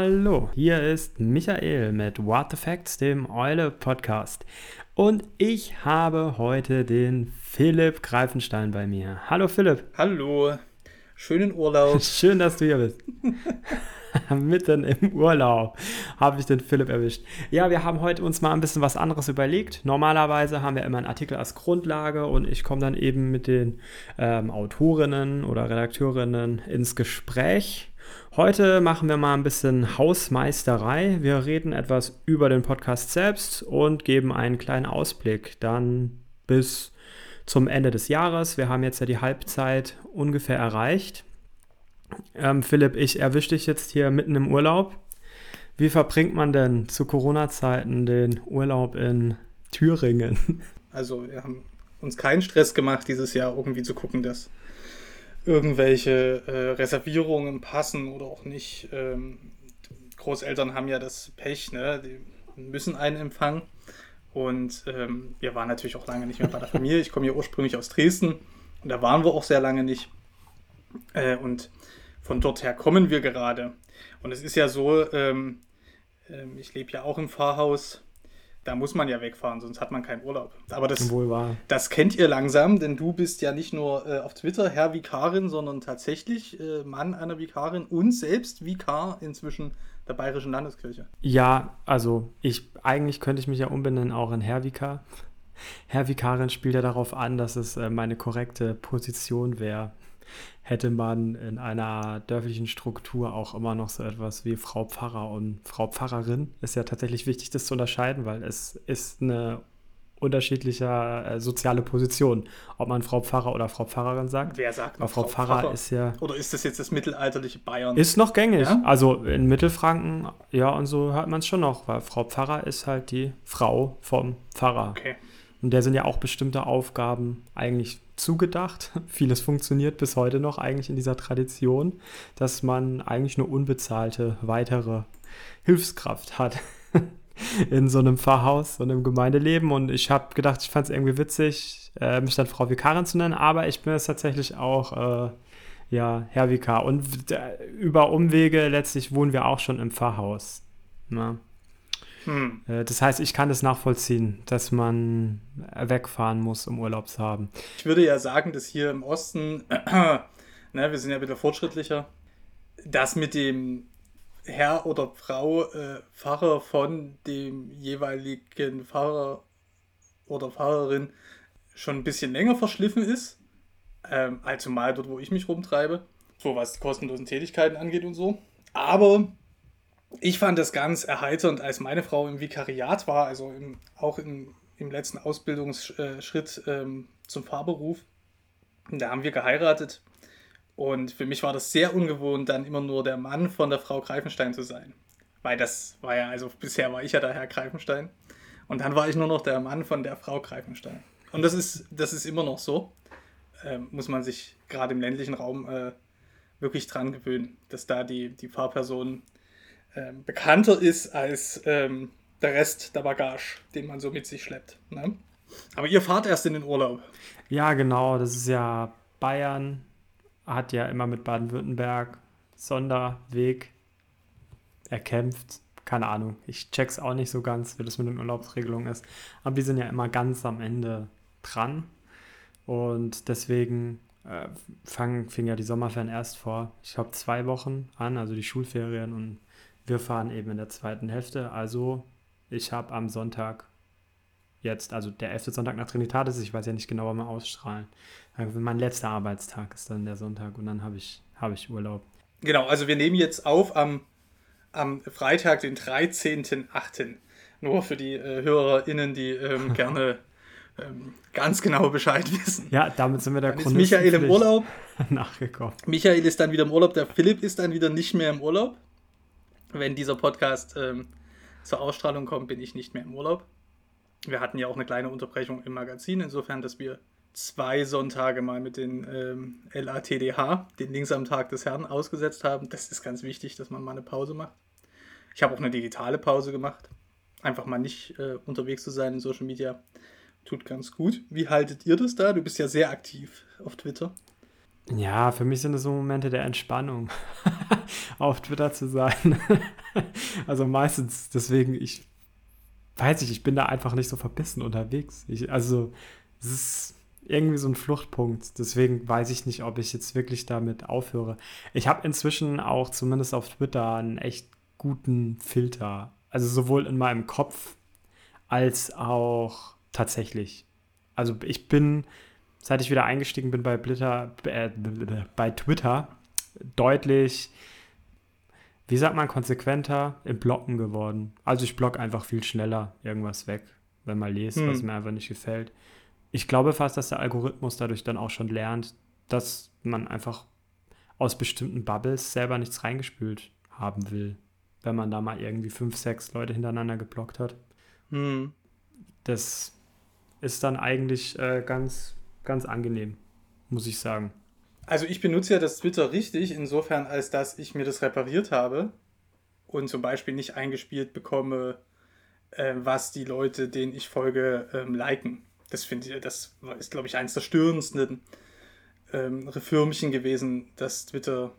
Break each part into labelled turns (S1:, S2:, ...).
S1: Hallo, hier ist Michael mit What the Facts, dem Eule Podcast. Und ich habe heute den Philipp Greifenstein bei mir. Hallo Philipp.
S2: Hallo, schönen Urlaub.
S1: Schön, dass du hier bist. Mitten im Urlaub habe ich den Philipp erwischt. Ja, wir haben heute uns mal ein bisschen was anderes überlegt. Normalerweise haben wir immer einen Artikel als Grundlage und ich komme dann eben mit den ähm, Autorinnen oder Redakteurinnen ins Gespräch. Heute machen wir mal ein bisschen Hausmeisterei. Wir reden etwas über den Podcast selbst und geben einen kleinen Ausblick dann bis zum Ende des Jahres. Wir haben jetzt ja die Halbzeit ungefähr erreicht. Ähm, Philipp, ich erwische dich jetzt hier mitten im Urlaub. Wie verbringt man denn zu Corona-Zeiten den Urlaub in Thüringen?
S2: Also wir haben uns keinen Stress gemacht, dieses Jahr irgendwie zu gucken, dass irgendwelche äh, Reservierungen passen oder auch nicht. Ähm, Großeltern haben ja das Pech, ne? die müssen einen empfangen. Und ähm, wir waren natürlich auch lange nicht mehr bei der Familie. Ich komme ja ursprünglich aus Dresden und da waren wir auch sehr lange nicht. Äh, und von dort her kommen wir gerade. Und es ist ja so, ähm, äh, ich lebe ja auch im Pfarrhaus da muss man ja wegfahren, sonst hat man keinen Urlaub. Aber das, das kennt ihr langsam, denn du bist ja nicht nur äh, auf Twitter Herr Vikarin, sondern tatsächlich äh, Mann einer Vikarin und selbst Vikar inzwischen der Bayerischen Landeskirche.
S1: Ja, also ich eigentlich könnte ich mich ja umbenennen auch in Herr Vikar. Herr Vikarin spielt ja darauf an, dass es äh, meine korrekte Position wäre hätte man in einer dörflichen Struktur auch immer noch so etwas wie Frau Pfarrer und Frau Pfarrerin. Ist ja tatsächlich wichtig, das zu unterscheiden, weil es ist eine unterschiedliche äh, soziale Position, ob man Frau Pfarrer oder Frau Pfarrerin sagt.
S2: Wer sagt
S1: Weil Frau, Frau Pfarrer, Pfarrer, ist ja.
S2: Oder ist das jetzt das mittelalterliche Bayern?
S1: Ist noch gängig. Ja? Also in Mittelfranken, ja, und so hört man es schon noch, weil Frau Pfarrer ist halt die Frau vom Pfarrer.
S2: Okay.
S1: Und der sind ja auch bestimmte Aufgaben eigentlich zugedacht. Vieles funktioniert bis heute noch eigentlich in dieser Tradition, dass man eigentlich nur unbezahlte weitere Hilfskraft hat in so einem Pfarrhaus und im Gemeindeleben. Und ich habe gedacht, ich fand es irgendwie witzig, äh, mich dann Frau Vikarin zu nennen, aber ich bin es tatsächlich auch, äh, ja, Herr Vikar. Und äh, über Umwege letztlich wohnen wir auch schon im Pfarrhaus. Ne? Hm. Äh, das heißt, ich kann das nachvollziehen, dass man wegfahren muss, um Urlaub zu haben.
S2: Ich würde ja sagen, dass hier im Osten, ne, wir sind ja wieder fortschrittlicher, das mit dem Herr oder Frau äh, Pfarrer von dem jeweiligen Pfarrer oder Pfarrerin schon ein bisschen länger verschliffen ist. Ähm, also mal dort, wo ich mich rumtreibe. So was die kostenlosen Tätigkeiten angeht und so. Aber ich fand das ganz erheiternd, als meine Frau im Vikariat war, also im, auch im, im letzten Ausbildungsschritt ähm, zum Fahrberuf. Da haben wir geheiratet. Und für mich war das sehr ungewohnt, dann immer nur der Mann von der Frau Greifenstein zu sein. Weil das war ja, also bisher war ich ja der Herr Greifenstein. Und dann war ich nur noch der Mann von der Frau Greifenstein. Und das ist, das ist immer noch so. Ähm, muss man sich gerade im ländlichen Raum äh, wirklich dran gewöhnen, dass da die, die Fahrperson ähm, bekannter ist als ähm, der Rest der Bagage, den man so mit sich schleppt. Ne? Aber ihr fahrt erst in den Urlaub.
S1: Ja, genau. Das ist ja Bayern, hat ja immer mit Baden-Württemberg Sonderweg erkämpft. Keine Ahnung, ich check's auch nicht so ganz, wie das mit den Urlaubsregelungen ist. Aber die sind ja immer ganz am Ende dran. Und deswegen äh, fang, fing ja die Sommerferien erst vor, ich glaube, zwei Wochen an, also die Schulferien und wir fahren eben in der zweiten Hälfte. Also ich habe am Sonntag jetzt, also der elfte Sonntag nach Trinitatis, ich weiß ja nicht genau, wann wir ausstrahlen. Mein letzter Arbeitstag ist dann der Sonntag und dann habe ich, hab ich Urlaub.
S2: Genau, also wir nehmen jetzt auf am, am Freitag, den 13.8. Nur für die äh, HörerInnen, die ähm, gerne ähm, ganz genau Bescheid wissen.
S1: Ja, damit sind wir der
S2: Chronik. Michael im Urlaub.
S1: Nachgekommen.
S2: Michael ist dann wieder im Urlaub, der Philipp ist dann wieder nicht mehr im Urlaub wenn dieser Podcast ähm, zur Ausstrahlung kommt, bin ich nicht mehr im Urlaub. Wir hatten ja auch eine kleine Unterbrechung im Magazin, insofern, dass wir zwei Sonntage mal mit den ähm, LATDH, den Links am Tag des Herrn, ausgesetzt haben. Das ist ganz wichtig, dass man mal eine Pause macht. Ich habe auch eine digitale Pause gemacht. Einfach mal nicht äh, unterwegs zu sein in Social Media. Tut ganz gut. Wie haltet ihr das da? Du bist ja sehr aktiv auf Twitter.
S1: Ja, für mich sind es so Momente der Entspannung, auf Twitter zu sein. also meistens, deswegen, ich weiß nicht, ich bin da einfach nicht so verbissen unterwegs. Ich, also, es ist irgendwie so ein Fluchtpunkt. Deswegen weiß ich nicht, ob ich jetzt wirklich damit aufhöre. Ich habe inzwischen auch zumindest auf Twitter einen echt guten Filter. Also sowohl in meinem Kopf als auch tatsächlich. Also ich bin, seit ich wieder eingestiegen bin bei, Blitter, äh, bei Twitter, deutlich, wie sagt man, konsequenter im Blocken geworden. Also ich block einfach viel schneller irgendwas weg, wenn man liest, hm. was mir einfach nicht gefällt ich glaube fast, dass der Algorithmus dadurch dann auch schon lernt, dass man einfach aus bestimmten Bubbles selber nichts reingespült haben will, wenn man da mal irgendwie fünf, sechs Leute hintereinander geblockt hat. Hm. Das ist dann eigentlich äh, ganz, ganz angenehm, muss ich sagen.
S2: Also ich benutze ja das Twitter richtig, insofern als dass ich mir das repariert habe und zum Beispiel nicht eingespielt bekomme, äh, was die Leute, denen ich folge, ähm, liken. Das finde ich, das ist, glaube ich, eines der störendsten ähm, Reformchen gewesen, das Twitter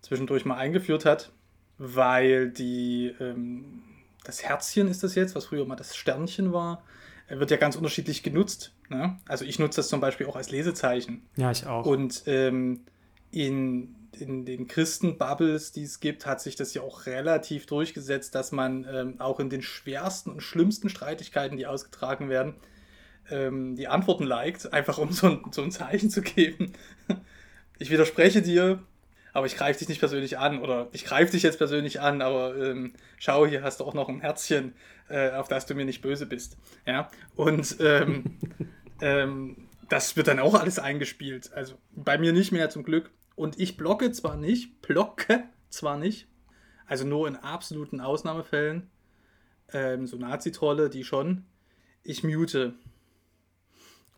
S2: zwischendurch mal eingeführt hat, weil die, ähm, das Herzchen ist das jetzt, was früher mal das Sternchen war, wird ja ganz unterschiedlich genutzt. Ne? Also ich nutze das zum Beispiel auch als Lesezeichen.
S1: Ja, ich auch.
S2: Und ähm, in, in den Christenbubbles, die es gibt, hat sich das ja auch relativ durchgesetzt, dass man ähm, auch in den schwersten und schlimmsten Streitigkeiten, die ausgetragen werden, ähm, die Antworten liked, einfach um so ein, so ein Zeichen zu geben. Ich widerspreche dir, aber ich greife dich nicht persönlich an oder ich greife dich jetzt persönlich an, aber ähm, schau, hier hast du auch noch ein Herzchen, äh, auf das du mir nicht böse bist. Ja, und ähm, ähm, das wird dann auch alles eingespielt. Also bei mir nicht mehr zum Glück. Und ich blocke zwar nicht, blocke zwar nicht, also nur in absoluten Ausnahmefällen, ähm, so Nazi-Trolle, die schon. Ich mute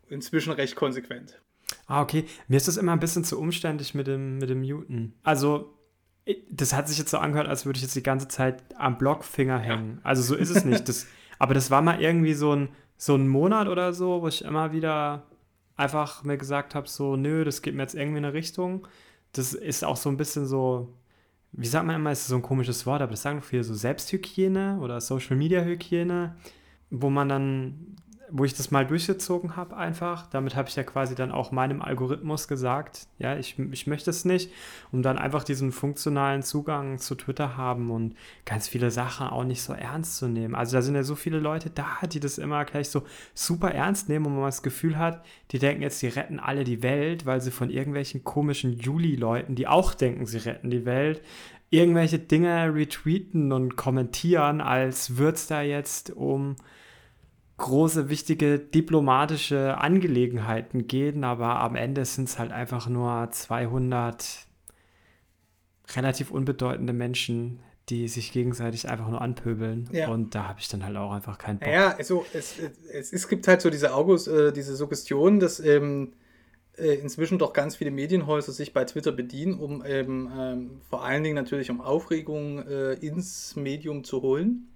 S2: inzwischen recht konsequent.
S1: Ah, okay. Mir ist das immer ein bisschen zu umständlich mit dem, mit dem Muten. Also, das hat sich jetzt so angehört, als würde ich jetzt die ganze Zeit am Blockfinger hängen. Also so ist es nicht. Das, aber das war mal irgendwie so ein, so ein Monat oder so, wo ich immer wieder einfach mir gesagt habe, so, nö, das geht mir jetzt irgendwie in eine Richtung. Das ist auch so ein bisschen so, wie sagt man immer, ist so ein komisches Wort, aber das sagen viele so Selbsthygiene oder Social Media Hygiene, wo man dann wo ich das mal durchgezogen habe einfach. Damit habe ich ja quasi dann auch meinem Algorithmus gesagt, ja, ich, ich möchte es nicht und dann einfach diesen funktionalen Zugang zu Twitter haben und ganz viele Sachen auch nicht so ernst zu nehmen. Also da sind ja so viele Leute da, die das immer gleich so super ernst nehmen und man das Gefühl hat, die denken jetzt, die retten alle die Welt, weil sie von irgendwelchen komischen Juli-Leuten, die auch denken, sie retten die Welt, irgendwelche Dinge retweeten und kommentieren, als würde es da jetzt um große, wichtige diplomatische Angelegenheiten gehen, aber am Ende sind es halt einfach nur 200 relativ unbedeutende Menschen, die sich gegenseitig einfach nur anpöbeln. Ja. Und da habe ich dann halt auch einfach keinen
S2: Bock. Ja, also es, es, es gibt halt so diese August, äh, diese Suggestion, dass ähm, äh, inzwischen doch ganz viele Medienhäuser sich bei Twitter bedienen, um ähm, ähm, vor allen Dingen natürlich um Aufregung äh, ins Medium zu holen.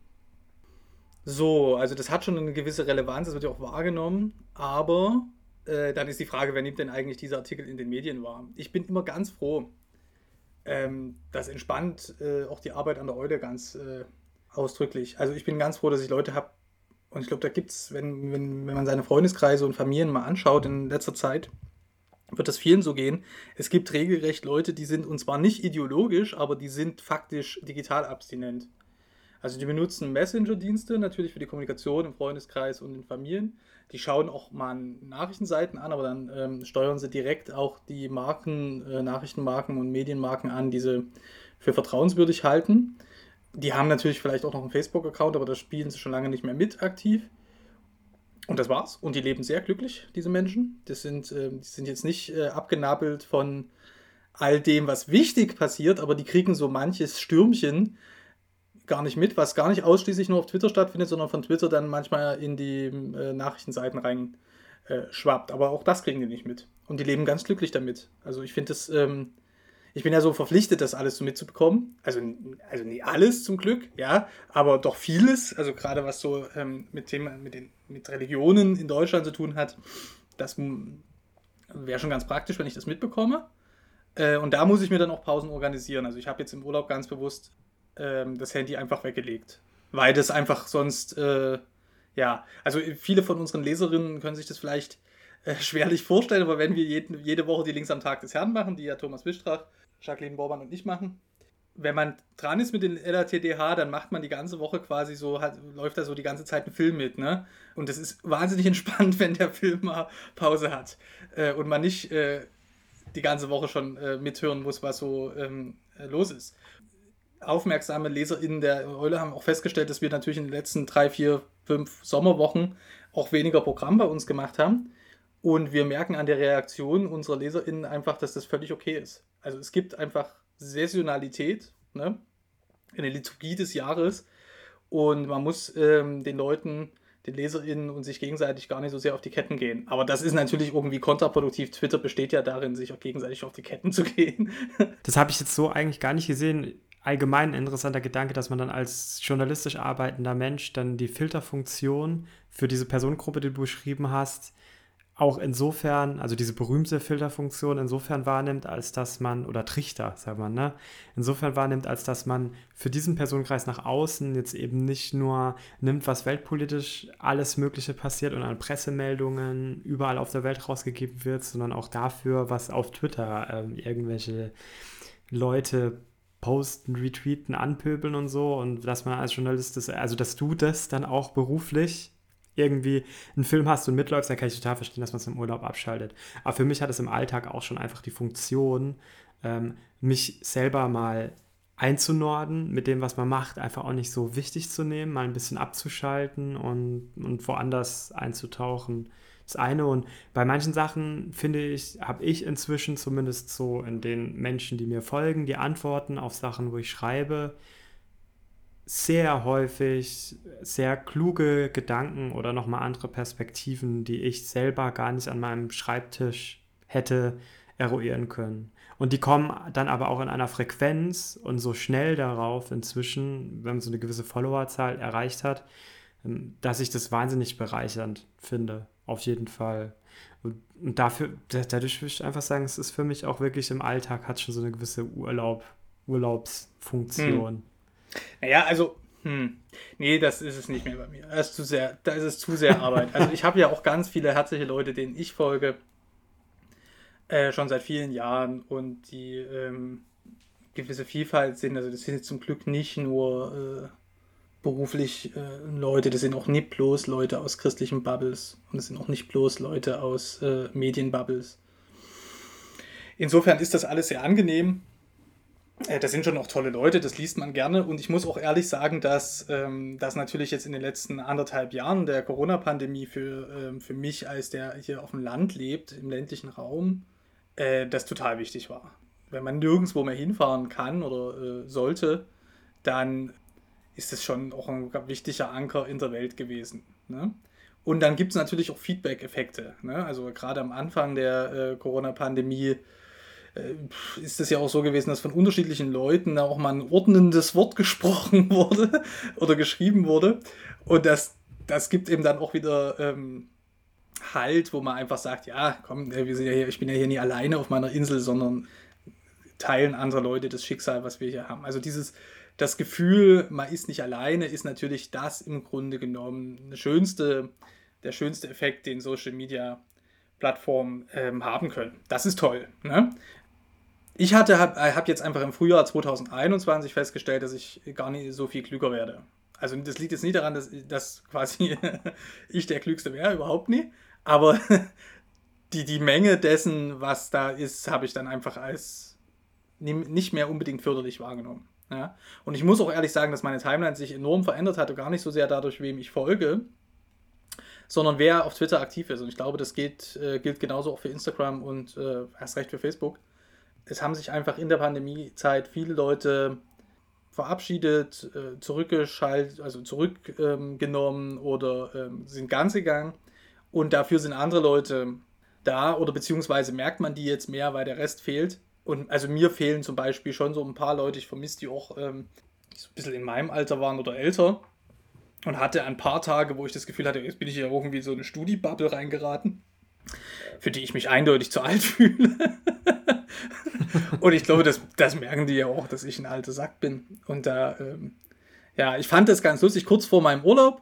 S2: So, also das hat schon eine gewisse Relevanz, das wird ja auch wahrgenommen, aber äh, dann ist die Frage, wer nimmt denn eigentlich diese Artikel in den Medien wahr? Ich bin immer ganz froh. Ähm, das entspannt äh, auch die Arbeit an der Eule ganz äh, ausdrücklich. Also ich bin ganz froh, dass ich Leute habe, und ich glaube, da gibt es, wenn, wenn, wenn man seine Freundeskreise und Familien mal anschaut in letzter Zeit, wird das vielen so gehen. Es gibt regelrecht Leute, die sind, und zwar nicht ideologisch, aber die sind faktisch digital abstinent. Also die benutzen Messenger-Dienste natürlich für die Kommunikation im Freundeskreis und in Familien. Die schauen auch mal Nachrichtenseiten an, aber dann ähm, steuern sie direkt auch die Marken, äh, Nachrichtenmarken und Medienmarken an, die sie für vertrauenswürdig halten. Die haben natürlich vielleicht auch noch einen Facebook-Account, aber da spielen sie schon lange nicht mehr mit aktiv. Und das war's. Und die leben sehr glücklich, diese Menschen. Das sind, äh, die sind jetzt nicht äh, abgenabelt von all dem, was wichtig passiert, aber die kriegen so manches Stürmchen, gar nicht mit, was gar nicht ausschließlich nur auf Twitter stattfindet, sondern von Twitter dann manchmal in die äh, Nachrichtenseiten rein äh, schwappt. Aber auch das kriegen die nicht mit. Und die leben ganz glücklich damit. Also ich finde es, ähm, ich bin ja so verpflichtet, das alles so mitzubekommen. Also, also nicht alles zum Glück, ja, aber doch vieles. Also gerade was so ähm, mit Themen, mit den mit Religionen in Deutschland zu tun hat, das wäre schon ganz praktisch, wenn ich das mitbekomme. Äh, und da muss ich mir dann auch Pausen organisieren. Also ich habe jetzt im Urlaub ganz bewusst ähm, das Handy einfach weggelegt. Weil das einfach sonst, äh, ja, also viele von unseren Leserinnen können sich das vielleicht äh, schwerlich vorstellen, aber wenn wir jeden, jede Woche die Links am Tag des Herrn machen, die ja Thomas Wistrach, Jacqueline Bormann und ich machen, wenn man dran ist mit den LATDH, dann macht man die ganze Woche quasi so, hat, läuft da so die ganze Zeit ein Film mit, ne? Und das ist wahnsinnig entspannt, wenn der Film mal Pause hat äh, und man nicht äh, die ganze Woche schon äh, mithören muss, was so ähm, los ist. Aufmerksame LeserInnen der Eule haben auch festgestellt, dass wir natürlich in den letzten drei, vier, fünf Sommerwochen auch weniger Programm bei uns gemacht haben. Und wir merken an der Reaktion unserer LeserInnen einfach, dass das völlig okay ist. Also es gibt einfach Saisonalität, ne? eine Liturgie des Jahres. Und man muss ähm, den Leuten, den LeserInnen und sich gegenseitig gar nicht so sehr auf die Ketten gehen. Aber das ist natürlich irgendwie kontraproduktiv. Twitter besteht ja darin, sich auch gegenseitig auf die Ketten zu gehen.
S1: das habe ich jetzt so eigentlich gar nicht gesehen. Allgemein ein interessanter Gedanke, dass man dann als journalistisch arbeitender Mensch dann die Filterfunktion für diese Personengruppe, die du beschrieben hast, auch insofern, also diese berühmte Filterfunktion insofern wahrnimmt, als dass man, oder Trichter, sagt man, ne, insofern wahrnimmt, als dass man für diesen Personenkreis nach außen jetzt eben nicht nur nimmt, was weltpolitisch alles Mögliche passiert und an Pressemeldungen überall auf der Welt rausgegeben wird, sondern auch dafür, was auf Twitter ähm, irgendwelche Leute posten, retweeten, anpöbeln und so und dass man als Journalist das, also dass du das dann auch beruflich irgendwie einen Film hast und mitläufst, dann kann ich total verstehen, dass man es im Urlaub abschaltet. Aber für mich hat es im Alltag auch schon einfach die Funktion, ähm, mich selber mal einzunorden mit dem, was man macht, einfach auch nicht so wichtig zu nehmen, mal ein bisschen abzuschalten und, und woanders einzutauchen. Das eine und bei manchen Sachen finde ich, habe ich inzwischen zumindest so in den Menschen, die mir folgen, die Antworten auf Sachen, wo ich schreibe, sehr häufig sehr kluge Gedanken oder nochmal andere Perspektiven, die ich selber gar nicht an meinem Schreibtisch hätte eruieren können. Und die kommen dann aber auch in einer Frequenz und so schnell darauf inzwischen, wenn man so eine gewisse Followerzahl erreicht hat, ähm, dass ich das wahnsinnig bereichernd finde. Auf jeden Fall. Und dafür, dadurch würde ich einfach sagen, es ist für mich auch wirklich im Alltag, hat schon so eine gewisse Urlaub, Urlaubsfunktion. Hm.
S2: Naja, also, hm, nee, das ist es nicht mehr bei mir. Das ist zu sehr, da ist es zu sehr Arbeit. Also ich habe ja auch ganz viele herzliche Leute, denen ich folge, äh, schon seit vielen Jahren und die ähm, gewisse Vielfalt sind. Also das sind zum Glück nicht nur äh, beruflich äh, Leute, das sind auch nicht bloß Leute aus christlichen Bubbles und es sind auch nicht bloß Leute aus äh, Medienbubbles. Insofern ist das alles sehr angenehm äh, das sind schon auch tolle Leute, das liest man gerne. Und ich muss auch ehrlich sagen, dass ähm, das natürlich jetzt in den letzten anderthalb Jahren der Corona-Pandemie für, ähm, für mich, als der hier auf dem Land lebt, im ländlichen Raum, äh, das total wichtig war. Wenn man nirgendwo mehr hinfahren kann oder äh, sollte, dann ist es schon auch ein wichtiger Anker in der Welt gewesen. Ne? Und dann gibt es natürlich auch Feedback-Effekte. Ne? Also gerade am Anfang der äh, Corona-Pandemie äh, ist es ja auch so gewesen, dass von unterschiedlichen Leuten auch mal ein ordnendes Wort gesprochen wurde oder geschrieben wurde. Und das, das gibt eben dann auch wieder ähm, Halt, wo man einfach sagt, ja, komm, wir sind ja hier, ich bin ja hier nie alleine auf meiner Insel, sondern teilen andere Leute das Schicksal, was wir hier haben. Also dieses, das Gefühl, man ist nicht alleine, ist natürlich das im Grunde genommen der schönste, der schönste Effekt, den Social Media Plattformen ähm, haben können. Das ist toll. Ne? ich habe äh, hab jetzt einfach im Frühjahr 2021 festgestellt, dass ich gar nicht so viel klüger werde. Also das liegt jetzt nicht daran, dass, dass quasi ich der Klügste wäre, überhaupt nie. Aber die, die Menge dessen, was da ist, habe ich dann einfach als nicht mehr unbedingt förderlich wahrgenommen. Ja? Und ich muss auch ehrlich sagen, dass meine Timeline sich enorm verändert hat und gar nicht so sehr dadurch, wem ich folge, sondern wer auf Twitter aktiv ist. Und ich glaube, das geht, äh, gilt genauso auch für Instagram und äh, erst recht für Facebook es haben sich einfach in der Pandemiezeit viele Leute verabschiedet, äh, zurückgeschaltet, also zurückgenommen ähm, oder ähm, sind ganz gegangen. Und dafür sind andere Leute da oder beziehungsweise merkt man die jetzt mehr, weil der Rest fehlt. Und also mir fehlen zum Beispiel schon so ein paar Leute, ich vermisse die auch, ähm, die so ein bisschen in meinem Alter waren oder älter. Und hatte ein paar Tage, wo ich das Gefühl hatte, jetzt bin ich ja irgendwie so eine Studi-Bubble reingeraten, für die ich mich eindeutig zu alt fühle. und ich glaube, das, das merken die ja auch, dass ich ein alter Sack bin. Und da, ähm, ja, ich fand das ganz lustig. Kurz vor meinem Urlaub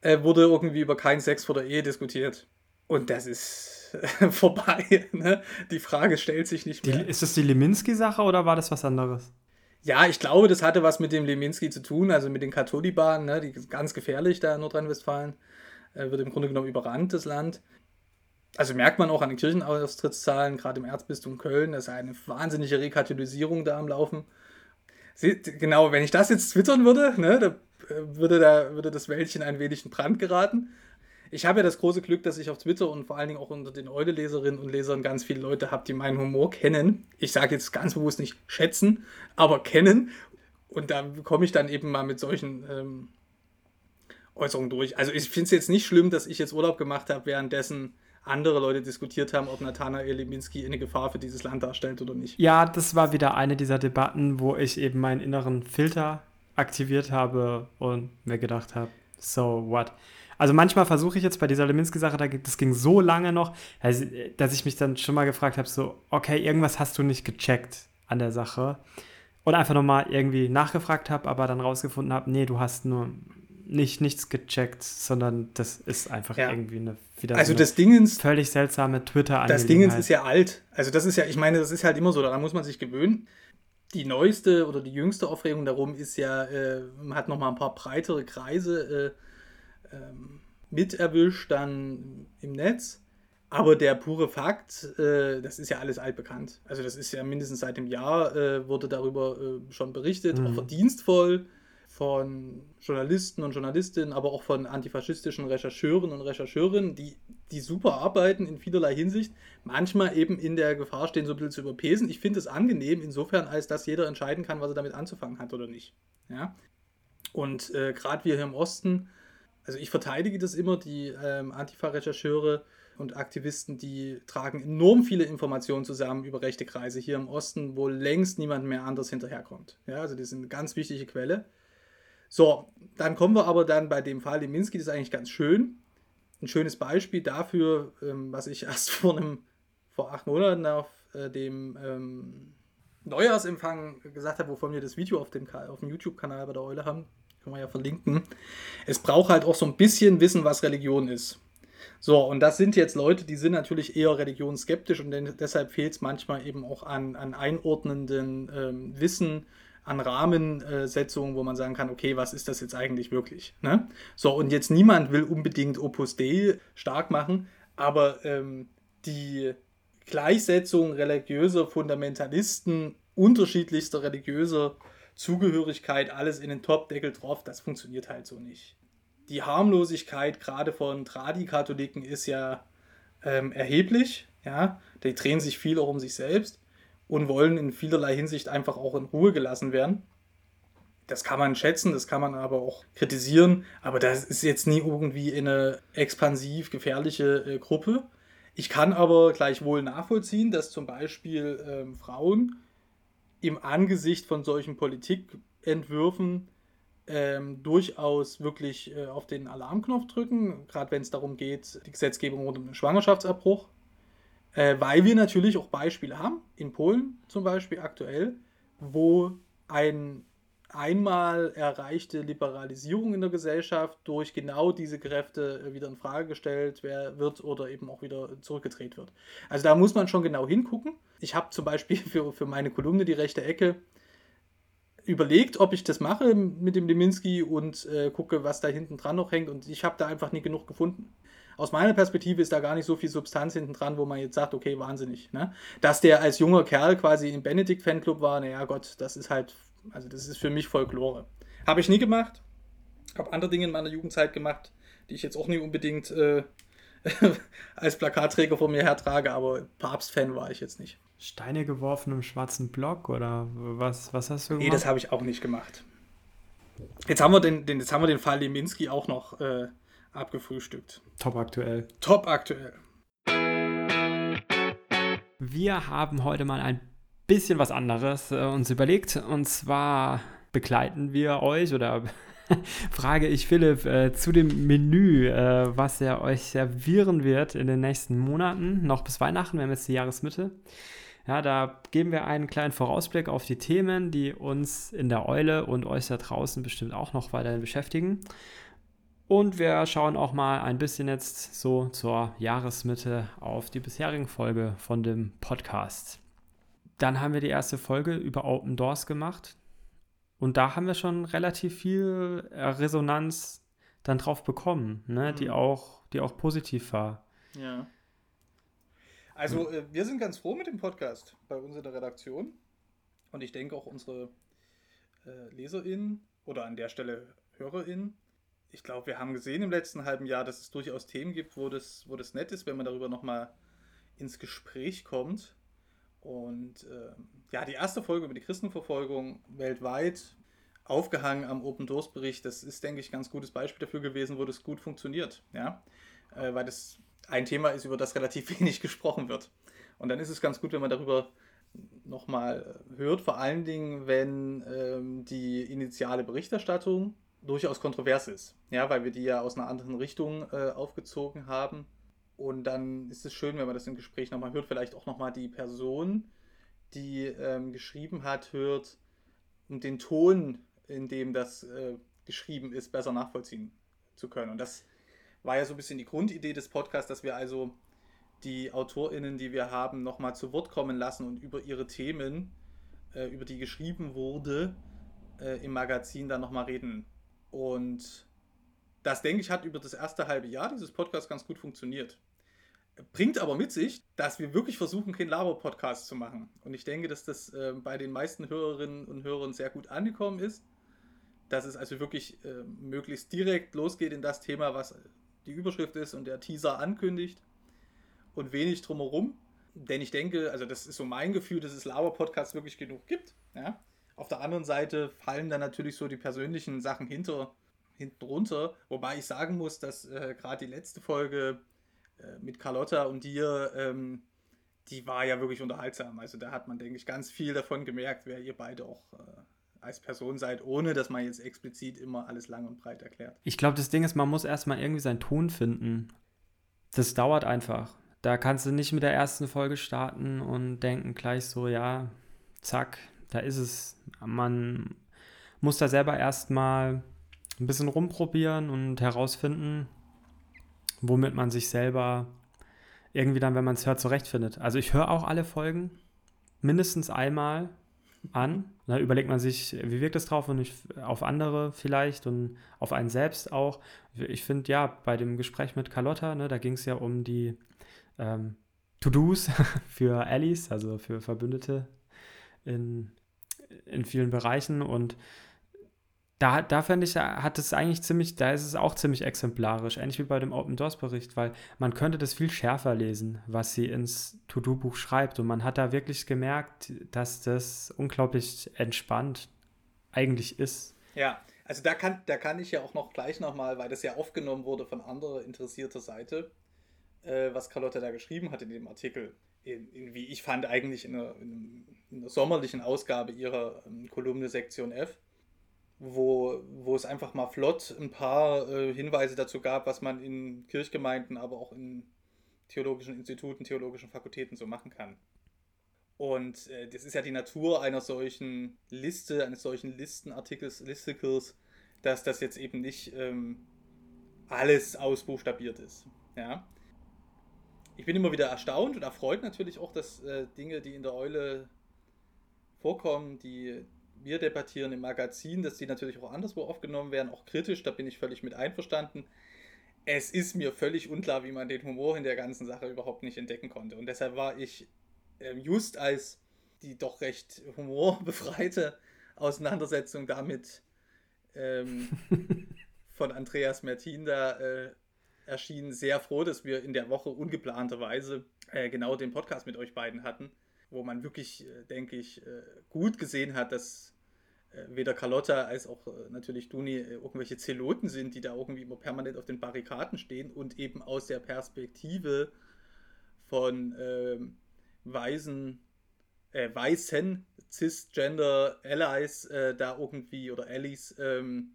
S2: äh, wurde irgendwie über keinen Sex vor der Ehe diskutiert. Und das ist vorbei. Ne? Die Frage stellt sich nicht mehr.
S1: Die, ist das die Leminski-Sache oder war das was anderes?
S2: Ja, ich glaube, das hatte was mit dem Leminski zu tun, also mit den Katholibahnen, ne? die ganz gefährlich da in Nordrhein-Westfalen. Äh, wird im Grunde genommen überrannt, das Land. Also merkt man auch an den Kirchenaustrittszahlen, gerade im Erzbistum Köln, ist eine wahnsinnige Rekatholisierung da am Laufen. Sie, genau, wenn ich das jetzt twittern würde, ne, da äh, würde, da, würde das Wäldchen ein wenig in Brand geraten. Ich habe ja das große Glück, dass ich auf Twitter und vor allen Dingen auch unter den Eule-Leserinnen und Lesern ganz viele Leute habe, die meinen Humor kennen. Ich sage jetzt ganz bewusst nicht schätzen, aber kennen. Und da komme ich dann eben mal mit solchen ähm, Äußerungen durch. Also ich finde es jetzt nicht schlimm, dass ich jetzt Urlaub gemacht habe, währenddessen andere Leute diskutiert haben, ob Nathanael Leminski eine Gefahr für dieses Land darstellt oder nicht.
S1: Ja, das war wieder eine dieser Debatten, wo ich eben meinen inneren Filter aktiviert habe und mir gedacht habe, so what? Also manchmal versuche ich jetzt bei dieser Leminski-Sache, das ging so lange noch, dass ich mich dann schon mal gefragt habe, so, okay, irgendwas hast du nicht gecheckt an der Sache. Und einfach nochmal irgendwie nachgefragt habe, aber dann rausgefunden habe, nee, du hast nur nicht nichts gecheckt, sondern das ist einfach ja. irgendwie eine
S2: wieder also so das Dingens,
S1: völlig seltsame twitter
S2: Das Dingens ist ja alt. Also das ist ja, ich meine, das ist halt immer so, daran muss man sich gewöhnen. Die neueste oder die jüngste Aufregung darum ist ja, äh, man hat nochmal ein paar breitere Kreise äh, ähm, mit erwischt dann im Netz. Aber der pure Fakt, äh, das ist ja alles altbekannt. Also das ist ja mindestens seit dem Jahr äh, wurde darüber äh, schon berichtet, mhm. auch verdienstvoll von Journalisten und Journalistinnen, aber auch von antifaschistischen Rechercheuren und Rechercheurinnen, die, die super arbeiten in vielerlei Hinsicht, manchmal eben in der Gefahr stehen, so ein bisschen zu überpesen. Ich finde es angenehm, insofern, als dass jeder entscheiden kann, was er damit anzufangen hat oder nicht. Ja? Und äh, gerade wir hier im Osten, also ich verteidige das immer, die ähm, Antifa-Rechercheure und Aktivisten, die tragen enorm viele Informationen zusammen über rechte Kreise hier im Osten, wo längst niemand mehr anders hinterherkommt. Ja, also die sind eine ganz wichtige Quelle. So, dann kommen wir aber dann bei dem Fall Leminski, das ist eigentlich ganz schön. Ein schönes Beispiel dafür, ähm, was ich erst vor einem, vor acht Monaten auf äh, dem ähm, Neujahrsempfang gesagt habe, wovon wir das Video auf dem, auf dem YouTube-Kanal bei der Eule haben. Können wir ja verlinken. Es braucht halt auch so ein bisschen Wissen, was Religion ist. So, und das sind jetzt Leute, die sind natürlich eher religionsskeptisch und deshalb fehlt es manchmal eben auch an, an einordnenden ähm, Wissen an Rahmensetzungen, wo man sagen kann, okay, was ist das jetzt eigentlich wirklich? Ne? So, und jetzt niemand will unbedingt Opus Dei stark machen, aber ähm, die Gleichsetzung religiöser Fundamentalisten, unterschiedlichster religiöser Zugehörigkeit, alles in den Topdeckel drauf, das funktioniert halt so nicht. Die Harmlosigkeit gerade von Tradi-Katholiken ist ja ähm, erheblich, ja, die drehen sich viel auch um sich selbst und wollen in vielerlei Hinsicht einfach auch in Ruhe gelassen werden. Das kann man schätzen, das kann man aber auch kritisieren, aber das ist jetzt nie irgendwie eine expansiv gefährliche äh, Gruppe. Ich kann aber gleichwohl nachvollziehen, dass zum Beispiel ähm, Frauen im Angesicht von solchen Politikentwürfen ähm, durchaus wirklich äh, auf den Alarmknopf drücken, gerade wenn es darum geht, die Gesetzgebung rund um den Schwangerschaftsabbruch. Äh, weil wir natürlich auch Beispiele haben, in Polen zum Beispiel aktuell, wo ein einmal erreichte Liberalisierung in der Gesellschaft durch genau diese Kräfte äh, wieder in Frage gestellt wird oder eben auch wieder zurückgedreht wird. Also da muss man schon genau hingucken. Ich habe zum Beispiel für, für meine Kolumne Die rechte Ecke überlegt, ob ich das mache mit dem Leminski und äh, gucke, was da hinten dran noch hängt und ich habe da einfach nie genug gefunden aus meiner Perspektive ist da gar nicht so viel Substanz hinten dran, wo man jetzt sagt, okay, wahnsinnig. Ne? Dass der als junger Kerl quasi im Benedikt-Fanclub war, naja, Gott, das ist halt, also das ist für mich Folklore. Habe ich nie gemacht. Habe andere Dinge in meiner Jugendzeit gemacht, die ich jetzt auch nie unbedingt äh, als Plakatträger vor mir hertrage, aber Papst-Fan war ich jetzt nicht.
S1: Steine geworfen im schwarzen Block oder was, was hast du
S2: gemacht? Nee, das habe ich auch nicht gemacht. Jetzt haben wir den, den, jetzt haben wir den Fall Leminski auch noch äh, abgefrühstückt.
S1: Top aktuell.
S2: Top aktuell.
S1: Wir haben heute mal ein bisschen was anderes äh, uns überlegt. Und zwar begleiten wir euch oder frage ich Philipp äh, zu dem Menü, äh, was er euch servieren wird in den nächsten Monaten, noch bis Weihnachten, wir haben jetzt die Jahresmitte. Ja, da geben wir einen kleinen Vorausblick auf die Themen, die uns in der Eule und euch da draußen bestimmt auch noch weiterhin beschäftigen. Und wir schauen auch mal ein bisschen jetzt so zur Jahresmitte auf die bisherigen Folge von dem Podcast. Dann haben wir die erste Folge über Open Doors gemacht. Und da haben wir schon relativ viel äh, Resonanz dann drauf bekommen, ne? Mhm. die, auch, die auch positiv war.
S2: Ja. Also äh, wir sind ganz froh mit dem Podcast bei uns in der Redaktion. Und ich denke auch unsere äh, LeserInnen oder an der Stelle HörerInnen ich glaube, wir haben gesehen im letzten halben Jahr, dass es durchaus Themen gibt, wo das, wo das nett ist, wenn man darüber nochmal ins Gespräch kommt. Und äh, ja, die erste Folge über die Christenverfolgung weltweit, aufgehangen am Open Doors Bericht, das ist, denke ich, ein ganz gutes Beispiel dafür gewesen, wo das gut funktioniert. Ja? Äh, weil das ein Thema ist, über das relativ wenig gesprochen wird. Und dann ist es ganz gut, wenn man darüber nochmal hört, vor allen Dingen, wenn ähm, die initiale Berichterstattung durchaus kontrovers ist. Ja, weil wir die ja aus einer anderen Richtung äh, aufgezogen haben. Und dann ist es schön, wenn man das im Gespräch nochmal hört, vielleicht auch nochmal die Person, die ähm, geschrieben hat, hört und den Ton, in dem das äh, geschrieben ist, besser nachvollziehen zu können. Und das war ja so ein bisschen die Grundidee des Podcasts, dass wir also die AutorInnen, die wir haben, nochmal zu Wort kommen lassen und über ihre Themen, äh, über die geschrieben wurde, äh, im Magazin dann nochmal reden und das, denke ich, hat über das erste halbe Jahr dieses Podcast ganz gut funktioniert. Bringt aber mit sich, dass wir wirklich versuchen, keinen Laber-Podcast zu machen. Und ich denke, dass das äh, bei den meisten Hörerinnen und Hörern sehr gut angekommen ist. Dass es also wirklich äh, möglichst direkt losgeht in das Thema, was die Überschrift ist und der Teaser ankündigt. Und wenig drumherum. Denn ich denke, also das ist so mein Gefühl, dass es Laber-Podcasts wirklich genug gibt. Ja? Auf der anderen Seite fallen dann natürlich so die persönlichen Sachen hinter, hinten runter. Wobei ich sagen muss, dass äh, gerade die letzte Folge äh, mit Carlotta und dir, ähm, die war ja wirklich unterhaltsam. Also da hat man, denke ich, ganz viel davon gemerkt, wer ihr beide auch äh, als Person seid, ohne dass man jetzt explizit immer alles lang und breit erklärt.
S1: Ich glaube, das Ding ist, man muss erstmal irgendwie seinen Ton finden. Das dauert einfach. Da kannst du nicht mit der ersten Folge starten und denken gleich so, ja, zack, da ist es, man muss da selber erstmal ein bisschen rumprobieren und herausfinden, womit man sich selber irgendwie dann, wenn man es hört, zurechtfindet. Also ich höre auch alle Folgen mindestens einmal an. Da überlegt man sich, wie wirkt es drauf und ich, auf andere vielleicht und auf einen selbst auch. Ich finde ja, bei dem Gespräch mit Carlotta, ne, da ging es ja um die ähm, To-Dos für Allies, also für Verbündete in in vielen Bereichen und da, da fände ich, hat es eigentlich ziemlich, da ist es auch ziemlich exemplarisch, ähnlich wie bei dem Open Doors Bericht, weil man könnte das viel schärfer lesen, was sie ins To-Do-Buch schreibt. Und man hat da wirklich gemerkt, dass das unglaublich entspannt eigentlich ist.
S2: Ja, also da kann, da kann ich ja auch noch gleich nochmal, weil das ja aufgenommen wurde von anderer interessierter Seite, äh, was Carlotta da geschrieben hat in dem Artikel in, in, wie ich fand, eigentlich in einer, in einer sommerlichen Ausgabe ihrer ähm, Kolumne Sektion F, wo, wo es einfach mal flott ein paar äh, Hinweise dazu gab, was man in Kirchgemeinden, aber auch in theologischen Instituten, theologischen Fakultäten so machen kann. Und äh, das ist ja die Natur einer solchen Liste, eines solchen Listenartikels, Listicles, dass das jetzt eben nicht ähm, alles ausbuchstabiert ist. Ja ich bin immer wieder erstaunt und erfreut natürlich auch, dass äh, Dinge, die in der Eule vorkommen, die wir debattieren im Magazin, dass die natürlich auch anderswo aufgenommen werden, auch kritisch, da bin ich völlig mit einverstanden. Es ist mir völlig unklar, wie man den Humor in der ganzen Sache überhaupt nicht entdecken konnte. Und deshalb war ich äh, just als die doch recht humorbefreite Auseinandersetzung damit ähm, von Andreas Mertin da äh, erschienen, sehr froh, dass wir in der Woche ungeplanterweise äh, genau den Podcast mit euch beiden hatten, wo man wirklich, äh, denke ich, äh, gut gesehen hat, dass äh, weder Carlotta als auch äh, natürlich Duni äh, irgendwelche Zeloten sind, die da irgendwie immer permanent auf den Barrikaden stehen und eben aus der Perspektive von ähm, weisen, weißen Cisgender Allies da irgendwie oder Allies ähm,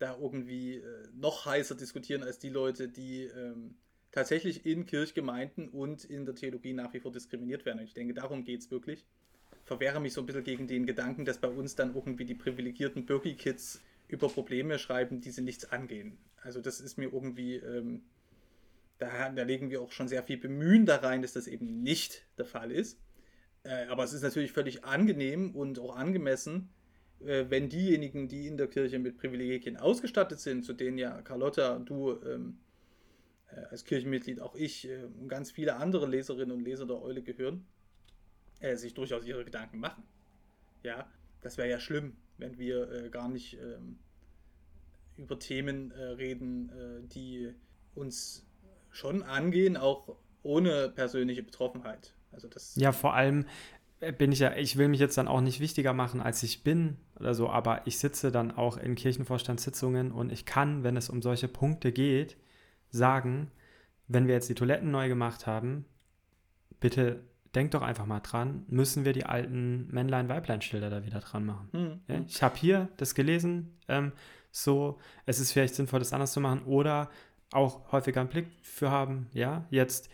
S2: da irgendwie äh, noch heißer diskutieren als die Leute, die ähm, tatsächlich in Kirchgemeinden und in der Theologie nach wie vor diskriminiert werden. Ich denke, darum geht es wirklich. Verwehre mich so ein bisschen gegen den Gedanken, dass bei uns dann irgendwie die privilegierten Birki-Kids über Probleme schreiben, die sie nichts angehen. Also das ist mir irgendwie, ähm, da, da, legen wir auch schon sehr viel Bemühen da rein, dass das eben nicht der Fall ist. Äh, aber es ist natürlich völlig angenehm und auch angemessen, äh, wenn diejenigen, die in der Kirche mit Privilegien ausgestattet sind, zu denen ja Carlotta, du ähm, äh, als Kirchenmitglied, auch ich äh, und ganz viele andere Leserinnen und Leser der Eule gehören, äh, sich durchaus ihre Gedanken machen. Ja, das wäre ja schlimm, wenn wir äh, gar nicht ähm, über Themen äh, reden, äh, die uns schon angehen, auch ohne persönliche Betroffenheit. Also das
S1: ja, vor allem bin ich ja, ich will mich jetzt dann auch nicht wichtiger machen, als ich bin oder so, aber ich sitze dann auch in Kirchenvorstandssitzungen und ich kann, wenn es um solche Punkte geht, sagen, wenn wir jetzt die Toiletten neu gemacht haben, bitte denkt doch einfach mal dran, müssen wir die alten Männlein-Weiblein-Schilder da wieder dran machen. Mhm. Ja, ich habe hier das gelesen, ähm, so, es ist vielleicht sinnvoll, das anders zu machen oder auch häufiger einen Blick für haben, ja, jetzt,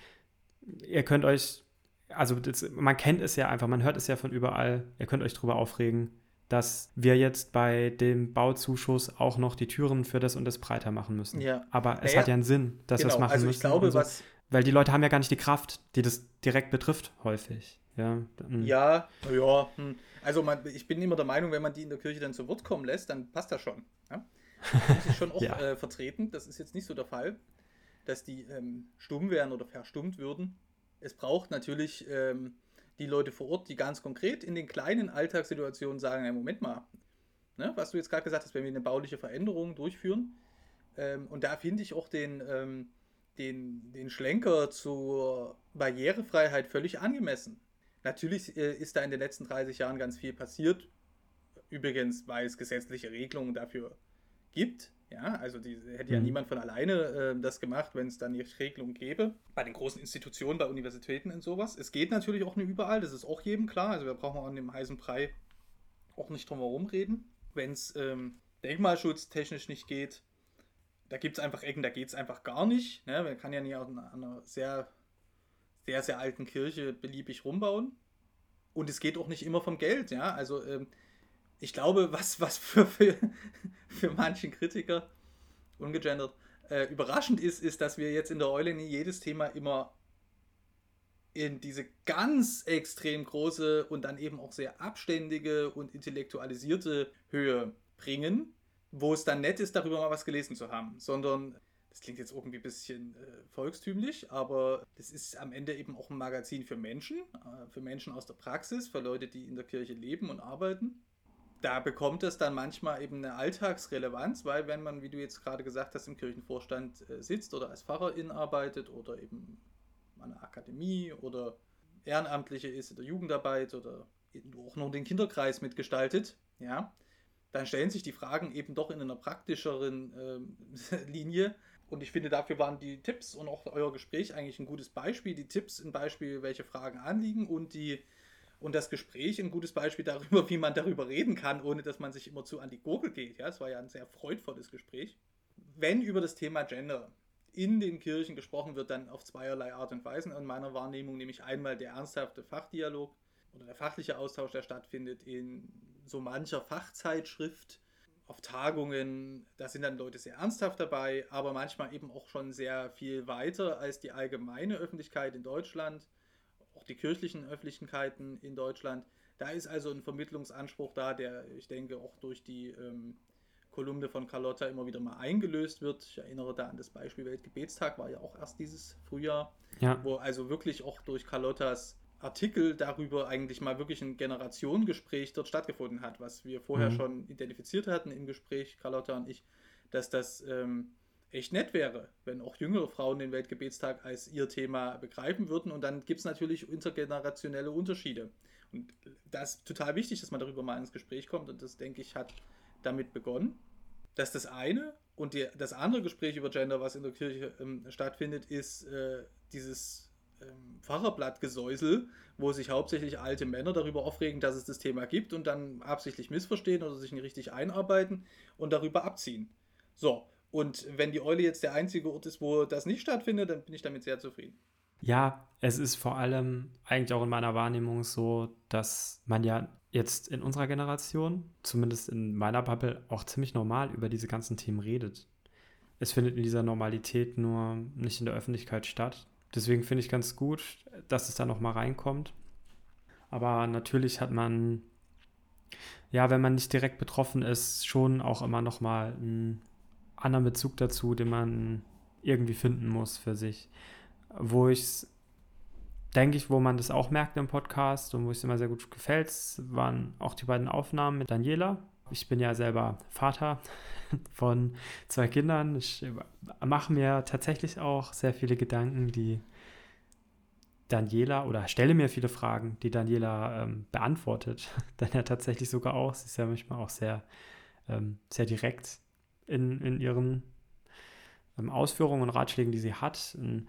S1: ihr könnt euch, also das, man kennt es ja einfach, man hört es ja von überall, ihr könnt euch drüber aufregen, dass wir jetzt bei dem Bauzuschuss auch noch die Türen für das und das breiter machen müssen. Ja. Aber es naja, hat ja einen Sinn, dass genau, wir es machen also ich müssen. Glaube, so. was weil die Leute haben ja gar nicht die Kraft, die das direkt betrifft, häufig. Ja,
S2: hm. ja, ja. Hm. Also man, ich bin immer der Meinung, wenn man die in der Kirche dann zu Wort kommen lässt, dann passt das schon. Ja? Das ich schon auch ja. äh, vertreten. Das ist jetzt nicht so der Fall, dass die ähm, stumm wären oder verstummt würden. Es braucht natürlich ähm, die Leute vor Ort, die ganz konkret in den kleinen Alltagssituationen sagen, ja, Moment mal, ne, was du jetzt gerade gesagt hast, wenn wir eine bauliche Veränderung durchführen, ähm, und da finde ich auch den, ähm, den, den Schlenker zur Barrierefreiheit völlig angemessen. Natürlich äh, ist da in den letzten 30 Jahren ganz viel passiert. Übrigens, weil es gesetzliche Regelungen dafür gibt. Ja, also die, hätte ja mhm. niemand von alleine äh, das gemacht, wenn es dann die Regelung gäbe. Bei den großen Institutionen, bei Universitäten und sowas. Es geht natürlich auch nicht überall, das ist auch jedem klar. Also wir brauchen auch an dem heißen Brei auch nicht drum herum reden. Wenn es ähm, denkmalschutztechnisch nicht geht, da gibt es einfach Ecken, da geht es einfach gar nicht. Ne? Man kann ja nicht an einer sehr, sehr, sehr alten Kirche beliebig rumbauen. Und es geht auch nicht immer vom Geld, ja. Also ähm, ich glaube, was, was für, für, für manchen Kritiker, ungegendert, äh, überraschend ist, ist, dass wir jetzt in der Eule jedes Thema immer in diese ganz extrem große und dann eben auch sehr abständige und intellektualisierte Höhe bringen, wo es dann nett ist, darüber mal was gelesen zu haben, sondern das klingt jetzt irgendwie ein bisschen äh, volkstümlich, aber das ist am Ende eben auch ein Magazin für Menschen, äh, für Menschen aus der Praxis, für Leute, die in der Kirche leben und arbeiten da bekommt es dann manchmal eben eine Alltagsrelevanz, weil wenn man, wie du jetzt gerade gesagt hast, im Kirchenvorstand äh, sitzt oder als Pfarrerin arbeitet oder eben an einer Akademie oder Ehrenamtliche ist in der Jugendarbeit oder auch noch den Kinderkreis mitgestaltet, ja, dann stellen sich die Fragen eben doch in einer praktischeren äh, Linie. Und ich finde, dafür waren die Tipps und auch euer Gespräch eigentlich ein gutes Beispiel. Die Tipps ein Beispiel, welche Fragen anliegen und die und das Gespräch ein gutes Beispiel darüber, wie man darüber reden kann, ohne dass man sich immer zu an die Gurgel geht. Ja, es war ja ein sehr freudvolles Gespräch. Wenn über das Thema Gender in den Kirchen gesprochen wird, dann auf zweierlei Art und Weise. In meiner Wahrnehmung nämlich einmal der ernsthafte Fachdialog oder der fachliche Austausch, der stattfindet in so mancher Fachzeitschrift, auf Tagungen, da sind dann Leute sehr ernsthaft dabei, aber manchmal eben auch schon sehr viel weiter als die allgemeine Öffentlichkeit in Deutschland die kirchlichen Öffentlichkeiten in Deutschland. Da ist also ein Vermittlungsanspruch da, der, ich denke, auch durch die ähm, Kolumne von Carlotta immer wieder mal eingelöst wird. Ich erinnere da an das Beispiel Weltgebetstag, war ja auch erst dieses Frühjahr, ja. wo also wirklich auch durch Carlottas Artikel darüber eigentlich mal wirklich ein Generationengespräch dort stattgefunden hat, was wir vorher mhm. schon identifiziert hatten im Gespräch, Carlotta und ich, dass das ähm, echt nett wäre, wenn auch jüngere Frauen den Weltgebetstag als ihr Thema begreifen würden. Und dann gibt es natürlich intergenerationelle Unterschiede. Und das ist total wichtig, dass man darüber mal ins Gespräch kommt. Und das, denke ich, hat damit begonnen. Das ist das eine. Und die, das andere Gespräch über Gender, was in der Kirche ähm, stattfindet, ist äh, dieses ähm, Pfarrerblattgesäusel, wo sich hauptsächlich alte Männer darüber aufregen, dass es das Thema gibt und dann absichtlich missverstehen oder sich nicht richtig einarbeiten und darüber abziehen. So, Und wenn die Eule jetzt der einzige Ort ist, wo das nicht stattfindet, dann bin ich damit sehr zufrieden.
S1: Ja, es ist vor allem eigentlich auch in meiner Wahrnehmung so, dass man ja jetzt in unserer Generation, zumindest in meiner Bubble, auch ziemlich normal über diese ganzen Themen redet. Es findet in dieser Normalität nur nicht in der Öffentlichkeit statt. Deswegen finde ich ganz gut, dass es da nochmal reinkommt. Aber natürlich hat man, ja, wenn man nicht direkt betroffen ist, schon auch immer nochmal einen anderen Bezug dazu, den man irgendwie finden muss für sich wo ich es, denke ich, wo man das auch merkt im Podcast und wo es immer sehr gut gefällt, waren auch die beiden Aufnahmen mit Daniela. Ich bin ja selber Vater von zwei Kindern. Ich mache mir tatsächlich auch sehr viele Gedanken, die Daniela oder stelle mir viele Fragen, die Daniela ähm, beantwortet. Dann ja tatsächlich sogar auch. Sie ist ja manchmal auch sehr, ähm, sehr direkt in, in ihren ähm, Ausführungen und Ratschlägen, die sie hat. Und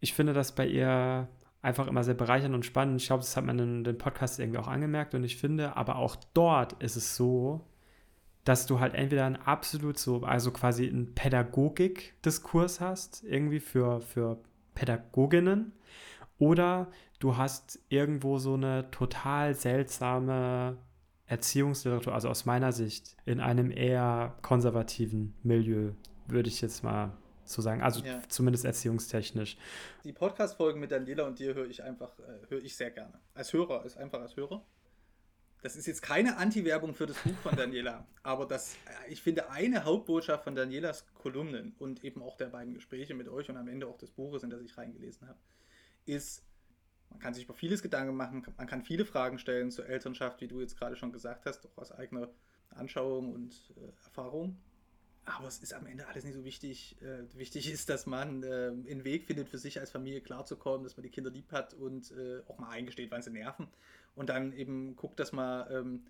S1: ich finde das bei ihr einfach immer sehr bereichernd und spannend. Ich glaube, das hat man in den Podcast irgendwie auch angemerkt und ich finde, aber auch dort ist es so, dass du halt entweder ein absolut so, also quasi einen Pädagogik-Diskurs hast, irgendwie für, für Pädagoginnen, oder du hast irgendwo so eine total seltsame Erziehungsliteratur, also aus meiner Sicht, in einem eher konservativen Milieu, würde ich jetzt mal zu sagen. Also ja. zumindest erziehungstechnisch.
S2: Die Podcast-Folgen mit Daniela und dir höre ich einfach, äh, höre ich sehr gerne. Als Hörer, als einfach als Hörer. Das ist jetzt keine Anti-Werbung für das Buch von Daniela, aber das, äh, ich finde, eine Hauptbotschaft von Danielas Kolumnen und eben auch der beiden Gespräche mit euch und am Ende auch des Buches, in das ich reingelesen habe, ist, man kann sich über vieles Gedanken machen, man kann viele Fragen stellen zur Elternschaft, wie du jetzt gerade schon gesagt hast, auch aus eigener Anschauung und äh, Erfahrung. Aber es ist am Ende alles nicht so wichtig. Äh, wichtig ist, dass man äh, einen Weg findet, für sich als Familie klarzukommen, dass man die Kinder lieb hat und äh, auch mal eingesteht, wann sie nerven. Und dann eben guckt, dass man ähm,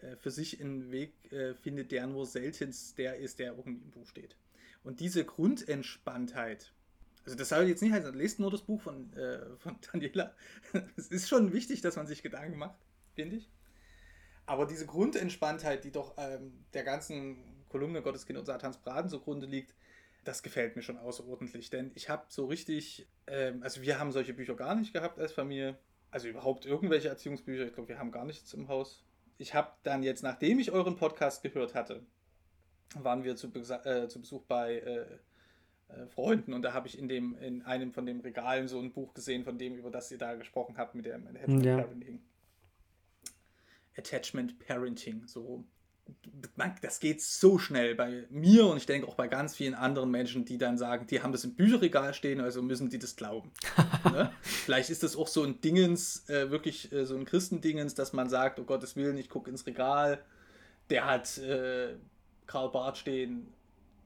S2: äh, für sich einen Weg äh, findet, der nur seltenst der ist, der irgendwie im Buch steht. Und diese Grundentspanntheit, also das soll jetzt nicht heißen, lest nur das Buch von, äh, von Daniela. es ist schon wichtig, dass man sich Gedanken macht, finde ich. Aber diese Grundentspanntheit, die doch ähm, der ganzen Kolumne Gotteskind und Satans Braten zugrunde liegt, das gefällt mir schon außerordentlich. Denn ich habe so richtig, ähm, also wir haben solche Bücher gar nicht gehabt als Familie. Also überhaupt irgendwelche Erziehungsbücher. Ich glaube, wir haben gar nichts im Haus. Ich habe dann jetzt, nachdem ich euren Podcast gehört hatte, waren wir zu, äh, zu Besuch bei äh, äh, Freunden und da habe ich in, dem, in einem von den Regalen so ein Buch gesehen, von dem, über das ihr da gesprochen habt, mit dem Attachment ja. Parenting. Attachment Parenting, so das geht so schnell bei mir und ich denke auch bei ganz vielen anderen Menschen, die dann sagen, die haben das im Bücherregal stehen, also müssen die das glauben. ne? Vielleicht ist das auch so ein Dingens, äh, wirklich äh, so ein Christendingens, dass man sagt, oh Gottes Willen, ich gucke ins Regal, der hat äh, Karl Barth stehen,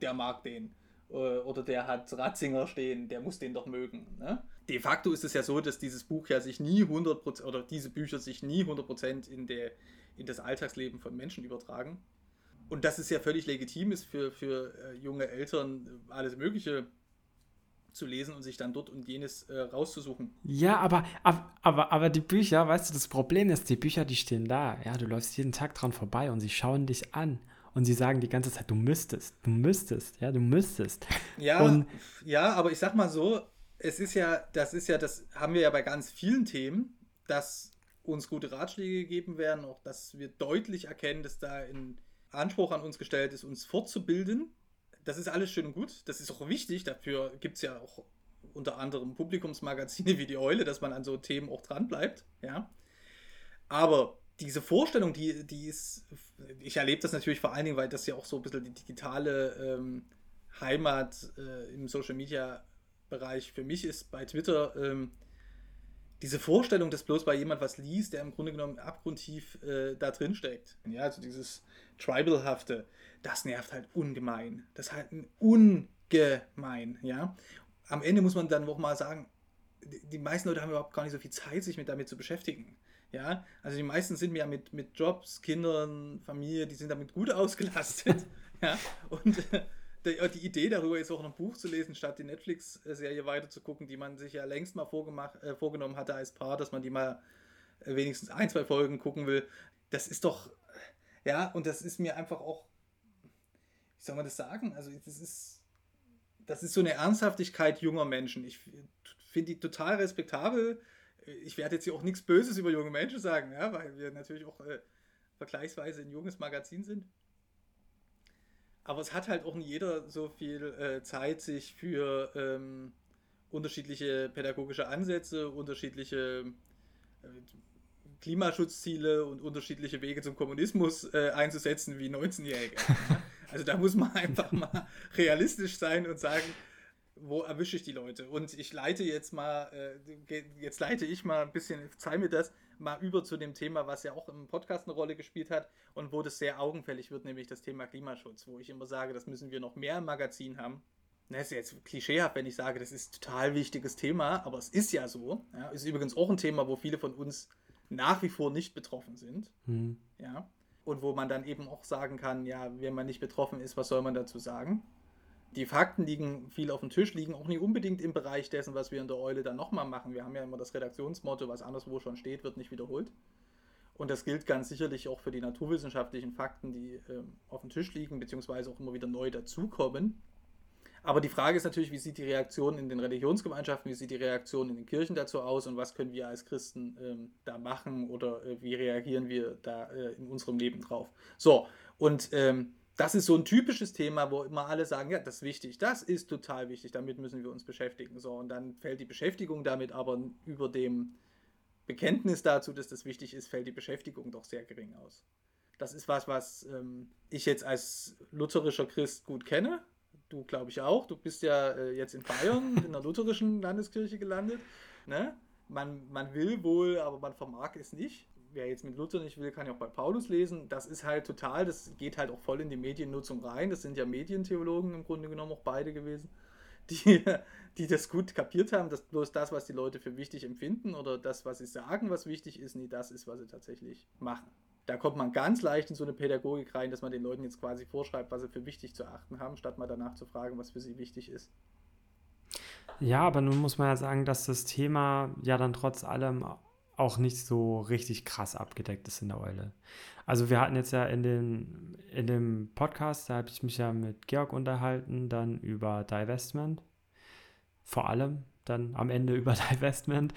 S2: der mag den. Äh, oder der hat Ratzinger stehen, der muss den doch mögen. Ne? De facto ist es ja so, dass dieses Buch ja sich nie 100% oder diese Bücher sich nie 100% in der in das Alltagsleben von Menschen übertragen. Und dass es ja völlig legitim ist für, für äh, junge Eltern, äh, alles Mögliche zu lesen und sich dann dort und jenes äh, rauszusuchen.
S1: Ja, aber, aber, aber die Bücher, weißt du, das Problem ist, die Bücher, die stehen da. Ja, du läufst jeden Tag dran vorbei und sie schauen dich an und sie sagen die ganze Zeit, du müsstest, du müsstest, ja, du müsstest.
S2: Ja, und, ja, aber ich sag mal so, es ist ja, das ist ja, das haben wir ja bei ganz vielen Themen, dass uns gute Ratschläge gegeben werden, auch dass wir deutlich erkennen, dass da ein Anspruch an uns gestellt ist, uns fortzubilden. Das ist alles schön und gut. Das ist auch wichtig. Dafür gibt es ja auch unter anderem Publikumsmagazine wie die Eule, dass man an so Themen auch dranbleibt. Ja. Aber diese Vorstellung, die, die ist, ich erlebe das natürlich vor allen Dingen, weil das ja auch so ein bisschen die digitale ähm, Heimat äh, im Social Media Bereich für mich ist bei Twitter. Ähm, diese Vorstellung, dass bloß bei jemand was liest, der im Grunde genommen abgrundtief äh, da drin steckt. Ja, also dieses Tribalhafte, das nervt halt ungemein. Das halt ungemein, ja. Am Ende muss man dann auch mal sagen, die meisten Leute haben überhaupt gar nicht so viel Zeit, sich mit damit zu beschäftigen. Ja, also die meisten sind ja mit, mit Jobs, Kindern, Familie, die sind damit gut ausgelastet. ja, und äh, die Idee darüber ist auch ein Buch zu lesen, statt die Netflix-Serie weiter zu gucken, die man sich ja längst mal äh, vorgenommen hatte als Paar, dass man die mal äh, wenigstens ein, zwei Folgen gucken will. Das ist doch, ja, und das ist mir einfach auch, wie soll man das sagen? Also, das ist, das ist so eine Ernsthaftigkeit junger Menschen. Ich finde die total respektabel. Ich werde jetzt hier auch nichts Böses über junge Menschen sagen, ja, weil wir natürlich auch äh, vergleichsweise ein junges Magazin sind. Aber es hat halt auch nicht jeder so viel äh, Zeit, sich für ähm, unterschiedliche pädagogische Ansätze, unterschiedliche äh, Klimaschutzziele und unterschiedliche Wege zum Kommunismus äh, einzusetzen wie 19-Jährige. also da muss man einfach mal realistisch sein und sagen, wo erwische ich die Leute? Und ich leite jetzt mal, äh, jetzt leite ich mal ein bisschen, zeige mir das, mal über zu dem Thema, was ja auch im Podcast eine Rolle gespielt hat und wo das sehr augenfällig wird, nämlich das Thema Klimaschutz, wo ich immer sage, das müssen wir noch mehr im Magazin haben. Das ist jetzt klischeehaft, wenn ich sage, das ist ein total wichtiges Thema, aber es ist ja so. Ja, ist übrigens auch ein Thema, wo viele von uns nach wie vor nicht betroffen sind. Mhm. Ja. Und wo man dann eben auch sagen kann, ja, wenn man nicht betroffen ist, was soll man dazu sagen? Die Fakten liegen viel auf dem Tisch, liegen auch nicht unbedingt im Bereich dessen, was wir in der Eule dann nochmal machen. Wir haben ja immer das Redaktionsmotto, was anderswo schon steht, wird nicht wiederholt. Und das gilt ganz sicherlich auch für die naturwissenschaftlichen Fakten, die äh, auf dem Tisch liegen, beziehungsweise auch immer wieder neu dazukommen. Aber die Frage ist natürlich, wie sieht die Reaktion in den Religionsgemeinschaften, wie sieht die Reaktion in den Kirchen dazu aus und was können wir als Christen ähm, da machen oder äh, wie reagieren wir da äh, in unserem Leben drauf. So, und ähm, das ist so ein typisches Thema, wo immer alle sagen, ja, das ist wichtig, das ist total wichtig, damit müssen wir uns beschäftigen. So, und dann fällt die Beschäftigung damit aber über dem Bekenntnis dazu, dass das wichtig ist, fällt die Beschäftigung doch sehr gering aus. Das ist was, was ähm, ich jetzt als lutherischer Christ gut kenne du glaube ich auch, du bist ja äh, jetzt in Bayern, in der lutherischen Landeskirche gelandet. Ne? Man, man will wohl, aber man vermag es nicht. Wer jetzt mit Luther nicht will, kann ja auch bei Paulus lesen. Das ist halt total, das geht halt auch voll in die Mediennutzung rein. Das sind ja Medientheologen im Grunde genommen auch beide gewesen, die, die das gut kapiert haben, dass bloß das, was die Leute für wichtig empfinden oder das, was sie sagen, was wichtig ist, nie das ist, was sie tatsächlich machen da kommt man ganz leicht in so eine Pädagogik rein, dass man den Leuten jetzt quasi vorschreibt, was sie für wichtig zu achten haben, statt mal danach zu fragen, was für sie wichtig ist.
S1: Ja, aber nun muss man ja sagen, dass das Thema ja dann trotz allem auch nicht so richtig krass abgedeckt ist in der Eule. Also wir hatten jetzt ja in, den, in dem Podcast, da habe ich mich ja mit Georg unterhalten, dann über Divestment. Vor allem dann am Ende über Divestment.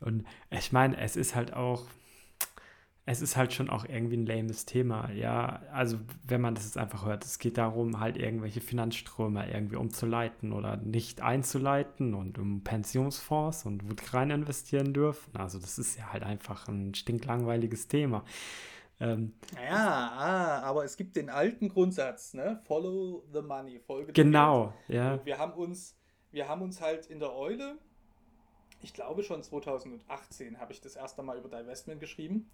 S1: Und ich meine, es ist halt auch, es ist halt schon auch irgendwie ein lames Thema, ja. Also wenn man das jetzt einfach hört, es geht darum, halt irgendwelche Finanzströme irgendwie umzuleiten oder nicht einzuleiten und um Pensionsfonds und wo rein investieren dürfen. Also das ist ja halt einfach ein stinklangweiliges Thema.
S2: Ähm, ja, ah, aber es gibt den alten Grundsatz, ne? Follow the money, folge
S1: Genau, ja.
S2: Und wir haben uns, wir haben uns halt in der Eule, ich glaube schon 2018 habe ich das erste Mal über Divestment geschrieben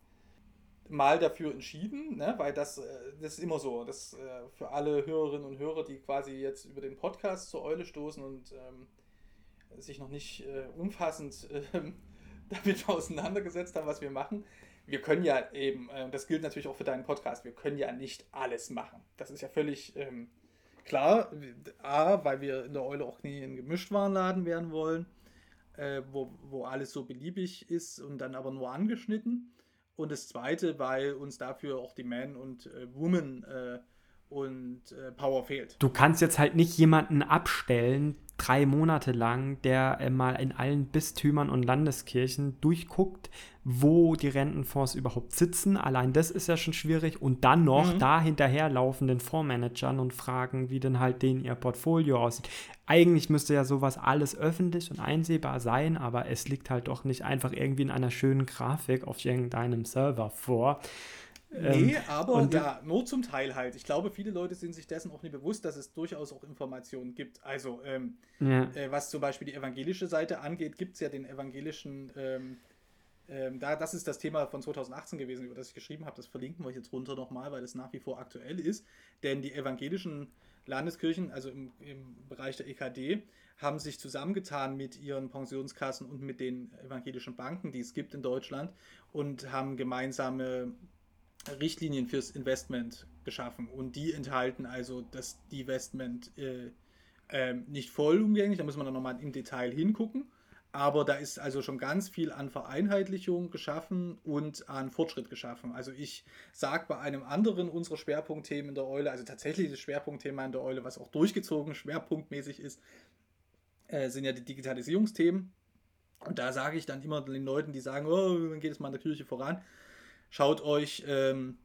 S2: mal dafür entschieden, ne? weil das, äh, das ist immer so, dass äh, für alle Hörerinnen und Hörer, die quasi jetzt über den Podcast zur Eule stoßen und ähm, sich noch nicht äh, umfassend äh, damit auseinandergesetzt haben, was wir machen, wir können ja eben, äh, das gilt natürlich auch für deinen Podcast, wir können ja nicht alles machen. Das ist ja völlig ähm, klar. A, weil wir in der Eule auch nie ein Gemischtwarenladen werden wollen, äh, wo, wo alles so beliebig ist und dann aber nur angeschnitten. Und das Zweite, weil uns dafür auch die Man- und äh, Woman äh, und äh, Power fehlt.
S1: Du kannst jetzt halt nicht jemanden abstellen, drei Monate lang, der äh, mal in allen Bistümern und Landeskirchen durchguckt, wo die Rentenfonds überhaupt sitzen. Allein das ist ja schon schwierig. Und dann noch mhm. da hinterherlaufen den Fondsmanagern und fragen, wie denn halt denen ihr Portfolio aussieht. Eigentlich müsste ja sowas alles öffentlich und einsehbar sein, aber es liegt halt doch nicht einfach irgendwie in einer schönen Grafik auf irgendeinem Server vor.
S2: Nee, ähm, aber ja, nur zum Teil halt. Ich glaube, viele Leute sind sich dessen auch nicht bewusst, dass es durchaus auch Informationen gibt. Also, ähm, ja. äh, was zum Beispiel die evangelische Seite angeht, gibt es ja den evangelischen, ähm, ähm, da, das ist das Thema von 2018 gewesen, über das ich geschrieben habe. Das verlinken wir jetzt runter nochmal, weil es nach wie vor aktuell ist. Denn die evangelischen Landeskirchen, also im, im Bereich der EKD, haben sich zusammengetan mit ihren Pensionskassen und mit den evangelischen Banken, die es gibt in Deutschland, und haben gemeinsame Richtlinien fürs Investment geschaffen und die enthalten also das Divestment äh, äh, nicht vollumgänglich, da muss man dann nochmal im Detail hingucken, Aber da ist also schon ganz viel an Vereinheitlichung geschaffen und an Fortschritt geschaffen. Also ich sage bei einem anderen unserer Schwerpunktthemen in der Eule, also tatsächlich das Schwerpunktthema in der Eule, was auch durchgezogen schwerpunktmäßig ist, äh, sind ja die Digitalisierungsthemen. Und da sage ich dann immer den Leuten, die sagen, oh, dann geht es mal in der Kirche voran, schaut euch ähm,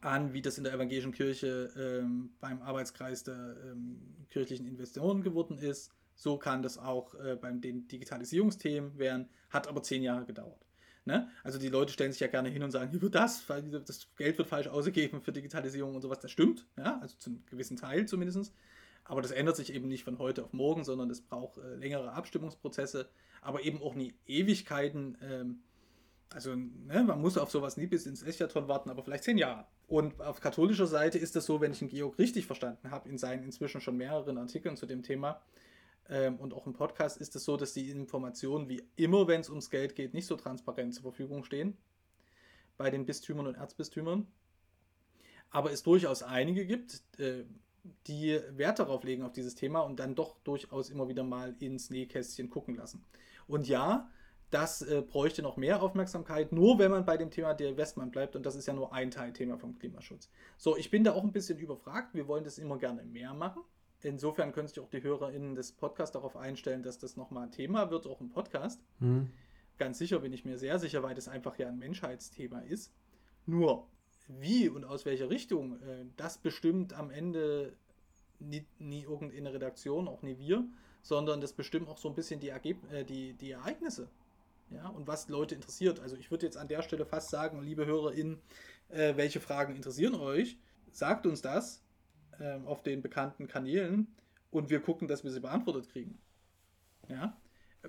S2: an, wie das in der evangelischen Kirche ähm, beim Arbeitskreis der ähm, kirchlichen Investoren geworden ist. So kann das auch äh, beim den Digitalisierungsthemen werden, hat aber zehn Jahre gedauert. Ne? Also die Leute stellen sich ja gerne hin und sagen, wird das, das Geld wird falsch ausgegeben für Digitalisierung und sowas. Das stimmt, ja, also zum gewissen Teil zumindest. Aber das ändert sich eben nicht von heute auf morgen, sondern es braucht äh, längere Abstimmungsprozesse, aber eben auch nie Ewigkeiten. Ähm, also ne, man muss auf sowas nie bis ins Eschatton warten, aber vielleicht zehn Jahre. Und auf katholischer Seite ist es so, wenn ich einen Georg richtig verstanden habe, in seinen inzwischen schon mehreren Artikeln zu dem Thema ähm, und auch im Podcast, ist es so, dass die Informationen wie immer, wenn es ums Geld geht, nicht so transparent zur Verfügung stehen bei den Bistümern und Erzbistümern. Aber es durchaus einige gibt, äh, die Wert darauf legen, auf dieses Thema und dann doch durchaus immer wieder mal ins Nähkästchen gucken lassen. Und ja, das äh, bräuchte noch mehr Aufmerksamkeit, nur wenn man bei dem Thema der Westmann bleibt und das ist ja nur ein Teilthema vom Klimaschutz. So, ich bin da auch ein bisschen überfragt. Wir wollen das immer gerne mehr machen. Insofern können sich auch die HörerInnen des Podcasts darauf einstellen, dass das nochmal ein Thema wird, auch im Podcast. Mhm. Ganz sicher bin ich mir sehr sicher, weil das einfach ja ein Menschheitsthema ist. Nur, wie und aus welcher Richtung, äh, das bestimmt am Ende nie, nie, irgendeine Redaktion, auch nie wir, sondern das bestimmt auch so ein bisschen die, Ergeb äh, die, die Ereignisse. Ja, und was Leute interessiert. Also ich würde jetzt an der Stelle fast sagen, liebe HörerInnen, äh, welche Fragen interessieren euch? Sagt uns das ähm, auf den bekannten Kanälen und wir gucken, dass wir sie beantwortet kriegen. Ja,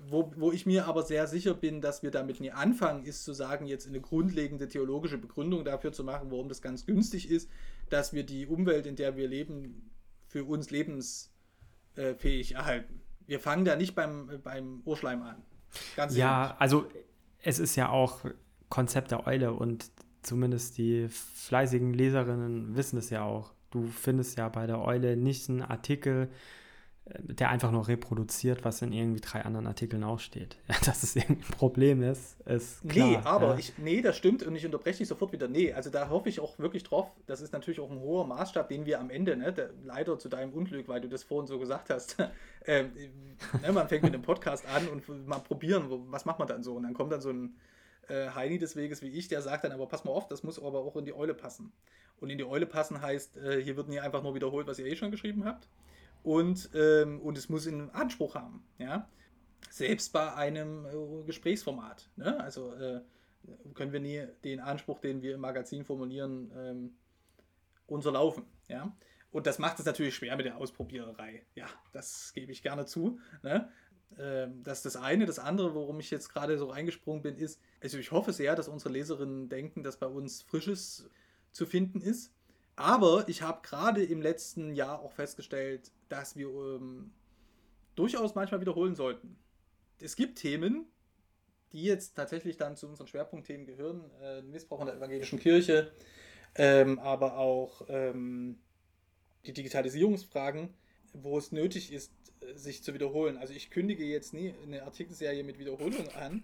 S2: wo, wo ich mir aber sehr sicher bin, dass wir damit nie anfangen, ist zu sagen, jetzt eine grundlegende theologische Begründung dafür zu machen, warum das ganz günstig ist, dass wir die Umwelt, in der wir leben, für uns lebensfähig erhalten. Wir fangen da nicht beim, beim Urschleim an.
S1: Ganz ja, ehrlich. also es ist ja auch Konzept der Eule und zumindest die fleißigen Leserinnen wissen es ja auch. Du findest ja bei der Eule nicht einen Artikel, der einfach nur reproduziert, was in irgendwie drei anderen Artikeln auch steht. Ja, dass es irgendwie ein Problem ist, ist
S2: klar. Nee, aber ja. ich, nee, das stimmt und ich unterbreche dich sofort wieder. Nee, also da hoffe ich auch wirklich drauf. Das ist natürlich auch ein hoher Maßstab, den wir am Ende, ne, der, leider zu deinem Unglück, weil du das vorhin so gesagt hast, äh, ne, man fängt mit einem Podcast an und mal probieren, wo, was macht man dann so? Und dann kommt dann so ein äh, Heini des Weges wie ich, der sagt dann aber, pass mal auf, das muss aber auch in die Eule passen. Und in die Eule passen heißt, äh, hier wird nie einfach nur wiederholt, was ihr eh schon geschrieben habt und, ähm, und es muss einen Anspruch haben. Ja? Selbst bei einem äh, Gesprächsformat. Ne? Also äh, können wir nie den Anspruch, den wir im Magazin formulieren, ähm, unterlaufen. Ja? Und das macht es natürlich schwer mit der Ausprobiererei. Ja, das gebe ich gerne zu. Ne? Ähm, das ist das eine. Das andere, worum ich jetzt gerade so reingesprungen bin, ist, also ich hoffe sehr, dass unsere Leserinnen denken, dass bei uns Frisches zu finden ist. Aber ich habe gerade im letzten Jahr auch festgestellt, dass wir ähm, durchaus manchmal wiederholen sollten. Es gibt Themen, die jetzt tatsächlich dann zu unseren Schwerpunktthemen gehören, äh, Missbrauch in der evangelischen Kirche, ähm, aber auch ähm, die Digitalisierungsfragen, wo es nötig ist, sich zu wiederholen. Also ich kündige jetzt nie eine Artikelserie mit Wiederholung an.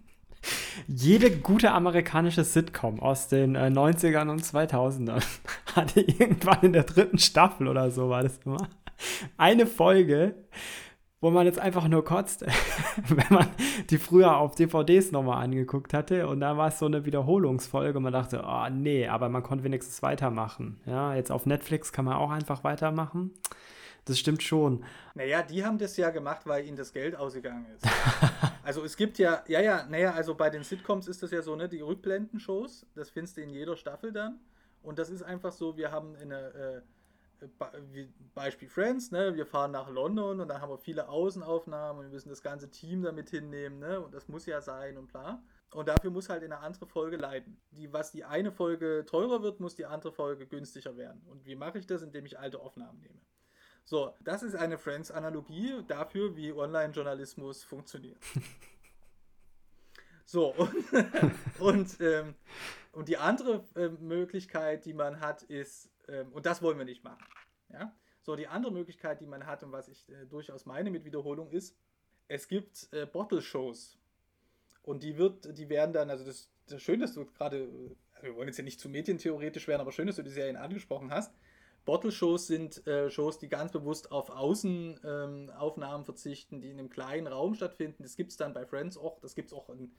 S1: Jede gute amerikanische Sitcom aus den äh, 90ern und 2000ern hatte irgendwann in der dritten Staffel oder so war das immer eine Folge, wo man jetzt einfach nur kotzt, wenn man die früher auf DVDs nochmal angeguckt hatte und da war es so eine Wiederholungsfolge man dachte, oh nee, aber man konnte wenigstens weitermachen. Ja, jetzt auf Netflix kann man auch einfach weitermachen. Das stimmt schon.
S2: Naja, die haben das ja gemacht, weil ihnen das Geld ausgegangen ist. also es gibt ja, ja, ja, naja, also bei den Sitcoms ist das ja so, ne, die Rückblenden-Shows, das findest du in jeder Staffel dann. Und das ist einfach so, wir haben eine, äh, Be Beispiel Friends, ne, wir fahren nach London und dann haben wir viele Außenaufnahmen und wir müssen das ganze Team damit hinnehmen, ne, und das muss ja sein und bla. Und dafür muss halt eine andere Folge leiden. Die, was die eine Folge teurer wird, muss die andere Folge günstiger werden. Und wie mache ich das? Indem ich alte Aufnahmen nehme. So, das ist eine Friends-Analogie dafür, wie Online-Journalismus funktioniert. so, und, und, ähm, und die andere äh, Möglichkeit, die man hat, ist, ähm, und das wollen wir nicht machen. Ja? So, die andere Möglichkeit, die man hat und was ich äh, durchaus meine mit Wiederholung ist, es gibt äh, Bottle-Shows. Und die wird, die werden dann, also das, das schön, dass du gerade, also wir wollen jetzt ja nicht zu medientheoretisch werden, aber schön, dass du die Serien angesprochen hast. Bottle-Shows sind äh, Shows, die ganz bewusst auf Außenaufnahmen ähm, verzichten, die in einem kleinen Raum stattfinden. Das gibt es dann bei Friends auch, das gibt es auch in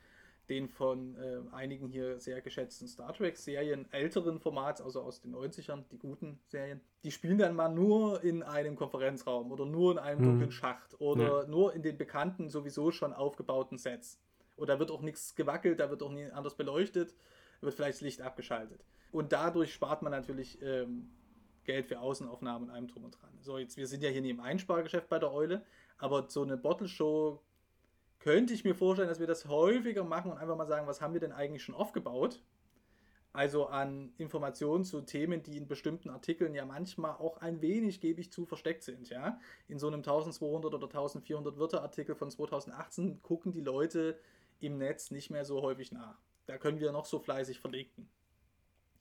S2: den von äh, einigen hier sehr geschätzten Star Trek-Serien älteren Formats, also aus den 90ern, die guten Serien. Die spielen dann mal nur in einem Konferenzraum oder nur in einem mhm. dunklen Schacht oder ja. nur in den bekannten, sowieso schon aufgebauten Sets. Und da wird auch nichts gewackelt, da wird auch nie anders beleuchtet, wird vielleicht das Licht abgeschaltet. Und dadurch spart man natürlich ähm, Geld für Außenaufnahmen und allem drum und dran. So, jetzt, wir sind ja hier im Einspargeschäft bei der Eule, aber so eine Bottle Show könnte ich mir vorstellen, dass wir das häufiger machen und einfach mal sagen, was haben wir denn eigentlich schon aufgebaut? Also an Informationen zu Themen, die in bestimmten Artikeln ja manchmal auch ein wenig, gebe ich zu, versteckt sind. Ja? In so einem 1200 oder 1400 Wörter Artikel von 2018 gucken die Leute im Netz nicht mehr so häufig nach. Da können wir noch so fleißig verlinken.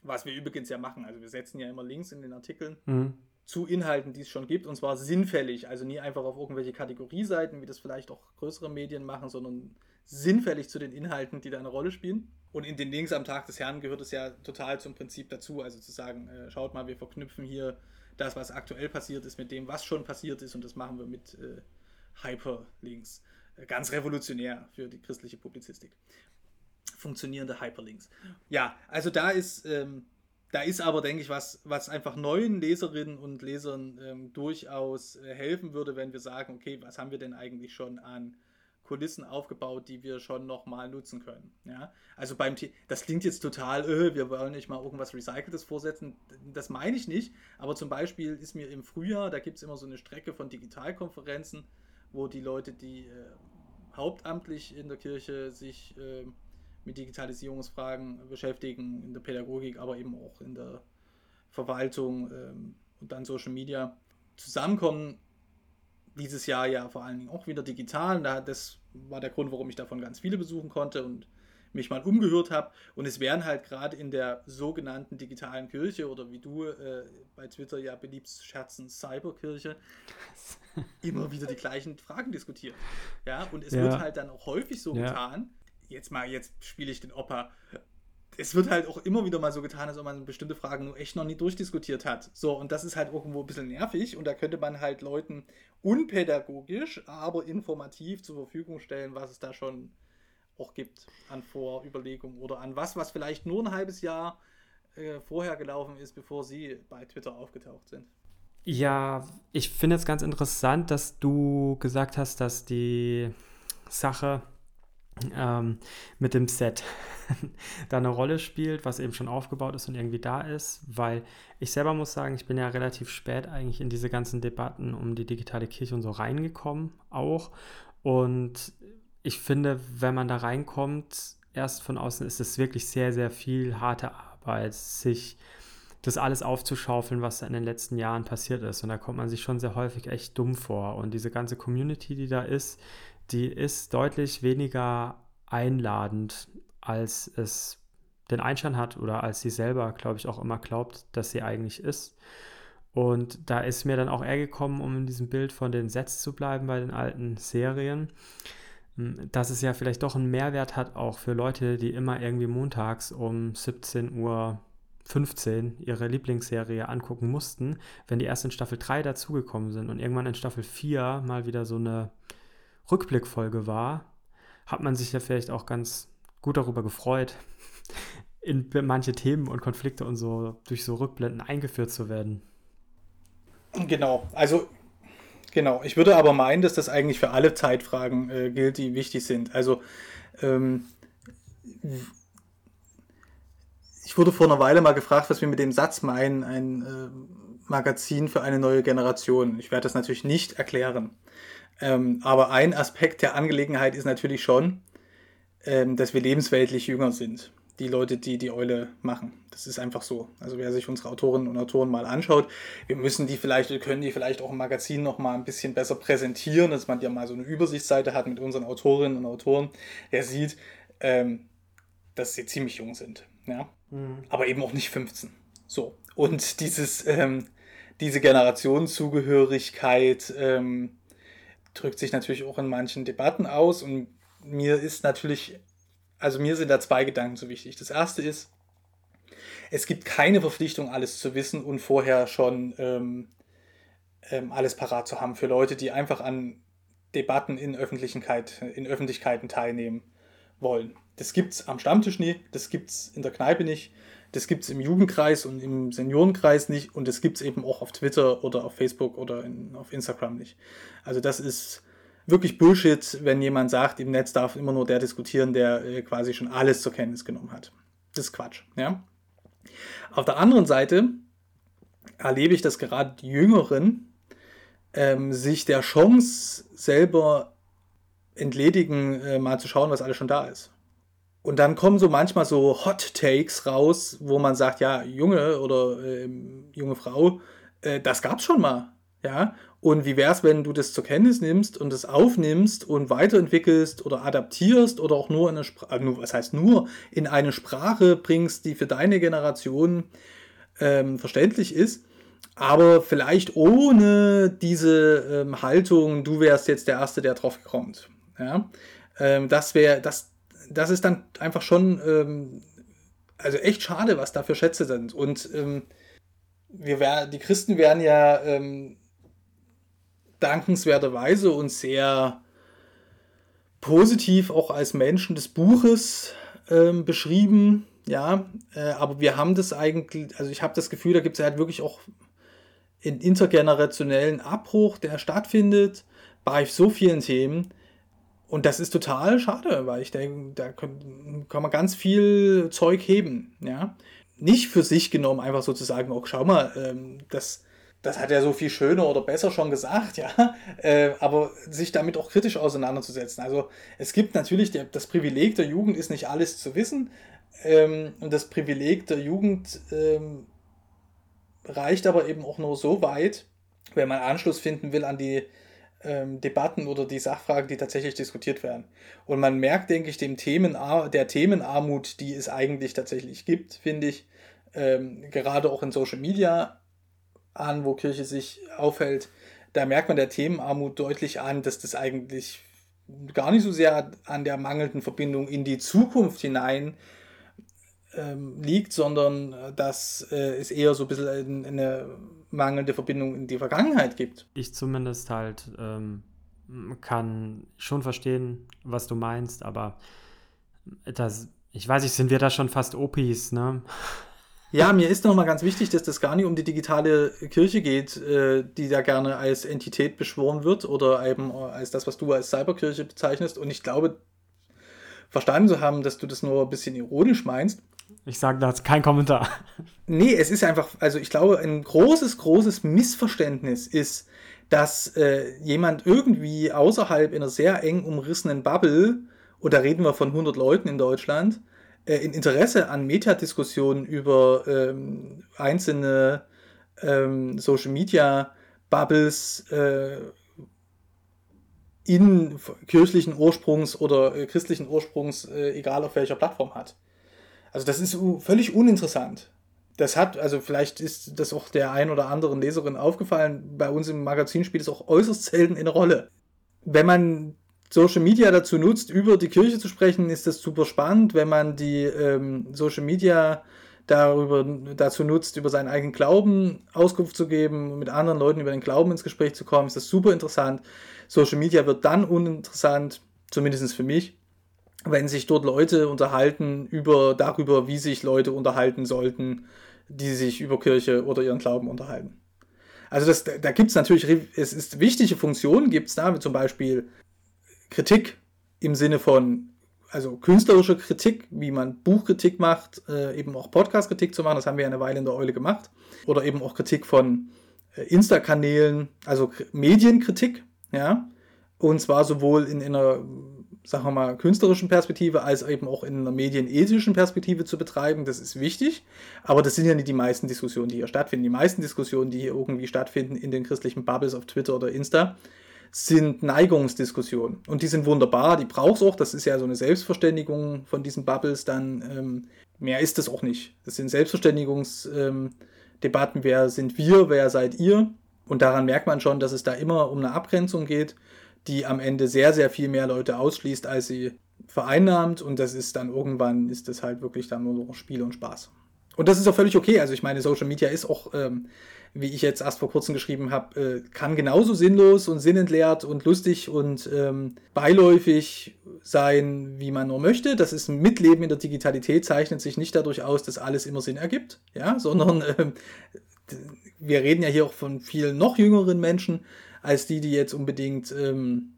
S2: Was wir übrigens ja machen. Also wir setzen ja immer Links in den Artikeln mhm. Zu Inhalten, die es schon gibt. Und zwar sinnfällig. Also nie einfach auf irgendwelche Kategorieseiten, wie das vielleicht auch größere Medien machen, sondern sinnfällig zu den Inhalten, die da eine Rolle spielen. Und in den Links am Tag des Herrn gehört es ja total zum Prinzip dazu. Also zu sagen, äh, schaut mal, wir verknüpfen hier das, was aktuell passiert ist, mit dem, was schon passiert ist. Und das machen wir mit äh, Hyperlinks. Äh, ganz revolutionär für die christliche Publizistik funktionierende Hyperlinks. Ja, also da ist, ähm, da ist aber, denke ich, was, was einfach neuen Leserinnen und Lesern ähm, durchaus äh, helfen würde, wenn wir sagen, okay, was haben wir denn eigentlich schon an Kulissen aufgebaut, die wir schon nochmal nutzen können. Ja? Also beim The das klingt jetzt total, öh, wir wollen nicht mal irgendwas Recyceltes vorsetzen. Das meine ich nicht, aber zum Beispiel ist mir im Frühjahr, da gibt es immer so eine Strecke von Digitalkonferenzen, wo die Leute, die äh, hauptamtlich in der Kirche sich äh, mit Digitalisierungsfragen beschäftigen, in der Pädagogik, aber eben auch in der Verwaltung ähm, und dann Social Media zusammenkommen. Dieses Jahr ja vor allen Dingen auch wieder digital. das war der Grund, warum ich davon ganz viele besuchen konnte und mich mal umgehört habe. Und es werden halt gerade in der sogenannten digitalen Kirche oder wie du äh, bei Twitter ja beliebt scherzen, Cyberkirche, immer wieder die gleichen Fragen diskutiert. Ja, und es ja. wird halt dann auch häufig so ja. getan, jetzt mal, jetzt spiele ich den Opa. Es wird halt auch immer wieder mal so getan, als ob man bestimmte Fragen nur echt noch nie durchdiskutiert hat. So, und das ist halt irgendwo ein bisschen nervig und da könnte man halt Leuten unpädagogisch, aber informativ zur Verfügung stellen, was es da schon auch gibt an Vorüberlegungen oder an was, was vielleicht nur ein halbes Jahr äh, vorher gelaufen ist, bevor sie bei Twitter aufgetaucht sind.
S1: Ja, ich finde es ganz interessant, dass du gesagt hast, dass die Sache ähm, mit dem Set da eine Rolle spielt, was eben schon aufgebaut ist und irgendwie da ist, weil ich selber muss sagen, ich bin ja relativ spät eigentlich in diese ganzen Debatten um die digitale Kirche und so reingekommen auch und ich finde, wenn man da reinkommt, erst von außen ist es wirklich sehr, sehr viel harte Arbeit, sich das alles aufzuschaufeln, was in den letzten Jahren passiert ist. Und da kommt man sich schon sehr häufig echt dumm vor. Und diese ganze Community, die da ist, die ist deutlich weniger einladend, als es den Einschein hat oder als sie selber, glaube ich, auch immer glaubt, dass sie eigentlich ist. Und da ist mir dann auch eher gekommen, um in diesem Bild von den Sets zu bleiben bei den alten Serien, hm, dass es ja vielleicht doch einen Mehrwert hat, auch für Leute, die immer irgendwie montags um 17 Uhr 15 ihre Lieblingsserie angucken mussten, wenn die erst in Staffel 3 dazugekommen sind und irgendwann in Staffel 4 mal wieder so eine Rückblickfolge war, hat man sich ja vielleicht auch ganz gut darüber gefreut, in manche Themen und Konflikte und so durch so Rückblenden eingeführt zu werden.
S2: Genau, also genau. Ich würde aber meinen, dass das eigentlich für alle Zeitfragen äh, gilt, die wichtig sind. Also ähm, ich wurde vor einer Weile mal gefragt, was wir mit dem Satz meinen, ein äh, Magazin für eine neue Generation. Ich werde das natürlich nicht erklären. Ähm, aber ein Aspekt der Angelegenheit ist natürlich schon, ähm, dass wir lebensweltlich jünger sind. Die Leute, die die Eule machen. Das ist einfach so. Also wer sich unsere Autorinnen und Autoren mal anschaut, wir müssen die vielleicht, wir können die vielleicht auch im Magazin noch mal ein bisschen besser präsentieren, dass man ja mal so eine Übersichtsseite hat mit unseren Autorinnen und Autoren. Der sieht, ähm, dass sie ziemlich jung sind. Ja? Mhm. Aber eben auch nicht 15. So. Und dieses, ähm, diese Generationenzugehörigkeit, ähm, drückt sich natürlich auch in manchen Debatten aus. Und mir ist natürlich, also mir sind da zwei Gedanken so wichtig. Das erste ist, es gibt keine Verpflichtung, alles zu wissen und vorher schon ähm, ähm, alles parat zu haben für Leute, die einfach an Debatten in, Öffentlichkeit, in Öffentlichkeiten teilnehmen wollen. Das gibt es am Stammtisch nie, das gibt es in der Kneipe nicht, das gibt es im Jugendkreis und im Seniorenkreis nicht und das gibt es eben auch auf Twitter oder auf Facebook oder in, auf Instagram nicht. Also das ist wirklich Bullshit, wenn jemand sagt, im Netz darf immer nur der diskutieren, der äh, quasi schon alles zur Kenntnis genommen hat. Das ist Quatsch. Ja? Auf der anderen Seite erlebe ich, dass gerade die Jüngeren ähm, sich der Chance selber entledigen, äh, mal zu schauen, was alles schon da ist. Und dann kommen so manchmal so Hot Takes raus, wo man sagt, ja, Junge oder äh, junge Frau, äh, das gab's schon mal. Ja, und wie wäre es, wenn du das zur Kenntnis nimmst und es aufnimmst und weiterentwickelst oder adaptierst oder auch nur in eine Sprache, äh, was heißt nur, in eine Sprache bringst, die für deine Generation ähm, verständlich ist, aber vielleicht ohne diese ähm, Haltung, du wärst jetzt der Erste, der drauf kommt. Ja? Ähm, das wäre, das, das ist dann einfach schon, ähm, also echt schade, was da für Schätze sind. Und ähm, wir wär, die Christen werden ja ähm, dankenswerterweise und sehr positiv auch als Menschen des Buches ähm, beschrieben. Ja, äh, aber wir haben das eigentlich, also ich habe das Gefühl, da gibt es halt wirklich auch einen intergenerationellen Abbruch, der stattfindet bei so vielen Themen. Und das ist total schade, weil ich denke, da kann, man ganz viel Zeug heben. Ja? Nicht für sich genommen, einfach so zu oh, schau mal, ähm, das, das hat er so viel schöner oder besser schon gesagt, ja, äh, aber sich damit auch kritisch auseinanderzusetzen. Also es gibt natürlich, das Privileg der Jugend ist nicht alles zu wissen ähm, und das Privileg der Jugend ähm, reicht aber eben auch nur so weit, wenn man Anschluss finden will an die ähm, Debatten oder die Sachfragen, die tatsächlich diskutiert werden. Und man merkt, denke ich, dem Themen, der Themenarmut, die es eigentlich tatsächlich gibt, finde ich, ähm, gerade auch in Social Media an, wo Kirche sich aufhält, da merkt man der Themenarmut deutlich an, dass das eigentlich gar nicht so sehr an der mangelnden Verbindung in die Zukunft hinein ähm, liegt, sondern äh, dass äh, es eher so ein bisschen eine mangelnde Verbindung in die Vergangenheit gibt.
S1: Ich zumindest halt ähm, kann schon verstehen, was du meinst, aber das, ich weiß nicht, sind wir da schon fast Opis, ne?
S2: Ja, mir ist nochmal ganz wichtig, dass das gar nicht um die digitale Kirche geht, äh, die da gerne als Entität beschworen wird oder eben als das, was du als Cyberkirche bezeichnest. Und ich glaube, verstanden zu haben, dass du das nur ein bisschen ironisch meinst.
S1: Ich sage dazu kein Kommentar.
S2: Nee, es ist einfach, also ich glaube, ein großes, großes Missverständnis ist, dass äh, jemand irgendwie außerhalb in einer sehr eng umrissenen Bubble, und da reden wir von 100 Leuten in Deutschland, äh, ein Interesse an Metadiskussionen über ähm, einzelne ähm, Social Media Bubbles äh, in kirchlichen Ursprungs oder äh, christlichen Ursprungs, äh, egal auf welcher Plattform hat. Also das ist völlig uninteressant. Das hat, also vielleicht ist das auch der ein oder anderen Leserin aufgefallen, bei uns im Magazin spielt es auch äußerst selten eine Rolle. Wenn man Social Media dazu nutzt, über die Kirche zu sprechen, ist das super spannend. Wenn man die ähm, Social Media darüber, dazu nutzt, über seinen eigenen Glauben Auskunft zu geben, mit anderen Leuten über den Glauben ins Gespräch zu kommen, ist das super interessant. Social Media wird dann uninteressant, zumindest für mich, wenn sich dort Leute unterhalten über darüber, wie sich Leute unterhalten sollten, die sich über Kirche oder ihren Glauben unterhalten. Also das, da gibt es natürlich, es ist wichtige Funktionen, gibt es da, zum Beispiel Kritik im Sinne von, also künstlerische Kritik, wie man Buchkritik macht, äh, eben auch Podcast-Kritik zu machen, das haben wir eine Weile in der Eule gemacht. Oder eben auch Kritik von äh, Insta-Kanälen, also Medienkritik, ja. Und zwar sowohl in, in einer, sagen wir mal, künstlerischen Perspektive als eben auch in einer medienethischen Perspektive zu betreiben. Das ist wichtig. Aber das sind ja nicht die meisten Diskussionen, die hier stattfinden. Die meisten Diskussionen, die hier irgendwie stattfinden in den christlichen Bubbles auf Twitter oder Insta, sind Neigungsdiskussionen. Und die sind wunderbar, die braucht es auch. Das ist ja so eine Selbstverständigung von diesen Bubbles. Dann ähm, mehr ist es auch nicht. Das sind Selbstverständigungsdebatten. Ähm, wer sind wir, wer seid ihr? Und daran merkt man schon, dass es da immer um eine Abgrenzung geht. Die am Ende sehr, sehr viel mehr Leute ausschließt, als sie vereinnahmt. Und das ist dann irgendwann, ist das halt wirklich dann nur noch Spiel und Spaß. Und das ist auch völlig okay. Also ich meine, Social Media ist auch, ähm, wie ich jetzt erst vor kurzem geschrieben habe, äh, kann genauso sinnlos und sinnentleert und lustig und ähm, beiläufig sein, wie man nur möchte. Das ist ein Mitleben in der Digitalität, zeichnet sich nicht dadurch aus, dass alles immer Sinn ergibt, ja, sondern ähm, wir reden ja hier auch von vielen noch jüngeren Menschen, als die, die jetzt unbedingt ähm,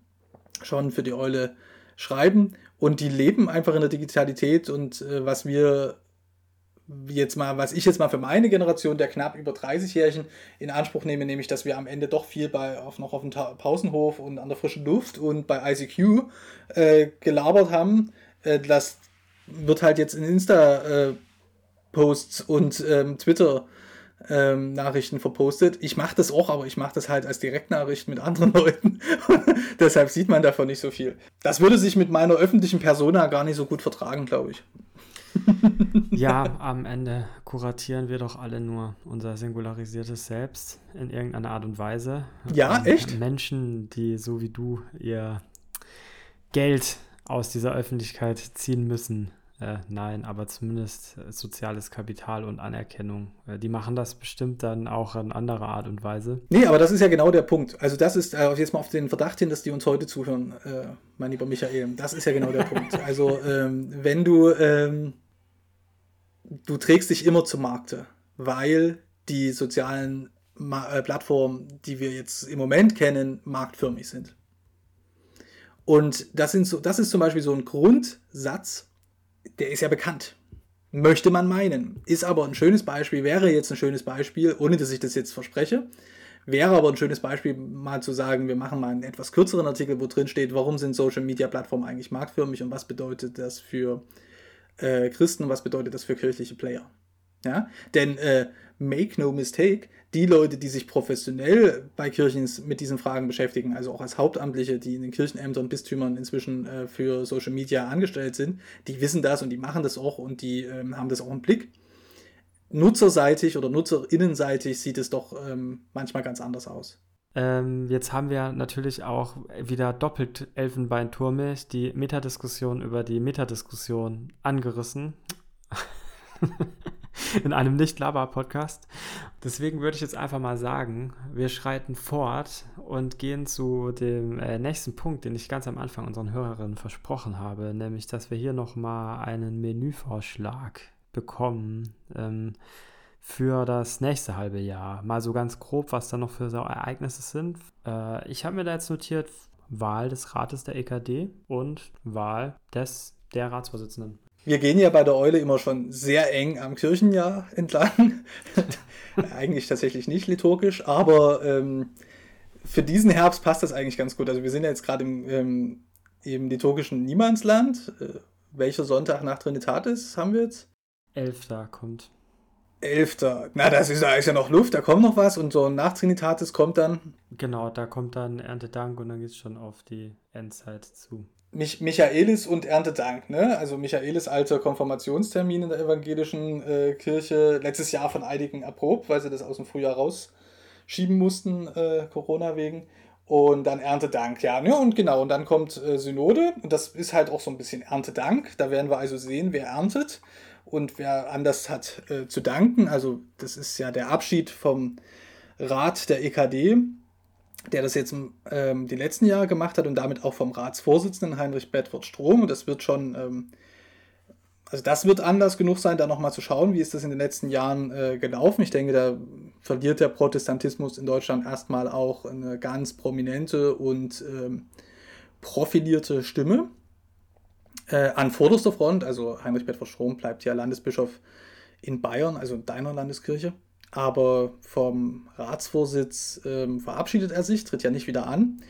S2: schon für die Eule schreiben. Und die leben einfach in der Digitalität und äh, was wir jetzt mal, was ich jetzt mal für meine Generation der knapp über 30-Jährigen in Anspruch nehme, nämlich, dass wir am Ende doch viel bei, auf, noch auf dem Pausenhof und an der frischen Luft und bei ICQ äh, gelabert haben. Äh, das wird halt jetzt in Insta-Posts äh, und ähm, Twitter ähm, Nachrichten verpostet. Ich mache das auch, aber ich mache das halt als Direktnachricht mit anderen Leuten. Deshalb sieht man davon nicht so viel. Das würde sich mit meiner öffentlichen Persona gar nicht so gut vertragen, glaube ich.
S1: ja, am Ende kuratieren wir doch alle nur unser singularisiertes Selbst in irgendeiner Art und Weise.
S2: Ja, und echt?
S1: Menschen, die so wie du ihr Geld aus dieser Öffentlichkeit ziehen müssen, äh, nein, aber zumindest äh, soziales Kapital und Anerkennung. Äh, die machen das bestimmt dann auch in anderer Art und Weise.
S2: Nee, aber das ist ja genau der Punkt. Also das ist äh, jetzt mal auf den Verdacht hin, dass die uns heute zuhören, äh, mein lieber Michael. Das ist ja genau der Punkt. Also ähm, wenn du, ähm, du trägst dich immer zum Markte, weil die sozialen Ma äh, Plattformen, die wir jetzt im Moment kennen, marktförmig sind. Und das, sind so, das ist zum Beispiel so ein Grundsatz, der ist ja bekannt. Möchte man meinen. Ist aber ein schönes Beispiel, wäre jetzt ein schönes Beispiel, ohne dass ich das jetzt verspreche. Wäre aber ein schönes Beispiel, mal zu sagen, wir machen mal einen etwas kürzeren Artikel, wo drin steht, warum sind Social Media Plattformen eigentlich marktförmig und was bedeutet das für äh, Christen und was bedeutet das für kirchliche Player. Ja? Denn äh, make no mistake, die Leute, die sich professionell bei Kirchen mit diesen Fragen beschäftigen, also auch als Hauptamtliche, die in den Kirchenämtern, Bistümern inzwischen äh, für Social Media angestellt sind, die wissen das und die machen das auch und die ähm, haben das auch im Blick. Nutzerseitig oder nutzerinnenseitig sieht es doch ähm, manchmal ganz anders aus.
S1: Ähm, jetzt haben wir natürlich auch wieder doppelt Elfenbeinturme, die Metadiskussion über die Metadiskussion angerissen. in einem Nicht-Laber-Podcast. Deswegen würde ich jetzt einfach mal sagen, wir schreiten fort und gehen zu dem äh, nächsten Punkt, den ich ganz am Anfang unseren Hörerinnen versprochen habe, nämlich, dass wir hier nochmal einen Menüvorschlag bekommen ähm, für das nächste halbe Jahr. Mal so ganz grob, was da noch für so Ereignisse sind. Äh, ich habe mir da jetzt notiert, Wahl des Rates der EKD und Wahl des der Ratsvorsitzenden.
S2: Wir gehen ja bei der Eule immer schon sehr eng am Kirchenjahr entlang. eigentlich tatsächlich nicht liturgisch, aber ähm, für diesen Herbst passt das eigentlich ganz gut. Also wir sind ja jetzt gerade im, ähm, im liturgischen Niemandsland. Äh, welcher Sonntag nach Trinitatis haben wir jetzt?
S1: Elfter kommt.
S2: Elfter. Na, das ist, da ist ja noch Luft, da kommt noch was und so nach Trinitatis kommt dann.
S1: Genau, da kommt dann Erntedank und dann geht es schon auf die Endzeit zu.
S2: Mich Michaelis und Erntedank, ne? Also Michaelis alter Konfirmationstermin in der evangelischen äh, Kirche, letztes Jahr von einigen erprobt, weil sie das aus dem Frühjahr rausschieben mussten, äh, Corona wegen. Und dann Erntedank, ja, ne? Und genau, und dann kommt äh, Synode. Und das ist halt auch so ein bisschen Erntedank. Da werden wir also sehen, wer erntet und wer anders hat äh, zu danken. Also, das ist ja der Abschied vom Rat der EKD der das jetzt ähm, die letzten Jahre gemacht hat und damit auch vom Ratsvorsitzenden Heinrich Bedford Strom. Und das wird schon, ähm, also das wird anders genug sein, da nochmal zu schauen, wie ist das in den letzten Jahren äh, gelaufen. Ich denke, da verliert der Protestantismus in Deutschland erstmal auch eine ganz prominente und ähm, profilierte Stimme. Äh, an vorderster Front, also Heinrich Bedford Strom bleibt ja Landesbischof in Bayern, also in deiner Landeskirche aber vom Ratsvorsitz ähm, verabschiedet er sich, tritt ja nicht wieder an.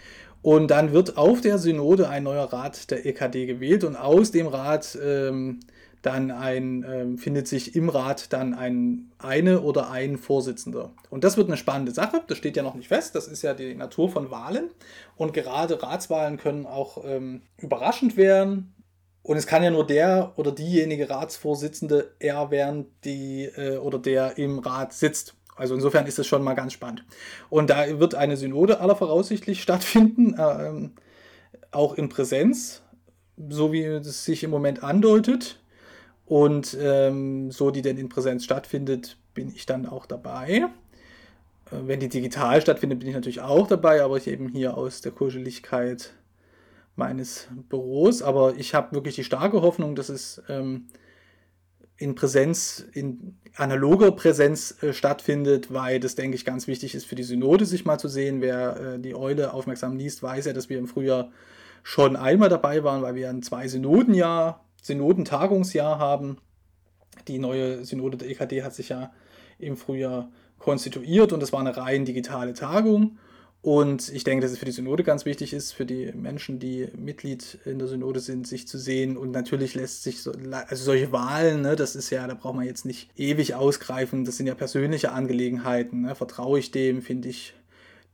S2: Und dann wird auf der Synode ein neuer Rat der EKD gewählt und aus dem Rat ähm, dann ein, ähm, findet sich im Rat dann ein eine oder ein Vorsitzender. Und das wird eine spannende Sache, das steht ja noch nicht fest, das ist ja die Natur von Wahlen. Und gerade Ratswahlen können auch ähm, überraschend werden. Und es kann ja nur der oder diejenige Ratsvorsitzende er werden, die äh, oder der im Rat sitzt. Also insofern ist es schon mal ganz spannend. Und da wird eine Synode aller voraussichtlich stattfinden, äh, auch in Präsenz, so wie es sich im Moment andeutet. Und ähm, so die denn in Präsenz stattfindet, bin ich dann auch dabei. Äh, wenn die digital stattfindet, bin ich natürlich auch dabei, aber ich eben hier aus der Kuscheligkeit meines Büros. Aber ich habe wirklich die starke Hoffnung, dass es ähm, in Präsenz, in analoger Präsenz äh, stattfindet, weil das, denke ich, ganz wichtig ist für die Synode, sich mal zu sehen. Wer äh, die Eule aufmerksam liest, weiß ja, dass wir im Frühjahr schon einmal dabei waren, weil wir ein zwei Synodenjahr, Synodentagungsjahr haben. Die neue Synode der EKD hat sich ja im Frühjahr konstituiert und es war eine rein digitale Tagung. Und ich denke, dass es für die Synode ganz wichtig ist, für die Menschen, die Mitglied in der Synode sind, sich zu sehen. Und natürlich lässt sich so, also solche Wahlen, ne, das ist ja, da braucht man jetzt nicht ewig ausgreifen. Das sind ja persönliche Angelegenheiten. Ne. Vertraue ich dem, finde ich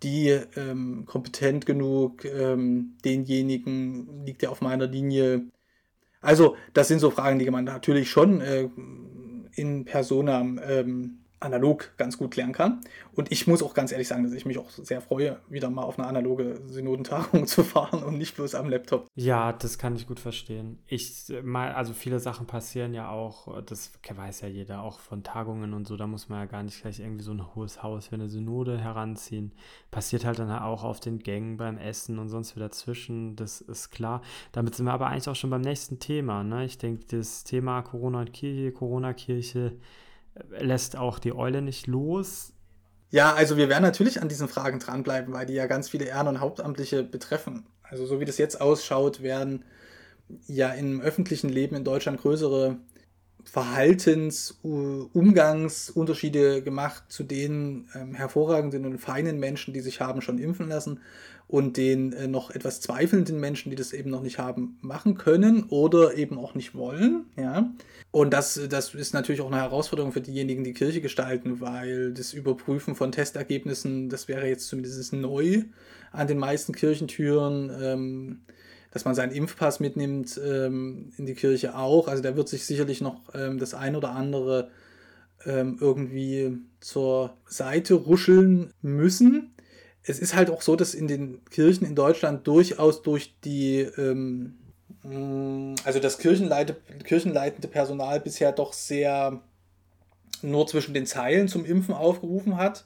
S2: die ähm, kompetent genug, ähm, denjenigen liegt ja auf meiner Linie. Also, das sind so Fragen, die man natürlich schon äh, in Persona ähm, analog ganz gut klären kann. Und ich muss auch ganz ehrlich sagen, dass ich mich auch sehr freue, wieder mal auf eine analoge Synodentagung zu fahren und nicht bloß am Laptop.
S1: Ja, das kann ich gut verstehen. Ich mal, also viele Sachen passieren ja auch, das weiß ja jeder, auch von Tagungen und so, da muss man ja gar nicht gleich irgendwie so ein hohes Haus für eine Synode heranziehen. Passiert halt dann auch auf den Gängen beim Essen und sonst wieder zwischen, das ist klar. Damit sind wir aber eigentlich auch schon beim nächsten Thema. Ne? Ich denke, das Thema Corona und Kirche, Corona-Kirche, lässt auch die Eule nicht los.
S2: Ja, also wir werden natürlich an diesen Fragen dranbleiben, weil die ja ganz viele Ehren- und Hauptamtliche betreffen. Also so wie das jetzt ausschaut, werden ja im öffentlichen Leben in Deutschland größere Verhaltens-, Umgangsunterschiede gemacht zu den ähm, hervorragenden und feinen Menschen, die sich haben schon impfen lassen und den äh, noch etwas zweifelnden Menschen, die das eben noch nicht haben, machen können oder eben auch nicht wollen. Ja. Und das, das ist natürlich auch eine Herausforderung für diejenigen, die Kirche gestalten, weil das Überprüfen von Testergebnissen, das wäre jetzt zumindest neu an den meisten Kirchentüren. Ähm, dass man seinen Impfpass mitnimmt ähm, in die Kirche auch. Also da wird sich sicherlich noch ähm, das ein oder andere ähm, irgendwie zur Seite ruscheln müssen es ist halt auch so, dass in den Kirchen in Deutschland durchaus durch die, ähm, mm, also das Kirchenleite, kirchenleitende Personal bisher doch sehr nur zwischen den Zeilen zum Impfen aufgerufen hat.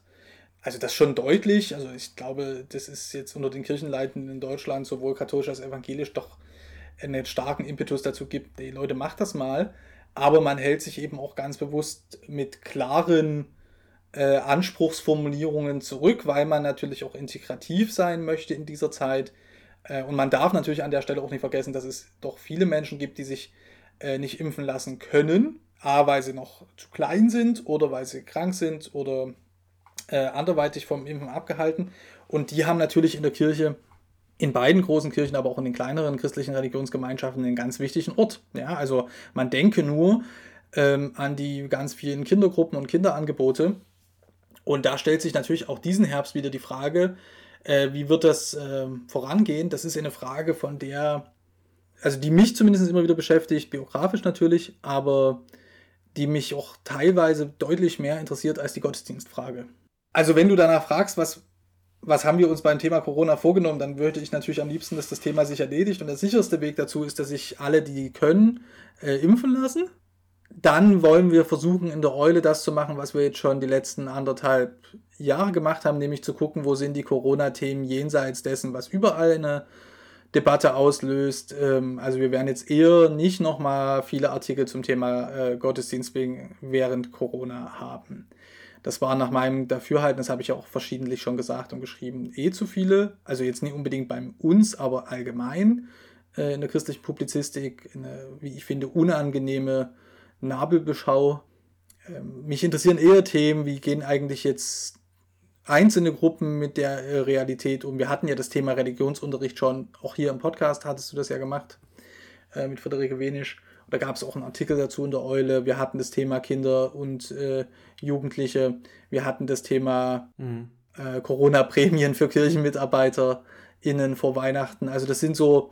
S2: Also das schon deutlich. Also ich glaube, das ist jetzt unter den Kirchenleitenden in Deutschland, sowohl katholisch als evangelisch, doch einen starken Impetus dazu gibt, die Leute macht das mal. Aber man hält sich eben auch ganz bewusst mit klaren äh, Anspruchsformulierungen zurück, weil man natürlich auch integrativ sein möchte in dieser Zeit. Äh, und man darf natürlich an der Stelle auch nicht vergessen, dass es doch viele Menschen gibt, die sich äh, nicht impfen lassen können. A, weil sie noch zu klein sind oder weil sie krank sind oder äh, anderweitig vom Impfen abgehalten. Und die haben natürlich in der Kirche in beiden großen Kirchen, aber auch in den kleineren christlichen Religionsgemeinschaften einen ganz wichtigen Ort. Ja, also man denke nur ähm, an die ganz vielen Kindergruppen und Kinderangebote, und da stellt sich natürlich auch diesen Herbst wieder die Frage, äh, wie wird das äh, vorangehen? Das ist eine Frage, von der, also die mich zumindest immer wieder beschäftigt, biografisch natürlich, aber die mich auch teilweise deutlich mehr interessiert als die Gottesdienstfrage. Also wenn du danach fragst, was, was haben wir uns beim Thema Corona vorgenommen, dann würde ich natürlich am liebsten, dass das Thema sich erledigt. Und der sicherste Weg dazu ist, dass sich alle, die können, äh, impfen lassen dann wollen wir versuchen, in der Eule das zu machen, was wir jetzt schon die letzten anderthalb Jahre gemacht haben, nämlich zu gucken, wo sind die Corona-Themen jenseits dessen, was überall eine Debatte auslöst. Ähm, also wir werden jetzt eher nicht nochmal viele Artikel zum Thema äh, Gottesdienst während Corona haben. Das war nach meinem Dafürhalten, das habe ich auch verschiedentlich schon gesagt und geschrieben, eh zu viele. Also jetzt nicht unbedingt bei uns, aber allgemein äh, in der christlichen Publizistik eine, wie ich finde, unangenehme Nabelbeschau. Ähm, mich interessieren eher Themen, wie gehen eigentlich jetzt einzelne Gruppen mit der äh, Realität um. Wir hatten ja das Thema Religionsunterricht schon, auch hier im Podcast hattest du das ja gemacht äh, mit Friederike Wenisch. Da gab es auch einen Artikel dazu in der Eule. Wir hatten das Thema Kinder und äh, Jugendliche. Wir hatten das Thema mhm. äh, Corona-Prämien für KirchenmitarbeiterInnen vor Weihnachten. Also das sind so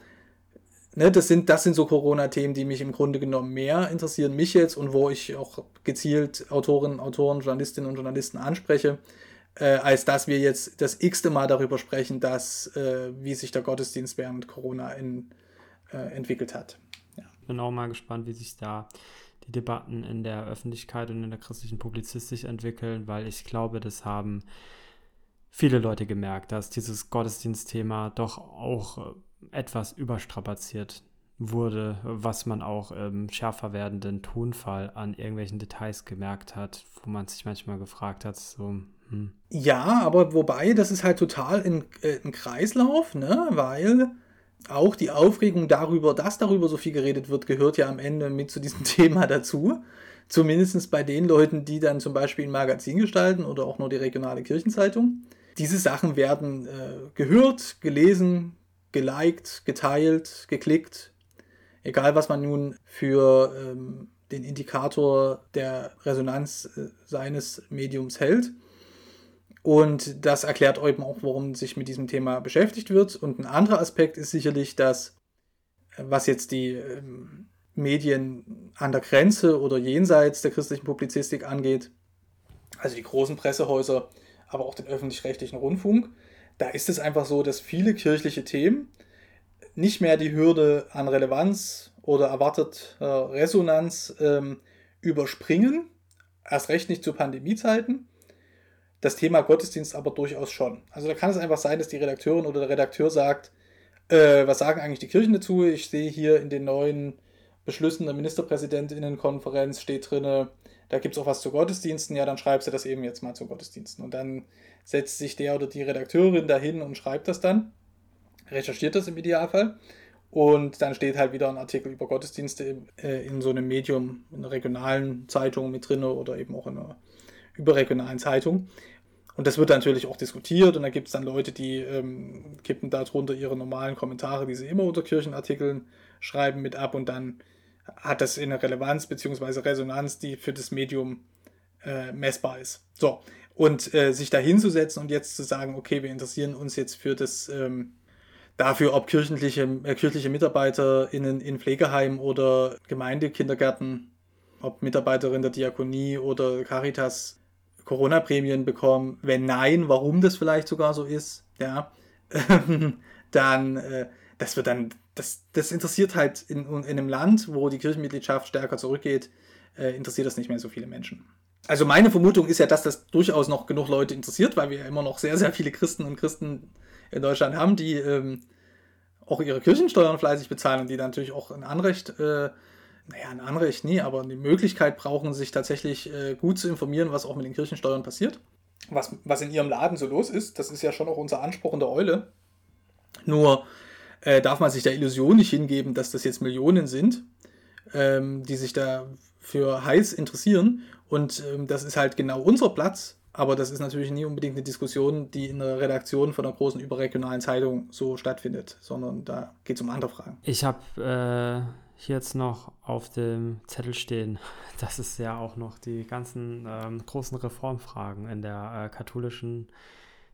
S2: ne, das, sind, das sind so Corona-Themen, die mich im Grunde genommen mehr interessieren, mich jetzt und wo ich auch gezielt Autorinnen, Autoren, Journalistinnen und Journalisten anspreche, äh, als dass wir jetzt das x-te Mal darüber sprechen, dass, äh, wie sich der Gottesdienst während Corona in, äh, entwickelt hat.
S1: Ja. Bin auch mal gespannt, wie sich da die Debatten in der Öffentlichkeit und in der christlichen Publizistik entwickeln, weil ich glaube, das haben viele Leute gemerkt, dass dieses Gottesdienstthema doch auch äh, etwas überstrapaziert wurde, was man auch im schärfer werdenden Tonfall an irgendwelchen Details gemerkt hat, wo man sich manchmal gefragt hat, so. Hm.
S2: Ja, aber wobei, das ist halt total ein, äh, ein Kreislauf, ne? Weil auch die Aufregung darüber, dass darüber so viel geredet wird, gehört ja am Ende mit zu diesem Thema dazu. Zumindest bei den Leuten, die dann zum Beispiel ein Magazin gestalten oder auch nur die regionale Kirchenzeitung. Diese Sachen werden äh, gehört, gelesen, geliked, geteilt, geklickt. Egal, was man nun für ähm, den Indikator der Resonanz äh, seines Mediums hält. Und das erklärt eben auch, warum sich mit diesem Thema beschäftigt wird. Und ein anderer Aspekt ist sicherlich, dass, äh, was jetzt die ähm, Medien an der Grenze oder jenseits der christlichen Publizistik angeht, also die großen Pressehäuser, aber auch den öffentlich-rechtlichen Rundfunk, da ist es einfach so, dass viele kirchliche Themen nicht mehr die Hürde an Relevanz oder erwartet äh, Resonanz ähm, überspringen, erst recht nicht zu Pandemiezeiten das Thema Gottesdienst aber durchaus schon. Also da kann es einfach sein, dass die Redakteurin oder der Redakteur sagt, äh, was sagen eigentlich die Kirchen dazu? Ich sehe hier in den neuen Beschlüssen der Ministerpräsidentinnenkonferenz steht drin, da gibt es auch was zu Gottesdiensten, ja, dann schreibst du das eben jetzt mal zu Gottesdiensten. Und dann setzt sich der oder die Redakteurin dahin und schreibt das dann, recherchiert das im Idealfall. Und dann steht halt wieder ein Artikel über Gottesdienste in, äh, in so einem Medium, in einer regionalen Zeitung mit drin oder eben auch in einer überregionalen Zeitung. Und das wird natürlich auch diskutiert und da gibt es dann Leute, die ähm, kippen darunter ihre normalen Kommentare, die sie immer unter Kirchenartikeln schreiben, mit ab und dann hat das eine Relevanz bzw. Resonanz, die für das Medium äh, messbar ist. So, und äh, sich da hinzusetzen und jetzt zu sagen, okay, wir interessieren uns jetzt für das ähm, dafür, ob kirchliche, äh, kirchliche MitarbeiterInnen in Pflegeheimen oder Gemeindekindergärten, ob Mitarbeiterinnen der Diakonie oder Caritas Corona-Prämien bekommen? Wenn nein, warum das vielleicht sogar so ist, ja, dann, äh, das wird dann, das, das interessiert halt in, in einem Land, wo die Kirchenmitgliedschaft stärker zurückgeht, äh, interessiert das nicht mehr so viele Menschen. Also meine Vermutung ist ja, dass das durchaus noch genug Leute interessiert, weil wir ja immer noch sehr, sehr viele Christen und Christen in Deutschland haben, die ähm, auch ihre Kirchensteuern fleißig bezahlen und die natürlich auch ein Anrecht äh, naja, ein Anrecht nie, aber die Möglichkeit brauchen, sich tatsächlich äh, gut zu informieren, was auch mit den Kirchensteuern passiert. Was, was in ihrem Laden so los ist, das ist ja schon auch unser Anspruch in der Eule. Nur äh, darf man sich der Illusion nicht hingeben, dass das jetzt Millionen sind, ähm, die sich da für heiß interessieren. Und ähm, das ist halt genau unser Platz. Aber das ist natürlich nie unbedingt eine Diskussion, die in der Redaktion von einer großen überregionalen Zeitung so stattfindet, sondern da geht es um andere Fragen.
S1: Ich habe äh hier jetzt noch auf dem Zettel stehen, dass es ja auch noch die ganzen ähm, großen Reformfragen in der äh, katholischen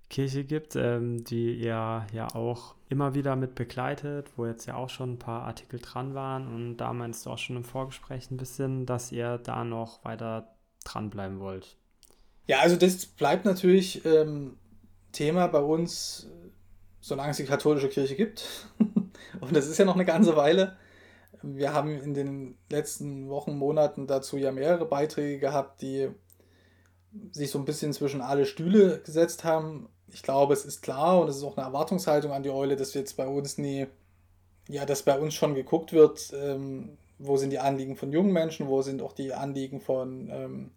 S1: Kirche gibt, ähm, die ihr ja auch immer wieder mit begleitet, wo jetzt ja auch schon ein paar Artikel dran waren und da meinst du auch schon im Vorgespräch ein bisschen, dass ihr da noch weiter dranbleiben wollt.
S2: Ja, also das bleibt natürlich ähm, Thema bei uns, solange es die katholische Kirche gibt. und das ist ja noch eine ganze Weile. Wir haben in den letzten Wochen, Monaten dazu ja mehrere Beiträge gehabt, die sich so ein bisschen zwischen alle Stühle gesetzt haben. Ich glaube, es ist klar und es ist auch eine Erwartungshaltung an die Eule, dass jetzt bei uns nie, ja, dass bei uns schon geguckt wird, ähm, wo sind die Anliegen von jungen Menschen, wo sind auch die Anliegen von ähm,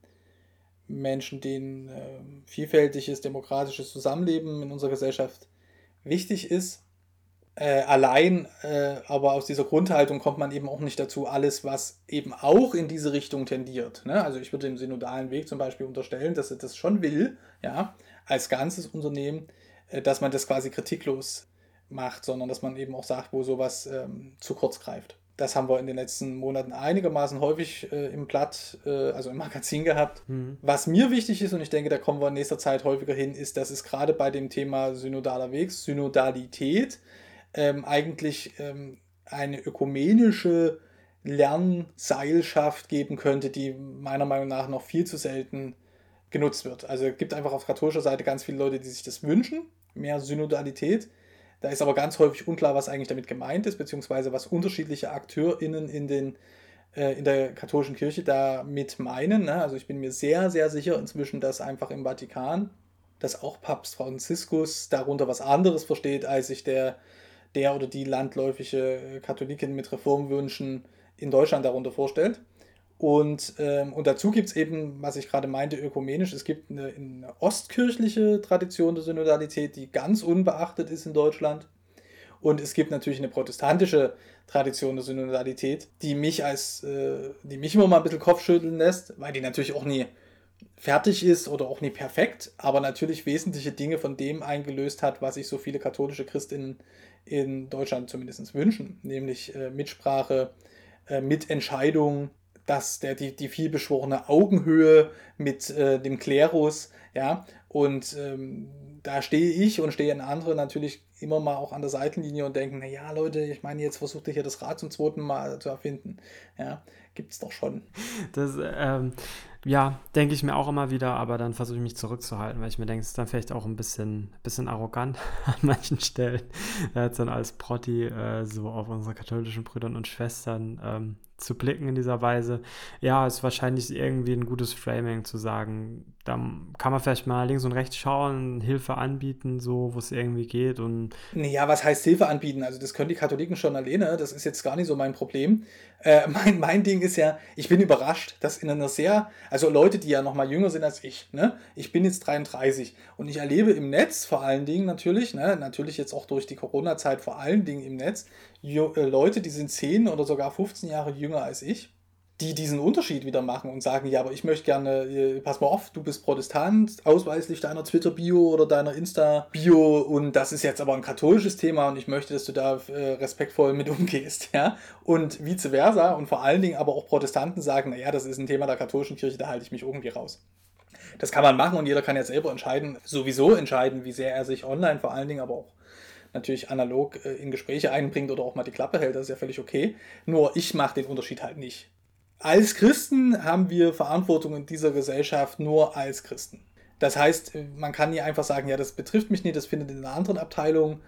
S2: Menschen, denen äh, vielfältiges demokratisches Zusammenleben in unserer Gesellschaft wichtig ist äh, allein, äh, aber aus dieser Grundhaltung kommt man eben auch nicht dazu, alles, was eben auch in diese Richtung tendiert. Ne? Also ich würde dem synodalen Weg zum Beispiel unterstellen, dass er das schon will, ja, als ganzes Unternehmen, äh, dass man das quasi kritiklos macht, sondern dass man eben auch sagt, wo sowas ähm, zu kurz greift. Das haben wir in den letzten Monaten einigermaßen häufig äh, im Blatt, äh, also im Magazin gehabt. Mhm. Was mir wichtig ist, und ich denke, da kommen wir in nächster Zeit häufiger hin, ist, dass es gerade bei dem Thema synodaler Weg, Synodalität, ähm, eigentlich ähm, eine ökumenische Lernseilschaft geben könnte, die meiner Meinung nach noch viel zu selten genutzt wird. Also es gibt einfach auf katholischer Seite ganz viele Leute, die sich das wünschen, mehr Synodalität. Da ist aber ganz häufig unklar, was eigentlich damit gemeint ist, beziehungsweise was unterschiedliche AkteurInnen in, den, äh, in der katholischen Kirche damit meinen. Ne? Also ich bin mir sehr, sehr sicher inzwischen, dass einfach im Vatikan, dass auch Papst Franziskus darunter was anderes versteht, als sich der, der oder die landläufige Katholikin mit Reformwünschen in Deutschland darunter vorstellt. Und, ähm, und dazu gibt es eben, was ich gerade meinte, ökumenisch, es gibt eine, eine, ostkirchliche Tradition der Synodalität, die ganz unbeachtet ist in Deutschland. Und es gibt natürlich eine protestantische Tradition der Synodalität, die mich als, äh, die mich immer mal ein bisschen Kopfschütteln lässt, weil die natürlich auch nie fertig ist oder auch nie perfekt, aber natürlich wesentliche Dinge von dem eingelöst hat, was sich so viele katholische Christinnen in Deutschland zumindest wünschen, nämlich äh, Mitsprache, äh, Mitentscheidung, dass der, die, die vielbeschworene Augenhöhe mit äh, dem Klerus, ja, und ähm, da stehe ich und stehen andere natürlich immer mal auch an der Seitenlinie und denken, naja, Leute, ich meine, jetzt versucht ihr hier das Rad zum zweiten Mal zu erfinden. Ja, gibt es doch schon.
S1: Das, ähm, ja, denke ich mir auch immer wieder, aber dann versuche ich mich zurückzuhalten, weil ich mir denke, es ist dann vielleicht auch ein bisschen, bisschen arrogant an manchen Stellen, jetzt dann als Protti äh, so auf unsere katholischen Brüder und Schwestern ähm, zu blicken in dieser Weise. Ja, ist wahrscheinlich irgendwie ein gutes Framing zu sagen, da kann man vielleicht mal links und rechts schauen, Hilfe anbieten, so, wo es irgendwie geht. Und
S2: ja, was heißt Hilfe anbieten? Also das können die Katholiken schon alleine, das ist jetzt gar nicht so mein Problem. Äh, mein, mein Ding ist ja, ich bin überrascht, dass in einer sehr, also Leute, die ja noch mal jünger sind als ich, ne? Ich bin jetzt 33 und ich erlebe im Netz vor allen Dingen natürlich, ne? natürlich jetzt auch durch die Corona-Zeit vor allen Dingen im Netz, Leute, die sind 10 oder sogar 15 Jahre jünger als ich, die diesen Unterschied wieder machen und sagen, ja, aber ich möchte gerne, äh, pass mal auf, du bist Protestant, ausweislich deiner Twitter-Bio oder deiner Insta-Bio und das ist jetzt aber ein katholisches Thema und ich möchte, dass du da äh, respektvoll mit umgehst, ja. Und vice versa und vor allen Dingen aber auch Protestanten sagen, naja, das ist ein Thema der katholischen Kirche, da halte ich mich irgendwie raus. Das kann man machen und jeder kann ja selber entscheiden, sowieso entscheiden, wie sehr er sich online vor allen Dingen aber auch natürlich analog äh, in Gespräche einbringt oder auch mal die Klappe hält, das ist ja völlig okay. Nur ich mache den Unterschied halt nicht. Als Christen haben wir Verantwortung in dieser Gesellschaft nur als Christen. Das heißt, man kann nie einfach sagen, ja, das betrifft mich nicht, das findet in einer anderen Abteilung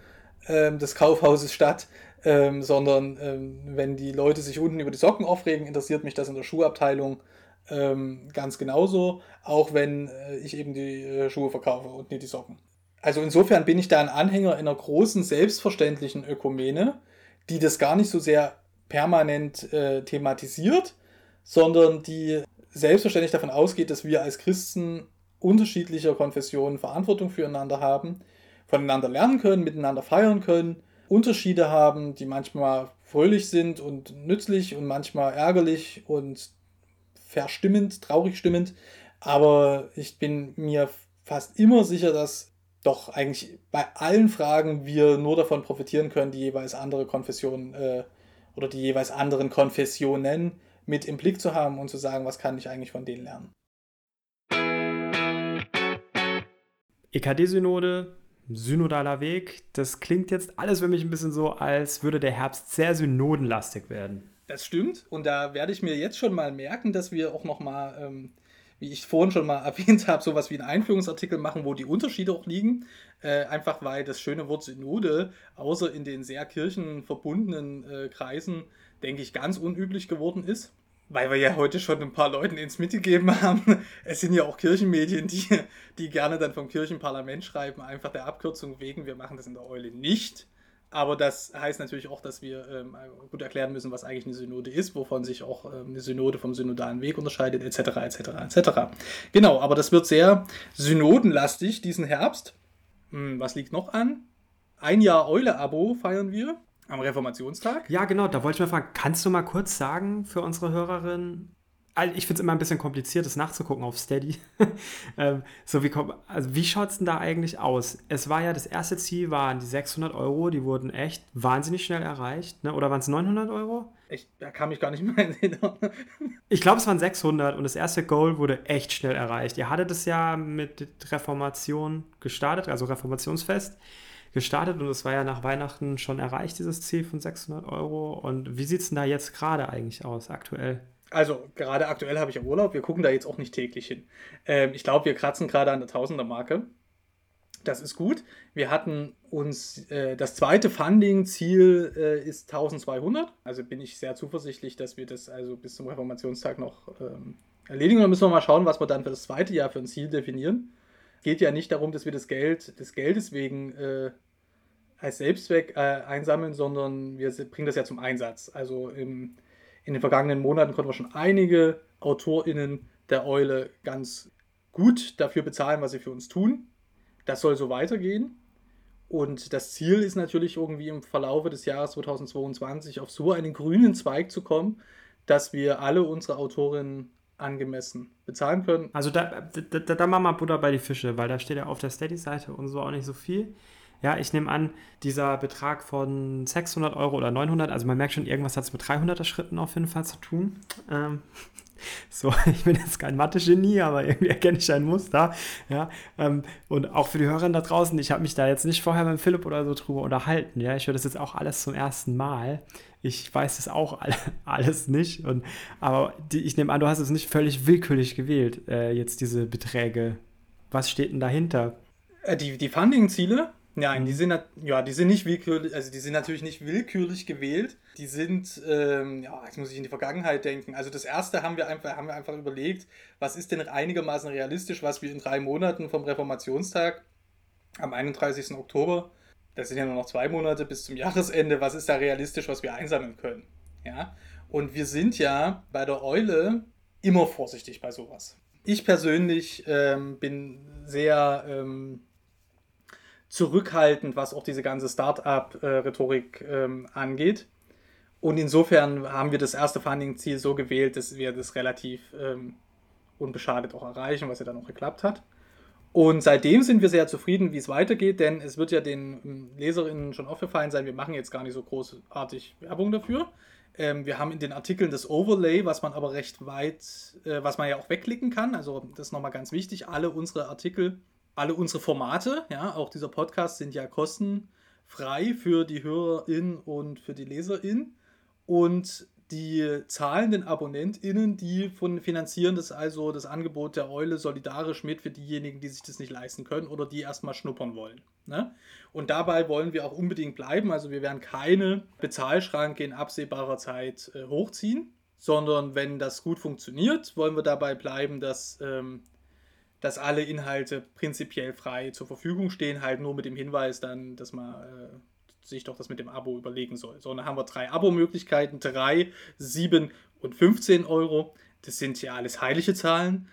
S2: ähm, des Kaufhauses statt, ähm, sondern ähm, wenn die Leute sich unten über die Socken aufregen, interessiert mich das in der Schuhabteilung ähm, ganz genauso, auch wenn äh, ich eben die äh, Schuhe verkaufe und nicht die Socken also insofern bin ich da ein Anhänger einer großen, selbstverständlichen Ökumene, die das gar nicht so sehr permanent äh, thematisiert, sondern die selbstverständlich davon ausgeht, dass wir als Christen unterschiedlicher Konfessionen Verantwortung füreinander haben, voneinander lernen können, miteinander feiern können, Unterschiede haben, die manchmal fröhlich sind und nützlich und manchmal ärgerlich und verstimmend, traurig stimmend. Aber ich bin mir fast immer sicher, dass doch eigentlich bei allen Fragen wir nur davon profitieren können, die jeweils andere Konfessionen äh, oder die jeweils anderen Konfessionen mit im Blick zu haben und zu sagen, was kann ich eigentlich von denen lernen.
S1: EKD-Synode, synodaler Weg, das klingt jetzt alles für mich ein bisschen so, als würde der Herbst sehr synodenlastig werden.
S2: Das stimmt und da werde ich mir jetzt schon mal merken, dass wir auch noch mal ähm, wie ich vorhin schon mal erwähnt habe, sowas wie einen Einführungsartikel machen, wo die Unterschiede auch liegen. Äh, einfach weil das schöne Wort Synode, außer in den sehr kirchenverbundenen äh, Kreisen, denke ich, ganz unüblich geworden ist. Weil wir ja heute schon ein paar Leuten ins mitgegeben haben. Es sind ja auch Kirchenmedien, die, die gerne dann vom Kirchenparlament schreiben, einfach der Abkürzung wegen, wir machen das in der Eule nicht. Aber das heißt natürlich auch, dass wir ähm, gut erklären müssen, was eigentlich eine Synode ist, wovon sich auch ähm, eine Synode vom synodalen Weg unterscheidet, etc., etc., etc. Genau, aber das wird sehr synodenlastig diesen Herbst. Hm, was liegt noch an? Ein Jahr Eule-Abo feiern wir am Reformationstag.
S1: Ja, genau, da wollte ich mal fragen, kannst du mal kurz sagen für unsere Hörerinnen, also ich finde es immer ein bisschen kompliziert, das nachzugucken auf Steady. ähm, so wie, also wie schaut es denn da eigentlich aus? Es war ja, das erste Ziel waren die 600 Euro, die wurden echt wahnsinnig schnell erreicht. Ne? Oder waren es 900 Euro?
S2: Ich, da kam ich gar nicht mehr in
S1: Ich glaube, es waren 600 und das erste Goal wurde echt schnell erreicht. Ihr hattet es ja mit Reformation gestartet, also Reformationsfest. gestartet und es war ja nach Weihnachten schon erreicht, dieses Ziel von 600 Euro. Und wie sieht es denn da jetzt gerade eigentlich aus, aktuell?
S2: Also, gerade aktuell habe ich ja Urlaub. Wir gucken da jetzt auch nicht täglich hin. Ähm, ich glaube, wir kratzen gerade an der Tausender-Marke. Das ist gut. Wir hatten uns äh, das zweite Funding-Ziel äh, ist 1200. Also bin ich sehr zuversichtlich, dass wir das also bis zum Reformationstag noch ähm, erledigen. Dann müssen wir mal schauen, was wir dann für das zweite Jahr für ein Ziel definieren. Geht ja nicht darum, dass wir das Geld des Geldes wegen äh, als Selbstzweck äh, einsammeln, sondern wir bringen das ja zum Einsatz. Also im, in den vergangenen Monaten konnten wir schon einige AutorInnen der Eule ganz gut dafür bezahlen, was sie für uns tun. Das soll so weitergehen. Und das Ziel ist natürlich irgendwie im Verlaufe des Jahres 2022 auf so einen grünen Zweig zu kommen, dass wir alle unsere Autorinnen angemessen bezahlen können.
S1: Also da, da, da machen wir Butter bei die Fische, weil da steht ja auf der Steady-Seite und so auch nicht so viel. Ja, ich nehme an, dieser Betrag von 600 Euro oder 900, also man merkt schon, irgendwas hat es mit 300er Schritten auf jeden Fall zu tun. Ähm, so, ich bin jetzt kein Mathe-Genie, aber irgendwie erkenne ich ein Muster. Ja, ähm, und auch für die Hörer da draußen, ich habe mich da jetzt nicht vorher mit Philipp oder so drüber unterhalten. Ja, ich höre das jetzt auch alles zum ersten Mal. Ich weiß das auch alle, alles nicht. Und, aber die, ich nehme an, du hast es nicht völlig willkürlich gewählt, äh, jetzt diese Beträge. Was steht denn dahinter?
S2: Äh, die, die Funding-Ziele Nein, die sind, ja, die sind nicht willkürlich, also die sind natürlich nicht willkürlich gewählt. Die sind, ähm, ja, jetzt muss ich in die Vergangenheit denken. Also das erste haben wir einfach, haben wir einfach überlegt, was ist denn einigermaßen realistisch, was wir in drei Monaten vom Reformationstag am 31. Oktober, das sind ja nur noch zwei Monate bis zum Jahresende, was ist da realistisch, was wir einsammeln können? Ja. Und wir sind ja bei der Eule immer vorsichtig bei sowas. Ich persönlich ähm, bin sehr ähm, zurückhaltend, was auch diese ganze Start-up-Rhetorik ähm, angeht. Und insofern haben wir das erste Funding-Ziel so gewählt, dass wir das relativ ähm, unbeschadet auch erreichen, was ja dann auch geklappt hat. Und seitdem sind wir sehr zufrieden, wie es weitergeht, denn es wird ja den ähm, Leserinnen schon aufgefallen sein, wir machen jetzt gar nicht so großartig Werbung dafür. Ähm, wir haben in den Artikeln das Overlay, was man aber recht weit, äh, was man ja auch wegklicken kann. Also das ist nochmal ganz wichtig. Alle unsere Artikel alle unsere Formate, ja, auch dieser Podcast sind ja kostenfrei für die HörerInnen und für die LeserInnen. Und die zahlenden AbonnentInnen, die von finanzieren das also das Angebot der Eule solidarisch mit für diejenigen, die sich das nicht leisten können oder die erstmal schnuppern wollen. Ne? Und dabei wollen wir auch unbedingt bleiben. Also wir werden keine Bezahlschranke in absehbarer Zeit äh, hochziehen, sondern wenn das gut funktioniert, wollen wir dabei bleiben, dass ähm, dass alle Inhalte prinzipiell frei zur Verfügung stehen, halt nur mit dem Hinweis dann, dass man äh, sich doch das mit dem Abo überlegen soll. So, dann haben wir drei Abo-Möglichkeiten, 3, 7 und 15 Euro. Das sind ja alles heilige Zahlen.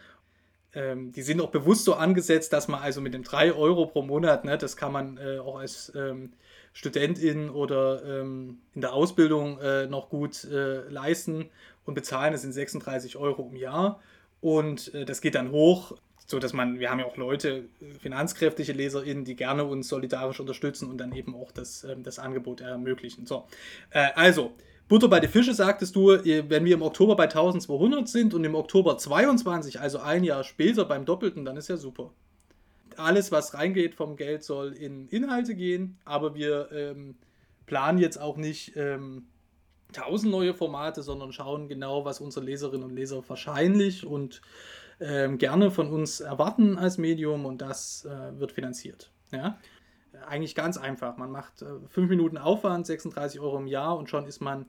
S2: Ähm, die sind auch bewusst so angesetzt, dass man also mit dem 3 Euro pro Monat, ne, das kann man äh, auch als ähm, Studentin oder ähm, in der Ausbildung äh, noch gut äh, leisten und bezahlen. Das sind 36 Euro im Jahr. Und äh, das geht dann hoch so dass man, wir haben ja auch Leute, finanzkräftige LeserInnen, die gerne uns solidarisch unterstützen und dann eben auch das, ähm, das Angebot ermöglichen. So, äh, also, Butter bei den Fische sagtest du, wenn wir im Oktober bei 1200 sind und im Oktober 22, also ein Jahr später beim Doppelten, dann ist ja super. Alles, was reingeht vom Geld, soll in Inhalte gehen, aber wir ähm, planen jetzt auch nicht ähm, 1000 neue Formate, sondern schauen genau, was unsere Leserinnen und Leser wahrscheinlich und gerne von uns erwarten als Medium und das äh, wird finanziert. Ja? Eigentlich ganz einfach. Man macht äh, fünf Minuten Aufwand, 36 Euro im Jahr und schon ist man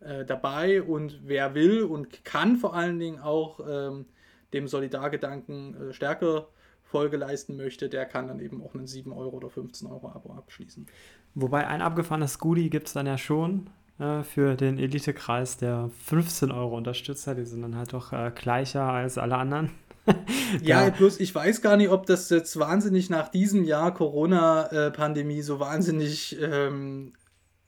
S2: äh, dabei und wer will und kann vor allen Dingen auch ähm, dem Solidargedanken äh, stärker Folge leisten möchte, der kann dann eben auch einen 7 Euro oder 15 Euro Abo abschließen.
S1: Wobei ein abgefahrenes Goodie gibt es dann ja schon äh, für den Elitekreis der 15 Euro Unterstützer. Die sind dann halt doch äh, gleicher als alle anderen.
S2: ja, bloß ich weiß gar nicht, ob das jetzt wahnsinnig nach diesem Jahr Corona-Pandemie so wahnsinnig ähm,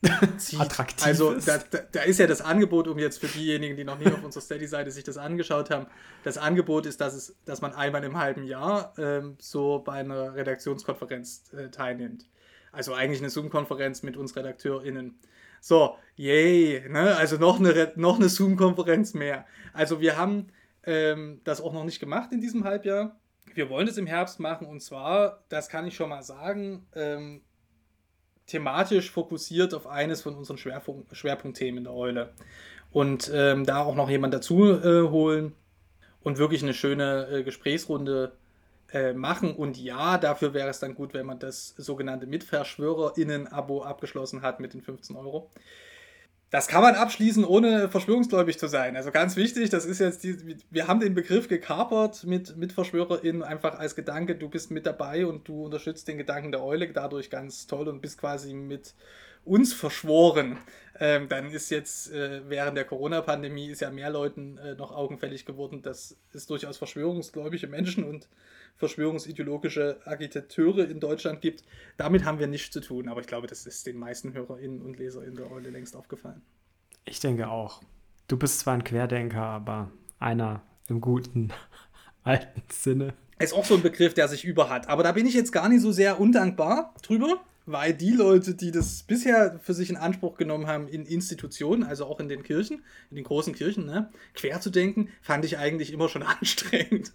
S2: zieht. Attraktiv also da, da, da, ist ja das Angebot, um jetzt für diejenigen, die noch nie auf unserer Steady-Seite sich das angeschaut haben, das Angebot ist, dass, es, dass man einmal im halben Jahr ähm, so bei einer Redaktionskonferenz äh, teilnimmt. Also eigentlich eine Zoom-Konferenz mit uns RedakteurInnen. So, yay, ne? also noch eine, noch eine Zoom-Konferenz mehr. Also wir haben ähm, das auch noch nicht gemacht in diesem Halbjahr. Wir wollen es im Herbst machen und zwar, das kann ich schon mal sagen, ähm, thematisch fokussiert auf eines von unseren Schwerpunkt, Schwerpunktthemen in der Eule. Und ähm, da auch noch jemand dazu äh, holen und wirklich eine schöne äh, Gesprächsrunde äh, machen. Und ja, dafür wäre es dann gut, wenn man das sogenannte MitverschwörerInnen-Abo abgeschlossen hat mit den 15 Euro. Das kann man abschließen, ohne verschwörungsgläubig zu sein. Also ganz wichtig, das ist jetzt die, wir haben den Begriff gekapert mit, mit VerschwörerInnen einfach als Gedanke, du bist mit dabei und du unterstützt den Gedanken der Eule dadurch ganz toll und bist quasi mit uns verschworen. Ähm, dann ist jetzt äh, während der Corona-Pandemie ist ja mehr Leuten äh, noch augenfällig geworden, dass es durchaus verschwörungsgläubige Menschen und verschwörungsideologische Agitateure in Deutschland gibt. Damit haben wir nichts zu tun, aber ich glaube, das ist den meisten HörerInnen und LeserInnen der Eule längst aufgefallen.
S1: Ich denke auch. Du bist zwar ein Querdenker, aber einer im guten alten Sinne.
S2: Ist auch so ein Begriff, der sich über hat. Aber da bin ich jetzt gar nicht so sehr undankbar drüber weil die Leute, die das bisher für sich in Anspruch genommen haben, in Institutionen, also auch in den Kirchen, in den großen Kirchen, ne, quer zu denken, fand ich eigentlich immer schon anstrengend.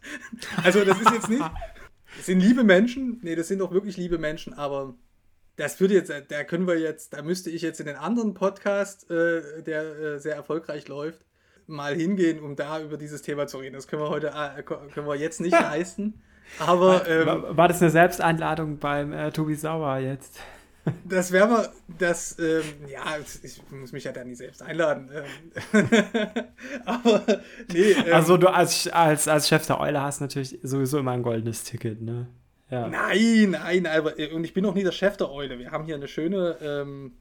S2: Also das ist jetzt nicht, das sind liebe Menschen, nee, das sind doch wirklich liebe Menschen, aber das würde jetzt, da können wir jetzt, da müsste ich jetzt in den anderen Podcast, äh, der äh, sehr erfolgreich läuft, mal hingehen, um da über dieses Thema zu reden. Das können wir heute, äh, können wir jetzt nicht leisten. Aber
S1: ähm, war, war, das eine Selbsteinladung beim äh, Tobi Sauer jetzt?
S2: Das wäre mal, das, ähm, ja, ich muss mich ja da nicht selbst einladen. Ähm.
S1: aber, nee. Ähm, also, du als, als, als Chef der Eule hast natürlich sowieso immer ein goldenes Ticket, ne?
S2: Ja. Nein, nein, aber, äh, und ich bin auch nie der Chef der Eule. Wir haben hier eine schöne, ähm,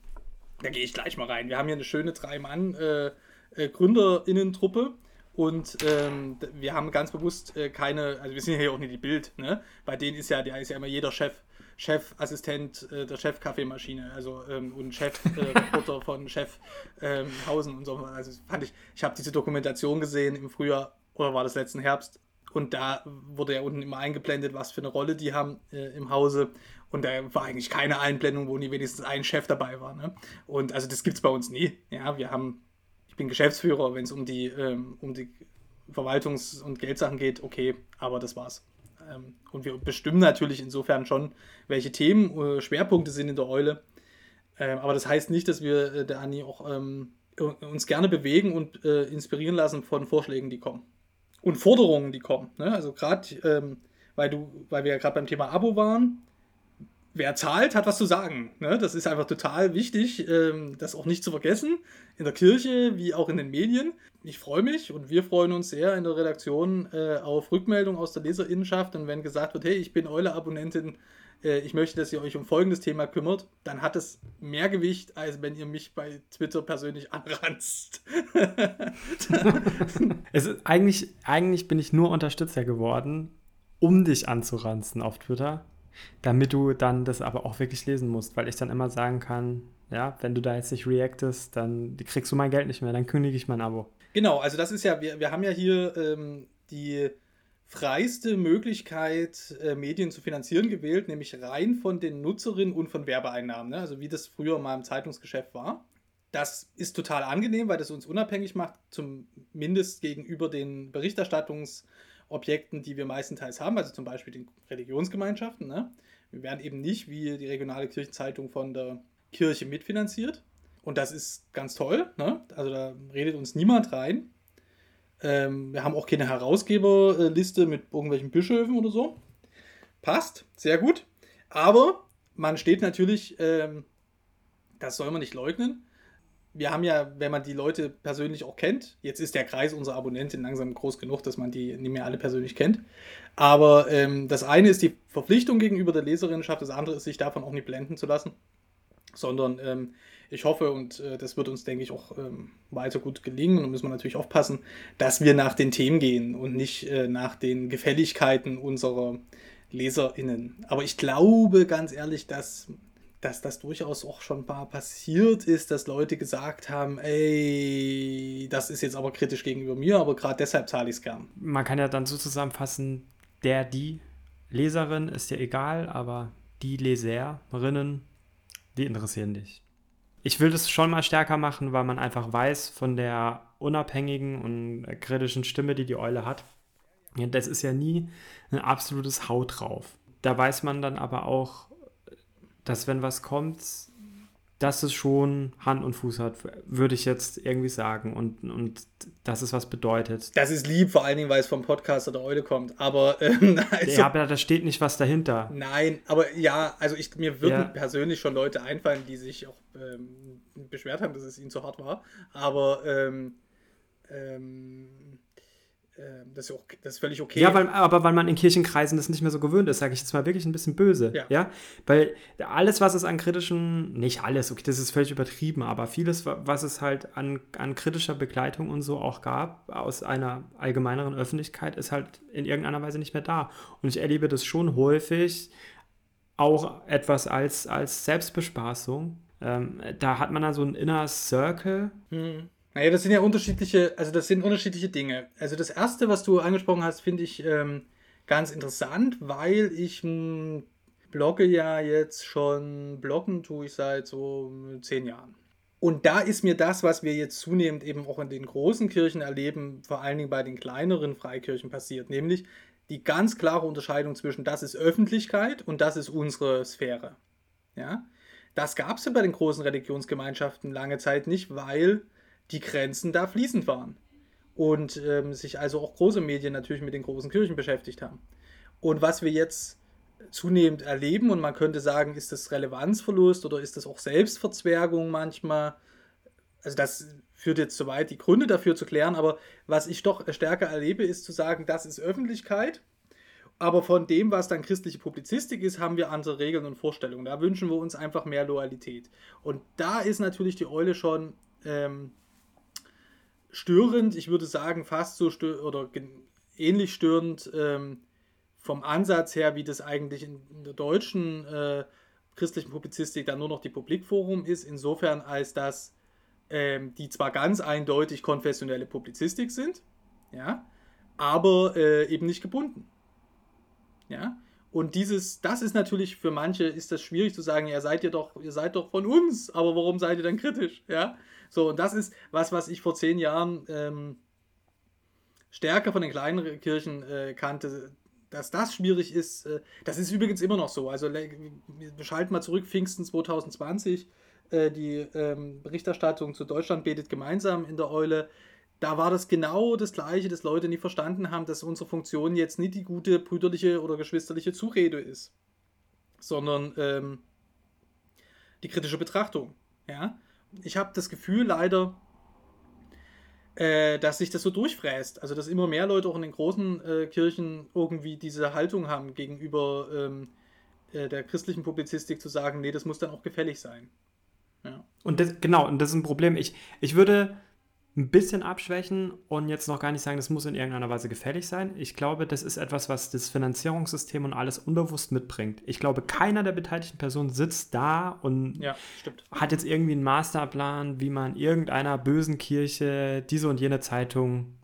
S2: da gehe ich gleich mal rein. Wir haben hier eine schöne Drei-Mann-GründerInnen-Truppe. Äh, äh, und ähm, wir haben ganz bewusst äh, keine, also wir sind ja auch nicht die Bild, ne? Bei denen ist ja, da ist ja immer jeder Chef, Chefassistent äh, der Chef-Kaffeemaschine, also ähm, und Chef-Reporter äh, von Chef ähm, Hausen und so. Also fand ich, ich habe diese Dokumentation gesehen im Frühjahr oder war das letzten Herbst und da wurde ja unten immer eingeblendet, was für eine Rolle die haben äh, im Hause. Und da war eigentlich keine Einblendung, wo nie wenigstens ein Chef dabei war. Ne? Und also das gibt es bei uns nie. Ja, wir haben ich bin Geschäftsführer, wenn es um die, ähm, um die Verwaltungs- und Geldsachen geht, okay, aber das war's. Ähm, und wir bestimmen natürlich insofern schon, welche Themen, äh, Schwerpunkte sind in der Eule. Ähm, aber das heißt nicht, dass wir äh, der Anni auch ähm, uns gerne bewegen und äh, inspirieren lassen von Vorschlägen, die kommen. Und Forderungen, die kommen. Ne? Also gerade, ähm, weil du, weil wir ja gerade beim Thema Abo waren, wer zahlt, hat was zu sagen. Ne? Das ist einfach total wichtig, ähm, das auch nicht zu vergessen, in der Kirche wie auch in den Medien. Ich freue mich und wir freuen uns sehr in der Redaktion äh, auf Rückmeldung aus der Leserinnenschaft. Und wenn gesagt wird, hey, ich bin Eule-Abonnentin, äh, ich möchte, dass ihr euch um folgendes Thema kümmert, dann hat es mehr Gewicht, als wenn ihr mich bei Twitter persönlich anranzt.
S1: es ist, eigentlich, eigentlich bin ich nur Unterstützer geworden, um dich anzuranzen auf Twitter damit du dann das aber auch wirklich lesen musst, weil ich dann immer sagen kann, ja, wenn du da jetzt nicht reactest, dann kriegst du mein Geld nicht mehr, dann kündige ich mein Abo.
S2: Genau, also das ist ja, wir, wir haben ja hier ähm, die freiste Möglichkeit, äh, Medien zu finanzieren gewählt, nämlich rein von den Nutzerinnen und von Werbeeinnahmen, ne? also wie das früher mal im Zeitungsgeschäft war. Das ist total angenehm, weil das uns unabhängig macht, zumindest gegenüber den Berichterstattungs- Objekten, die wir meistenteils haben, also zum Beispiel den Religionsgemeinschaften. Ne? Wir werden eben nicht wie die regionale Kirchenzeitung von der Kirche mitfinanziert. Und das ist ganz toll. Ne? Also da redet uns niemand rein. Ähm, wir haben auch keine Herausgeberliste mit irgendwelchen Bischöfen oder so. Passt, sehr gut. Aber man steht natürlich, ähm, das soll man nicht leugnen, wir haben ja, wenn man die Leute persönlich auch kennt, jetzt ist der Kreis unserer Abonnenten langsam groß genug, dass man die nicht mehr alle persönlich kennt. Aber ähm, das eine ist die Verpflichtung gegenüber der Leserinnenschaft, das andere ist, sich davon auch nicht blenden zu lassen. Sondern ähm, ich hoffe, und äh, das wird uns, denke ich, auch ähm, weiter gut gelingen, und müssen wir natürlich aufpassen, dass wir nach den Themen gehen und nicht äh, nach den Gefälligkeiten unserer LeserInnen. Aber ich glaube ganz ehrlich, dass dass das durchaus auch schon mal passiert ist, dass Leute gesagt haben, ey, das ist jetzt aber kritisch gegenüber mir, aber gerade deshalb zahle ich es gern.
S1: Man kann ja dann so zusammenfassen, der, die Leserin ist ja egal, aber die Leserinnen, die interessieren dich. Ich will das schon mal stärker machen, weil man einfach weiß von der unabhängigen und kritischen Stimme, die die Eule hat. Das ist ja nie ein absolutes Haut drauf. Da weiß man dann aber auch, dass wenn was kommt, dass es schon Hand und Fuß hat, würde ich jetzt irgendwie sagen. Und, und dass es was bedeutet.
S2: Das ist lieb, vor allen Dingen, weil es vom Podcaster der Eule kommt. Aber, ähm,
S1: also, ja, aber da steht nicht was dahinter.
S2: Nein, aber ja, also ich, mir würden ja. persönlich schon Leute einfallen, die sich auch ähm, beschwert haben, dass es ihnen zu hart war. Aber ähm ähm, das ist, auch, das ist völlig okay.
S1: Ja, weil, aber weil man in Kirchenkreisen das nicht mehr so gewöhnt ist, sage ich jetzt mal wirklich ein bisschen böse. Ja. ja. Weil alles, was es an kritischen, nicht alles, okay, das ist völlig übertrieben, aber vieles, was es halt an, an kritischer Begleitung und so auch gab, aus einer allgemeineren Öffentlichkeit, ist halt in irgendeiner Weise nicht mehr da. Und ich erlebe das schon häufig auch etwas als, als Selbstbespaßung. Ähm, da hat man dann so einen Inner Circle.
S2: Mhm naja, das sind ja unterschiedliche, also das sind unterschiedliche Dinge. Also das erste, was du angesprochen hast, finde ich ähm, ganz interessant, weil ich hm, blogge ja jetzt schon, bloggen tue ich seit so zehn Jahren. Und da ist mir das, was wir jetzt zunehmend eben auch in den großen Kirchen erleben, vor allen Dingen bei den kleineren Freikirchen passiert, nämlich die ganz klare Unterscheidung zwischen das ist Öffentlichkeit und das ist unsere Sphäre. Ja? Das gab es ja bei den großen Religionsgemeinschaften lange Zeit nicht, weil die Grenzen da fließend waren. Und ähm, sich also auch große Medien natürlich mit den großen Kirchen beschäftigt haben. Und was wir jetzt zunehmend erleben, und man könnte sagen, ist das Relevanzverlust oder ist das auch Selbstverzwergung manchmal? Also das führt jetzt zu weit, die Gründe dafür zu klären, aber was ich doch stärker erlebe, ist zu sagen, das ist Öffentlichkeit, aber von dem, was dann christliche Publizistik ist, haben wir andere Regeln und Vorstellungen. Da wünschen wir uns einfach mehr Loyalität. Und da ist natürlich die Eule schon ähm, störend, ich würde sagen fast so störend oder ähnlich störend ähm, vom Ansatz her, wie das eigentlich in, der deutschen äh, christlichen Publizistik dann nur noch die Publikforum ist, insofern als dass ähm, die zwar ganz eindeutig konfessionelle Publizistik sind, ja, aber äh, eben nicht gebunden. Ja, und dieses, das ist natürlich für manche ist das schwierig zu sagen, ja, seid ihr doch, ihr seid doch von uns, aber warum seid ihr dann kritisch? Ja, so, und das ist was, was ich vor zehn Jahren ähm, stärker von den kleinen Kirchen äh, kannte, dass das schwierig ist. Äh, das ist übrigens immer noch so. Also wir schalten mal zurück, Pfingsten 2020, äh, die ähm, Berichterstattung zu Deutschland betet gemeinsam in der Eule. Da war das genau das Gleiche, dass Leute nicht verstanden haben, dass unsere Funktion jetzt nicht die gute brüderliche oder geschwisterliche Zurede ist, sondern ähm, die kritische Betrachtung. Ja? Ich habe das Gefühl leider, äh, dass sich das so durchfräst. Also, dass immer mehr Leute auch in den großen äh, Kirchen irgendwie diese Haltung haben gegenüber ähm, äh, der christlichen Publizistik zu sagen, nee, das muss dann auch gefällig sein.
S1: Ja. Und das, genau, und das ist ein Problem. Ich, ich würde ein bisschen abschwächen und jetzt noch gar nicht sagen, das muss in irgendeiner Weise gefällig sein. Ich glaube, das ist etwas, was das Finanzierungssystem und alles unbewusst mitbringt. Ich glaube, keiner der beteiligten Personen sitzt da und
S2: ja,
S1: hat jetzt irgendwie einen Masterplan, wie man irgendeiner bösen Kirche diese und jene Zeitung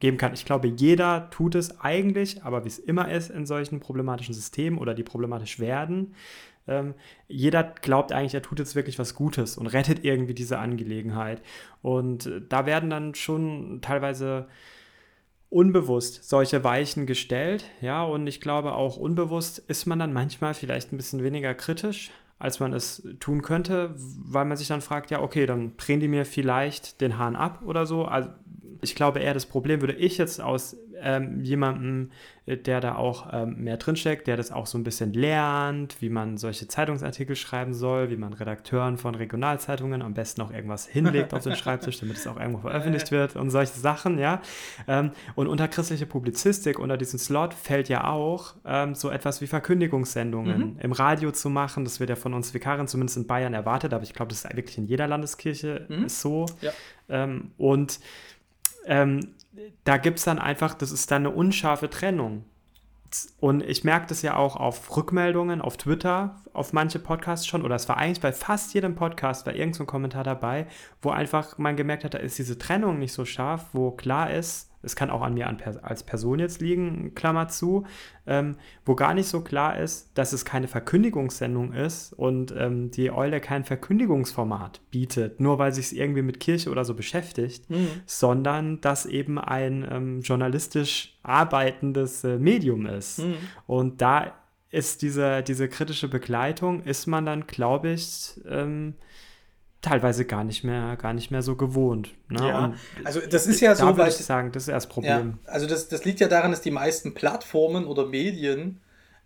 S1: geben kann. Ich glaube, jeder tut es eigentlich, aber wie es immer ist in solchen problematischen Systemen oder die problematisch werden, ähm, jeder glaubt eigentlich, er tut jetzt wirklich was Gutes und rettet irgendwie diese Angelegenheit. Und äh, da werden dann schon teilweise unbewusst solche Weichen gestellt, ja, und ich glaube auch unbewusst ist man dann manchmal vielleicht ein bisschen weniger kritisch, als man es tun könnte, weil man sich dann fragt, ja, okay, dann drehen die mir vielleicht den Hahn ab oder so. Also ich glaube eher, das Problem würde ich jetzt aus ähm, jemandem, äh, der da auch ähm, mehr drinsteckt, der das auch so ein bisschen lernt, wie man solche Zeitungsartikel schreiben soll, wie man Redakteuren von Regionalzeitungen am besten auch irgendwas hinlegt auf den Schreibtisch, damit es auch irgendwo veröffentlicht wird und solche Sachen, ja. Ähm, und unter christliche Publizistik, unter diesem Slot fällt ja auch ähm, so etwas wie Verkündigungssendungen mhm. im Radio zu machen. Das wird ja von uns Vikarien zumindest in Bayern erwartet, aber ich glaube, das ist wirklich in jeder Landeskirche mhm. so. Ja. Ähm, und ähm, da gibt es dann einfach, das ist dann eine unscharfe Trennung. Und ich merke das ja auch auf Rückmeldungen auf Twitter, auf manche Podcasts schon, oder es war eigentlich bei fast jedem Podcast, war irgendein so Kommentar dabei, wo einfach man gemerkt hat, da ist diese Trennung nicht so scharf, wo klar ist, es kann auch an mir als Person jetzt liegen, Klammer zu, ähm, wo gar nicht so klar ist, dass es keine Verkündigungssendung ist und ähm, die Eule kein Verkündigungsformat bietet, nur weil sich es irgendwie mit Kirche oder so beschäftigt, mhm. sondern dass eben ein ähm, journalistisch arbeitendes äh, Medium ist. Mhm. Und da ist diese, diese kritische Begleitung, ist man dann, glaube ich, ähm, teilweise gar nicht mehr, gar nicht mehr so gewohnt. Ne?
S2: Ja, also das ist ja so,
S1: da würde
S2: weil
S1: ich sagen, das ist erst das
S2: ja,
S1: Problem.
S2: also das, das liegt ja daran, dass die meisten Plattformen oder Medien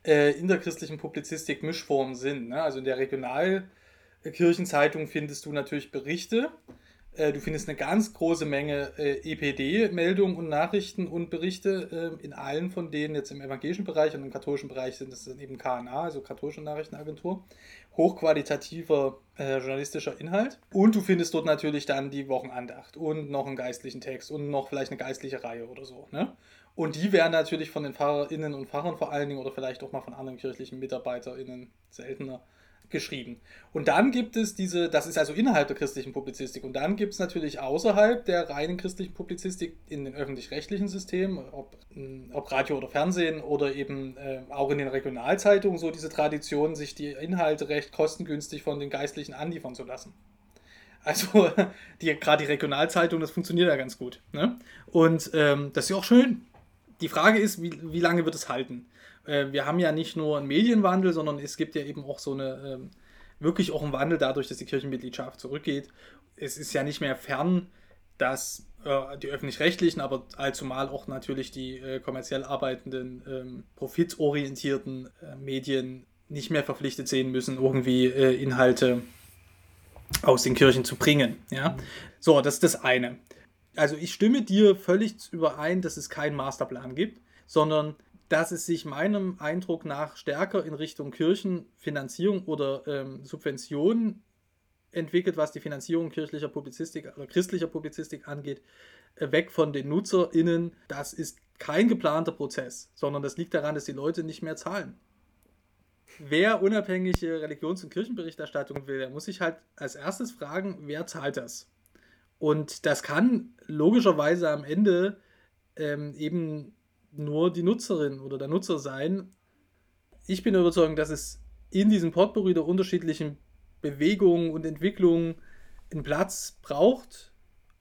S2: äh, in der christlichen Publizistik Mischformen sind. Ne? Also in der Regionalkirchenzeitung findest du natürlich Berichte. Äh, du findest eine ganz große Menge äh, EPD-Meldungen und Nachrichten und Berichte äh, in allen von denen, jetzt im evangelischen Bereich und im katholischen Bereich sind es eben KNA, also katholische Nachrichtenagentur. Hochqualitativer äh, journalistischer Inhalt. Und du findest dort natürlich dann die Wochenandacht und noch einen geistlichen Text und noch vielleicht eine geistliche Reihe oder so. Ne? Und die werden natürlich von den PfarrerInnen und Pfarrern vor allen Dingen oder vielleicht auch mal von anderen kirchlichen MitarbeiterInnen seltener geschrieben. Und dann gibt es diese, das ist also innerhalb der christlichen Publizistik, und dann gibt es natürlich außerhalb der reinen christlichen Publizistik in den öffentlich-rechtlichen Systemen, ob, mh, ob Radio oder Fernsehen oder eben äh, auch in den Regionalzeitungen, so diese Tradition, sich die Inhalte recht kostengünstig von den Geistlichen anliefern zu lassen. Also die, gerade die Regionalzeitung, das funktioniert ja ganz gut. Ne? Und ähm, das ist ja auch schön. Die Frage ist, wie, wie lange wird es halten? Äh, wir haben ja nicht nur einen Medienwandel, sondern es gibt ja eben auch so eine, ähm, wirklich auch einen Wandel dadurch, dass die Kirchenmitgliedschaft zurückgeht. Es ist ja nicht mehr fern, dass äh, die öffentlich-rechtlichen, aber allzumal auch natürlich die äh, kommerziell arbeitenden, ähm, profitorientierten äh, Medien nicht mehr verpflichtet sehen müssen, irgendwie äh, Inhalte aus den Kirchen zu bringen. Ja? So, das ist das eine. Also ich stimme dir völlig überein, dass es keinen Masterplan gibt, sondern dass es sich meinem Eindruck nach stärker in Richtung Kirchenfinanzierung oder ähm, Subvention entwickelt, was die Finanzierung kirchlicher Publizistik oder christlicher Publizistik angeht, äh, weg von den NutzerInnen. Das ist kein geplanter Prozess, sondern das liegt daran, dass die Leute nicht mehr zahlen. Wer unabhängige Religions- und Kirchenberichterstattung will, der muss sich halt als erstes fragen, wer zahlt das? Und das kann logischerweise am Ende ähm, eben nur die Nutzerin oder der Nutzer sein. Ich bin überzeugt, dass es in diesem Potpourri der unterschiedlichen Bewegungen und Entwicklungen einen Platz braucht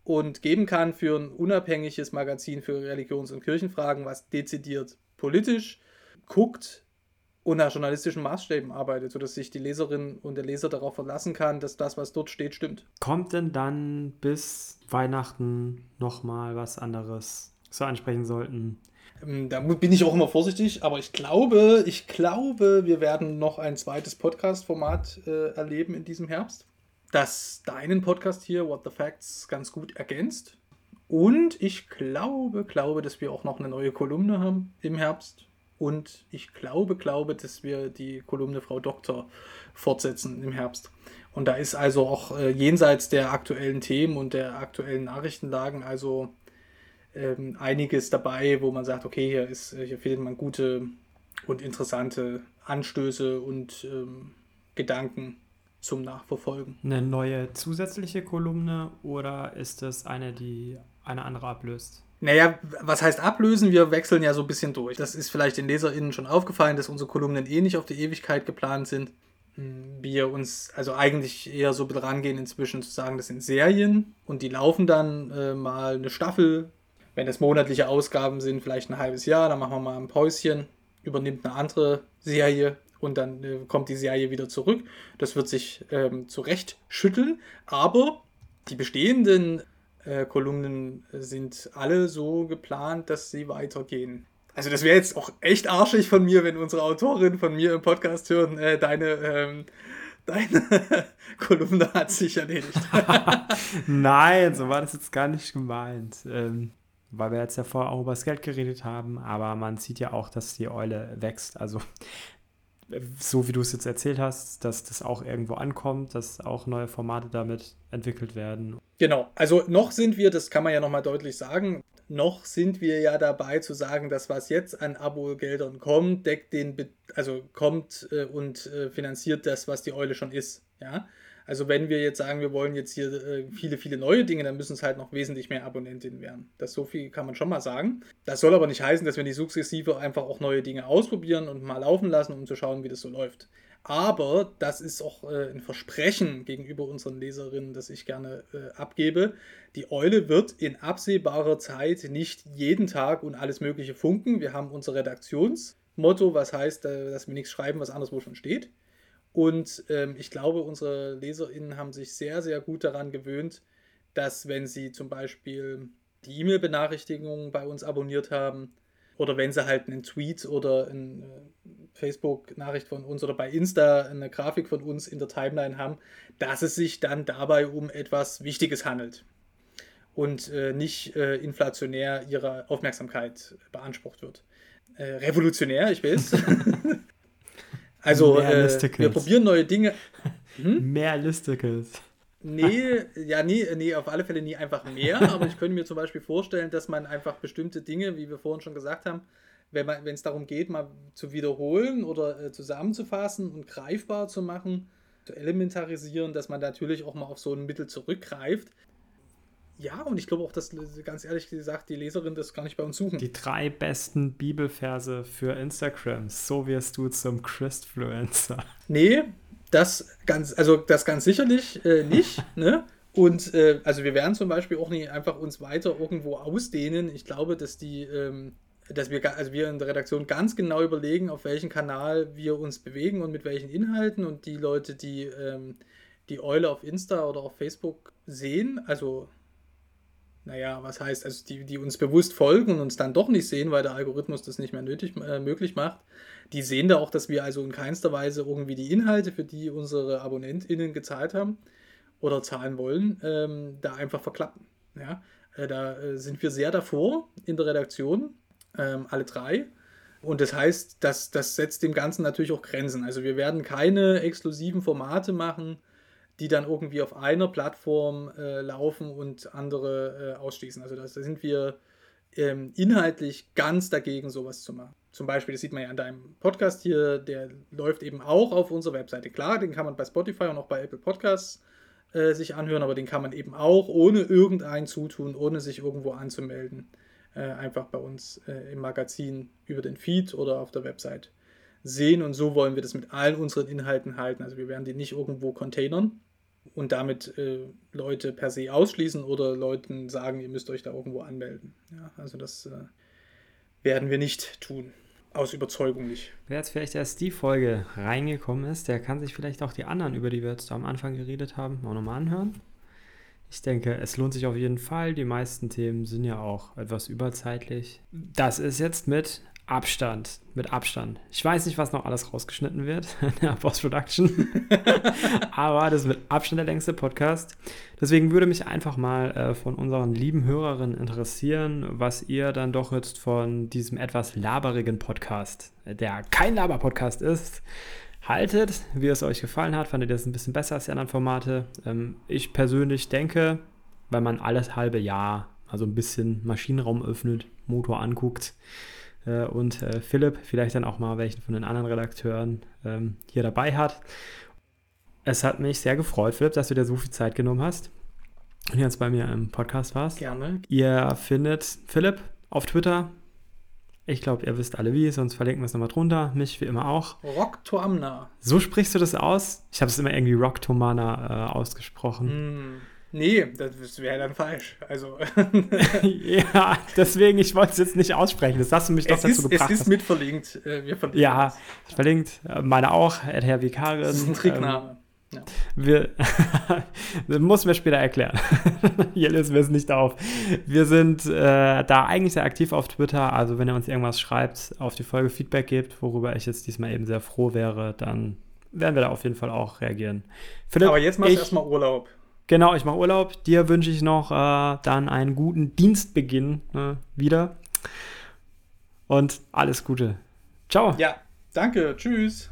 S2: und geben kann für ein unabhängiges Magazin für Religions- und Kirchenfragen, was dezidiert politisch guckt und nach journalistischen Maßstäben arbeitet, sodass sich die Leserin und der Leser darauf verlassen kann, dass das, was dort steht, stimmt.
S1: Kommt denn dann bis Weihnachten nochmal was anderes, was wir ansprechen sollten?
S2: Ähm, Da bin ich auch immer vorsichtig, aber ich glaube, ich glaube, wir werden noch ein zweites Podcast-Format äh, erleben in diesem Herbst, das deinen Podcast hier, What the Facts, ganz gut ergänzt. Und ich glaube, glaube, dass wir auch noch eine neue Kolumne haben im Herbst. Und ich glaube, glaube, dass wir die Kolumne Frau Doktor fortsetzen im Herbst. Und da ist also auch äh, jenseits der aktuellen Themen und der aktuellen Nachrichtenlagen, also ähm, einiges dabei, wo man sagt, okay, hier, ist, äh, hier findet man gute und interessante Anstöße und ähm, Gedanken zum Nachverfolgen.
S1: Eine neue zusätzliche Kolumne oder ist es eine, die eine andere ablöst?
S2: Naja, was heißt ablösen? Wir wechseln ja so ein bisschen durch. Das ist vielleicht den LeserInnen schon aufgefallen, dass unsere Kolumnen eh nicht auf die Ewigkeit geplant sind. Hm, Wir uns also eigentlich eher so dran gehen, inzwischen zu sagen, das sind Serien und die laufen dann äh, mal eine Staffel. Wenn das monatliche Ausgaben sind, vielleicht ein halbes Jahr, dann machen wir mal ein Päuschen, übernimmt eine andere Serie und dann äh, kommt die Serie wieder zurück. Das wird sich ähm, zurecht schütteln, aber die bestehenden äh, Kolumnen sind alle so geplant, dass sie weitergehen. Also das wäre jetzt auch echt arschig von mir, wenn unsere Autorin von mir im Podcast hören, äh, deine, ähm, deine Kolumne hat sich erledigt.
S1: Nein, so war das jetzt gar nicht gemeint. Ähm, weil wir jetzt ja vorher auch über das Geld geredet haben, aber man sieht ja auch, dass die Eule wächst. Also so wie du es jetzt erzählt hast, dass das auch irgendwo ankommt, dass auch neue Formate damit entwickelt werden.
S2: Genau, also noch sind wir, das kann man ja nochmal deutlich sagen, noch sind wir ja dabei zu sagen, dass was jetzt an Abo-Geldern kommt, deckt den, Be also kommt äh, und äh, finanziert das, was die Eule schon ist. Ja, also wenn wir jetzt sagen, wir wollen jetzt hier äh, viele, viele neue Dinge, dann müssen es halt noch wesentlich mehr Abonnentinnen werden. Das so viel kann man schon mal sagen. Das soll aber nicht heißen, dass wir nicht sukzessive einfach auch neue Dinge ausprobieren und mal laufen lassen, um zu schauen, wie das so läuft. Aber das ist auch äh, ein Versprechen gegenüber unseren Leserinnen, das ich gerne äh, abgebe. Die Eule wird in absehbarer Zeit nicht jeden Tag und alles Mögliche funken. Wir haben unser Redaktionsmotto, was heißt, äh, dass wir nichts schreiben, was anderswo schon steht. Und ähm, ich glaube, unsere LeserInnen haben sich sehr, sehr gut daran gewöhnt, dass wenn sie zum Beispiel die E-Mail-Benachrichtigungen bei uns abonniert haben oder wenn sie halt einen Tweet oder eine äh, Facebook-Nachricht von uns oder bei Insta eine Grafik von uns in der Timeline haben, dass es sich dann dabei um etwas Wichtiges handelt und äh, nicht äh, inflationär ihre Aufmerksamkeit beansprucht wird. Äh, revolutionär, ich weiß. also äh, wir probieren neue Dinge.
S1: Hm? Mehr Listicles.
S2: Nee, ja, nie, nee, auf alle Fälle nie einfach mehr, aber ich könnte mir zum Beispiel vorstellen, dass man einfach bestimmte Dinge, wie wir vorhin schon gesagt haben, wenn es darum geht, mal zu wiederholen oder äh, zusammenzufassen und greifbar zu machen, zu elementarisieren, dass man natürlich auch mal auf so ein Mittel zurückgreift. Ja, und ich glaube auch, dass ganz ehrlich gesagt die Leserin das gar nicht bei uns suchen.
S1: Die drei besten Bibelverse für Instagram. So wirst du zum Christfluencer.
S2: Nee, das ganz, also das ganz sicherlich äh, nicht, ne? Und äh, also wir werden zum Beispiel auch nicht einfach uns weiter irgendwo ausdehnen. Ich glaube, dass die, ähm, dass wir, also wir in der Redaktion ganz genau überlegen, auf welchen Kanal wir uns bewegen und mit welchen Inhalten. Und die Leute, die ähm, die Eule auf Insta oder auf Facebook sehen, also naja, was heißt, also die, die uns bewusst folgen und uns dann doch nicht sehen, weil der Algorithmus das nicht mehr nötig, äh, möglich macht, die sehen da auch, dass wir also in keinster Weise irgendwie die Inhalte, für die unsere AbonnentInnen gezahlt haben oder zahlen wollen, ähm, da einfach verklappen. Ja? Äh, da äh, sind wir sehr davor in der Redaktion, ähm, alle drei. Und das heißt, das, das setzt dem Ganzen natürlich auch Grenzen. Also wir werden keine exklusiven Formate machen, die dann irgendwie auf einer Plattform äh, laufen und andere äh, ausschließen. Also da sind wir ähm, inhaltlich ganz dagegen, sowas zu machen. Zum Beispiel, das sieht man ja an deinem Podcast hier, der läuft eben auch auf unserer Webseite. Klar, den kann man bei Spotify und auch bei Apple Podcasts äh, sich anhören, aber den kann man eben auch ohne irgendein Zutun, ohne sich irgendwo anzumelden, äh, einfach bei uns äh, im Magazin über den Feed oder auf der Website sehen. Und so wollen wir das mit allen unseren Inhalten halten. Also wir werden die nicht irgendwo containern, und damit äh, Leute per se ausschließen oder Leuten sagen, ihr müsst euch da irgendwo anmelden. Ja, also das äh, werden wir nicht tun. Aus Überzeugung nicht.
S1: Wer jetzt vielleicht erst die Folge reingekommen ist, der kann sich vielleicht auch die anderen, über die wir jetzt am Anfang geredet haben, auch nochmal anhören. Ich denke, es lohnt sich auf jeden Fall. Die meisten Themen sind ja auch etwas überzeitlich. Das ist jetzt mit Abstand, mit Abstand. Ich weiß nicht, was noch alles rausgeschnitten wird in der Post-Production, aber das ist mit Abstand der längste Podcast. Deswegen würde mich einfach mal äh, von unseren lieben Hörerinnen interessieren, was ihr dann doch jetzt von diesem etwas laberigen Podcast, der kein Laber-Podcast ist, haltet, wie es euch gefallen hat. Fandet ihr das ein bisschen besser als die anderen Formate? Ähm, ich persönlich denke, wenn man alles halbe Jahr also ein bisschen Maschinenraum öffnet, Motor anguckt, äh, und äh, Philipp vielleicht dann auch mal welchen von den anderen Redakteuren ähm, hier dabei hat. Es hat mich sehr gefreut, Philipp, dass du dir so viel Zeit genommen hast und jetzt bei mir im Podcast warst.
S2: Gerne.
S1: Ihr findet Philipp auf Twitter. Ich glaube, ihr wisst alle wie, sonst verlinken wir es nochmal drunter. Mich wie immer auch.
S2: Rock Toamna.
S1: So sprichst du das aus? Ich habe es immer irgendwie Rock Tomana äh, ausgesprochen.
S2: Mm. Nee, das wäre dann falsch. Also.
S1: ja, deswegen, ich wollte es jetzt nicht aussprechen. Das hast du mich doch dazu ist, gebracht.
S2: Es ist mitverlinkt. Äh, wir
S1: verlinken ja, es. verlinkt. Äh, meine auch, Herr Vikarin. Das
S2: ist ein Trickname. Ähm,
S1: ja. Wir, das muss mir später erklären. Hier lösen wir es nicht auf. Wir sind äh, da eigentlich sehr aktiv auf Twitter. Also, wenn ihr uns irgendwas schreibt, auf die Folge Feedback gebt, worüber ich jetzt diesmal eben sehr froh wäre, dann werden wir da auf jeden Fall auch reagieren.
S2: Philipp, Aber jetzt machst du erstmal Urlaub.
S1: Genau, ich mache Urlaub. Dir wünsche ich noch äh, dann einen guten Dienstbeginn ne, wieder. Und alles Gute. Ciao.
S2: Ja, danke. Tschüss.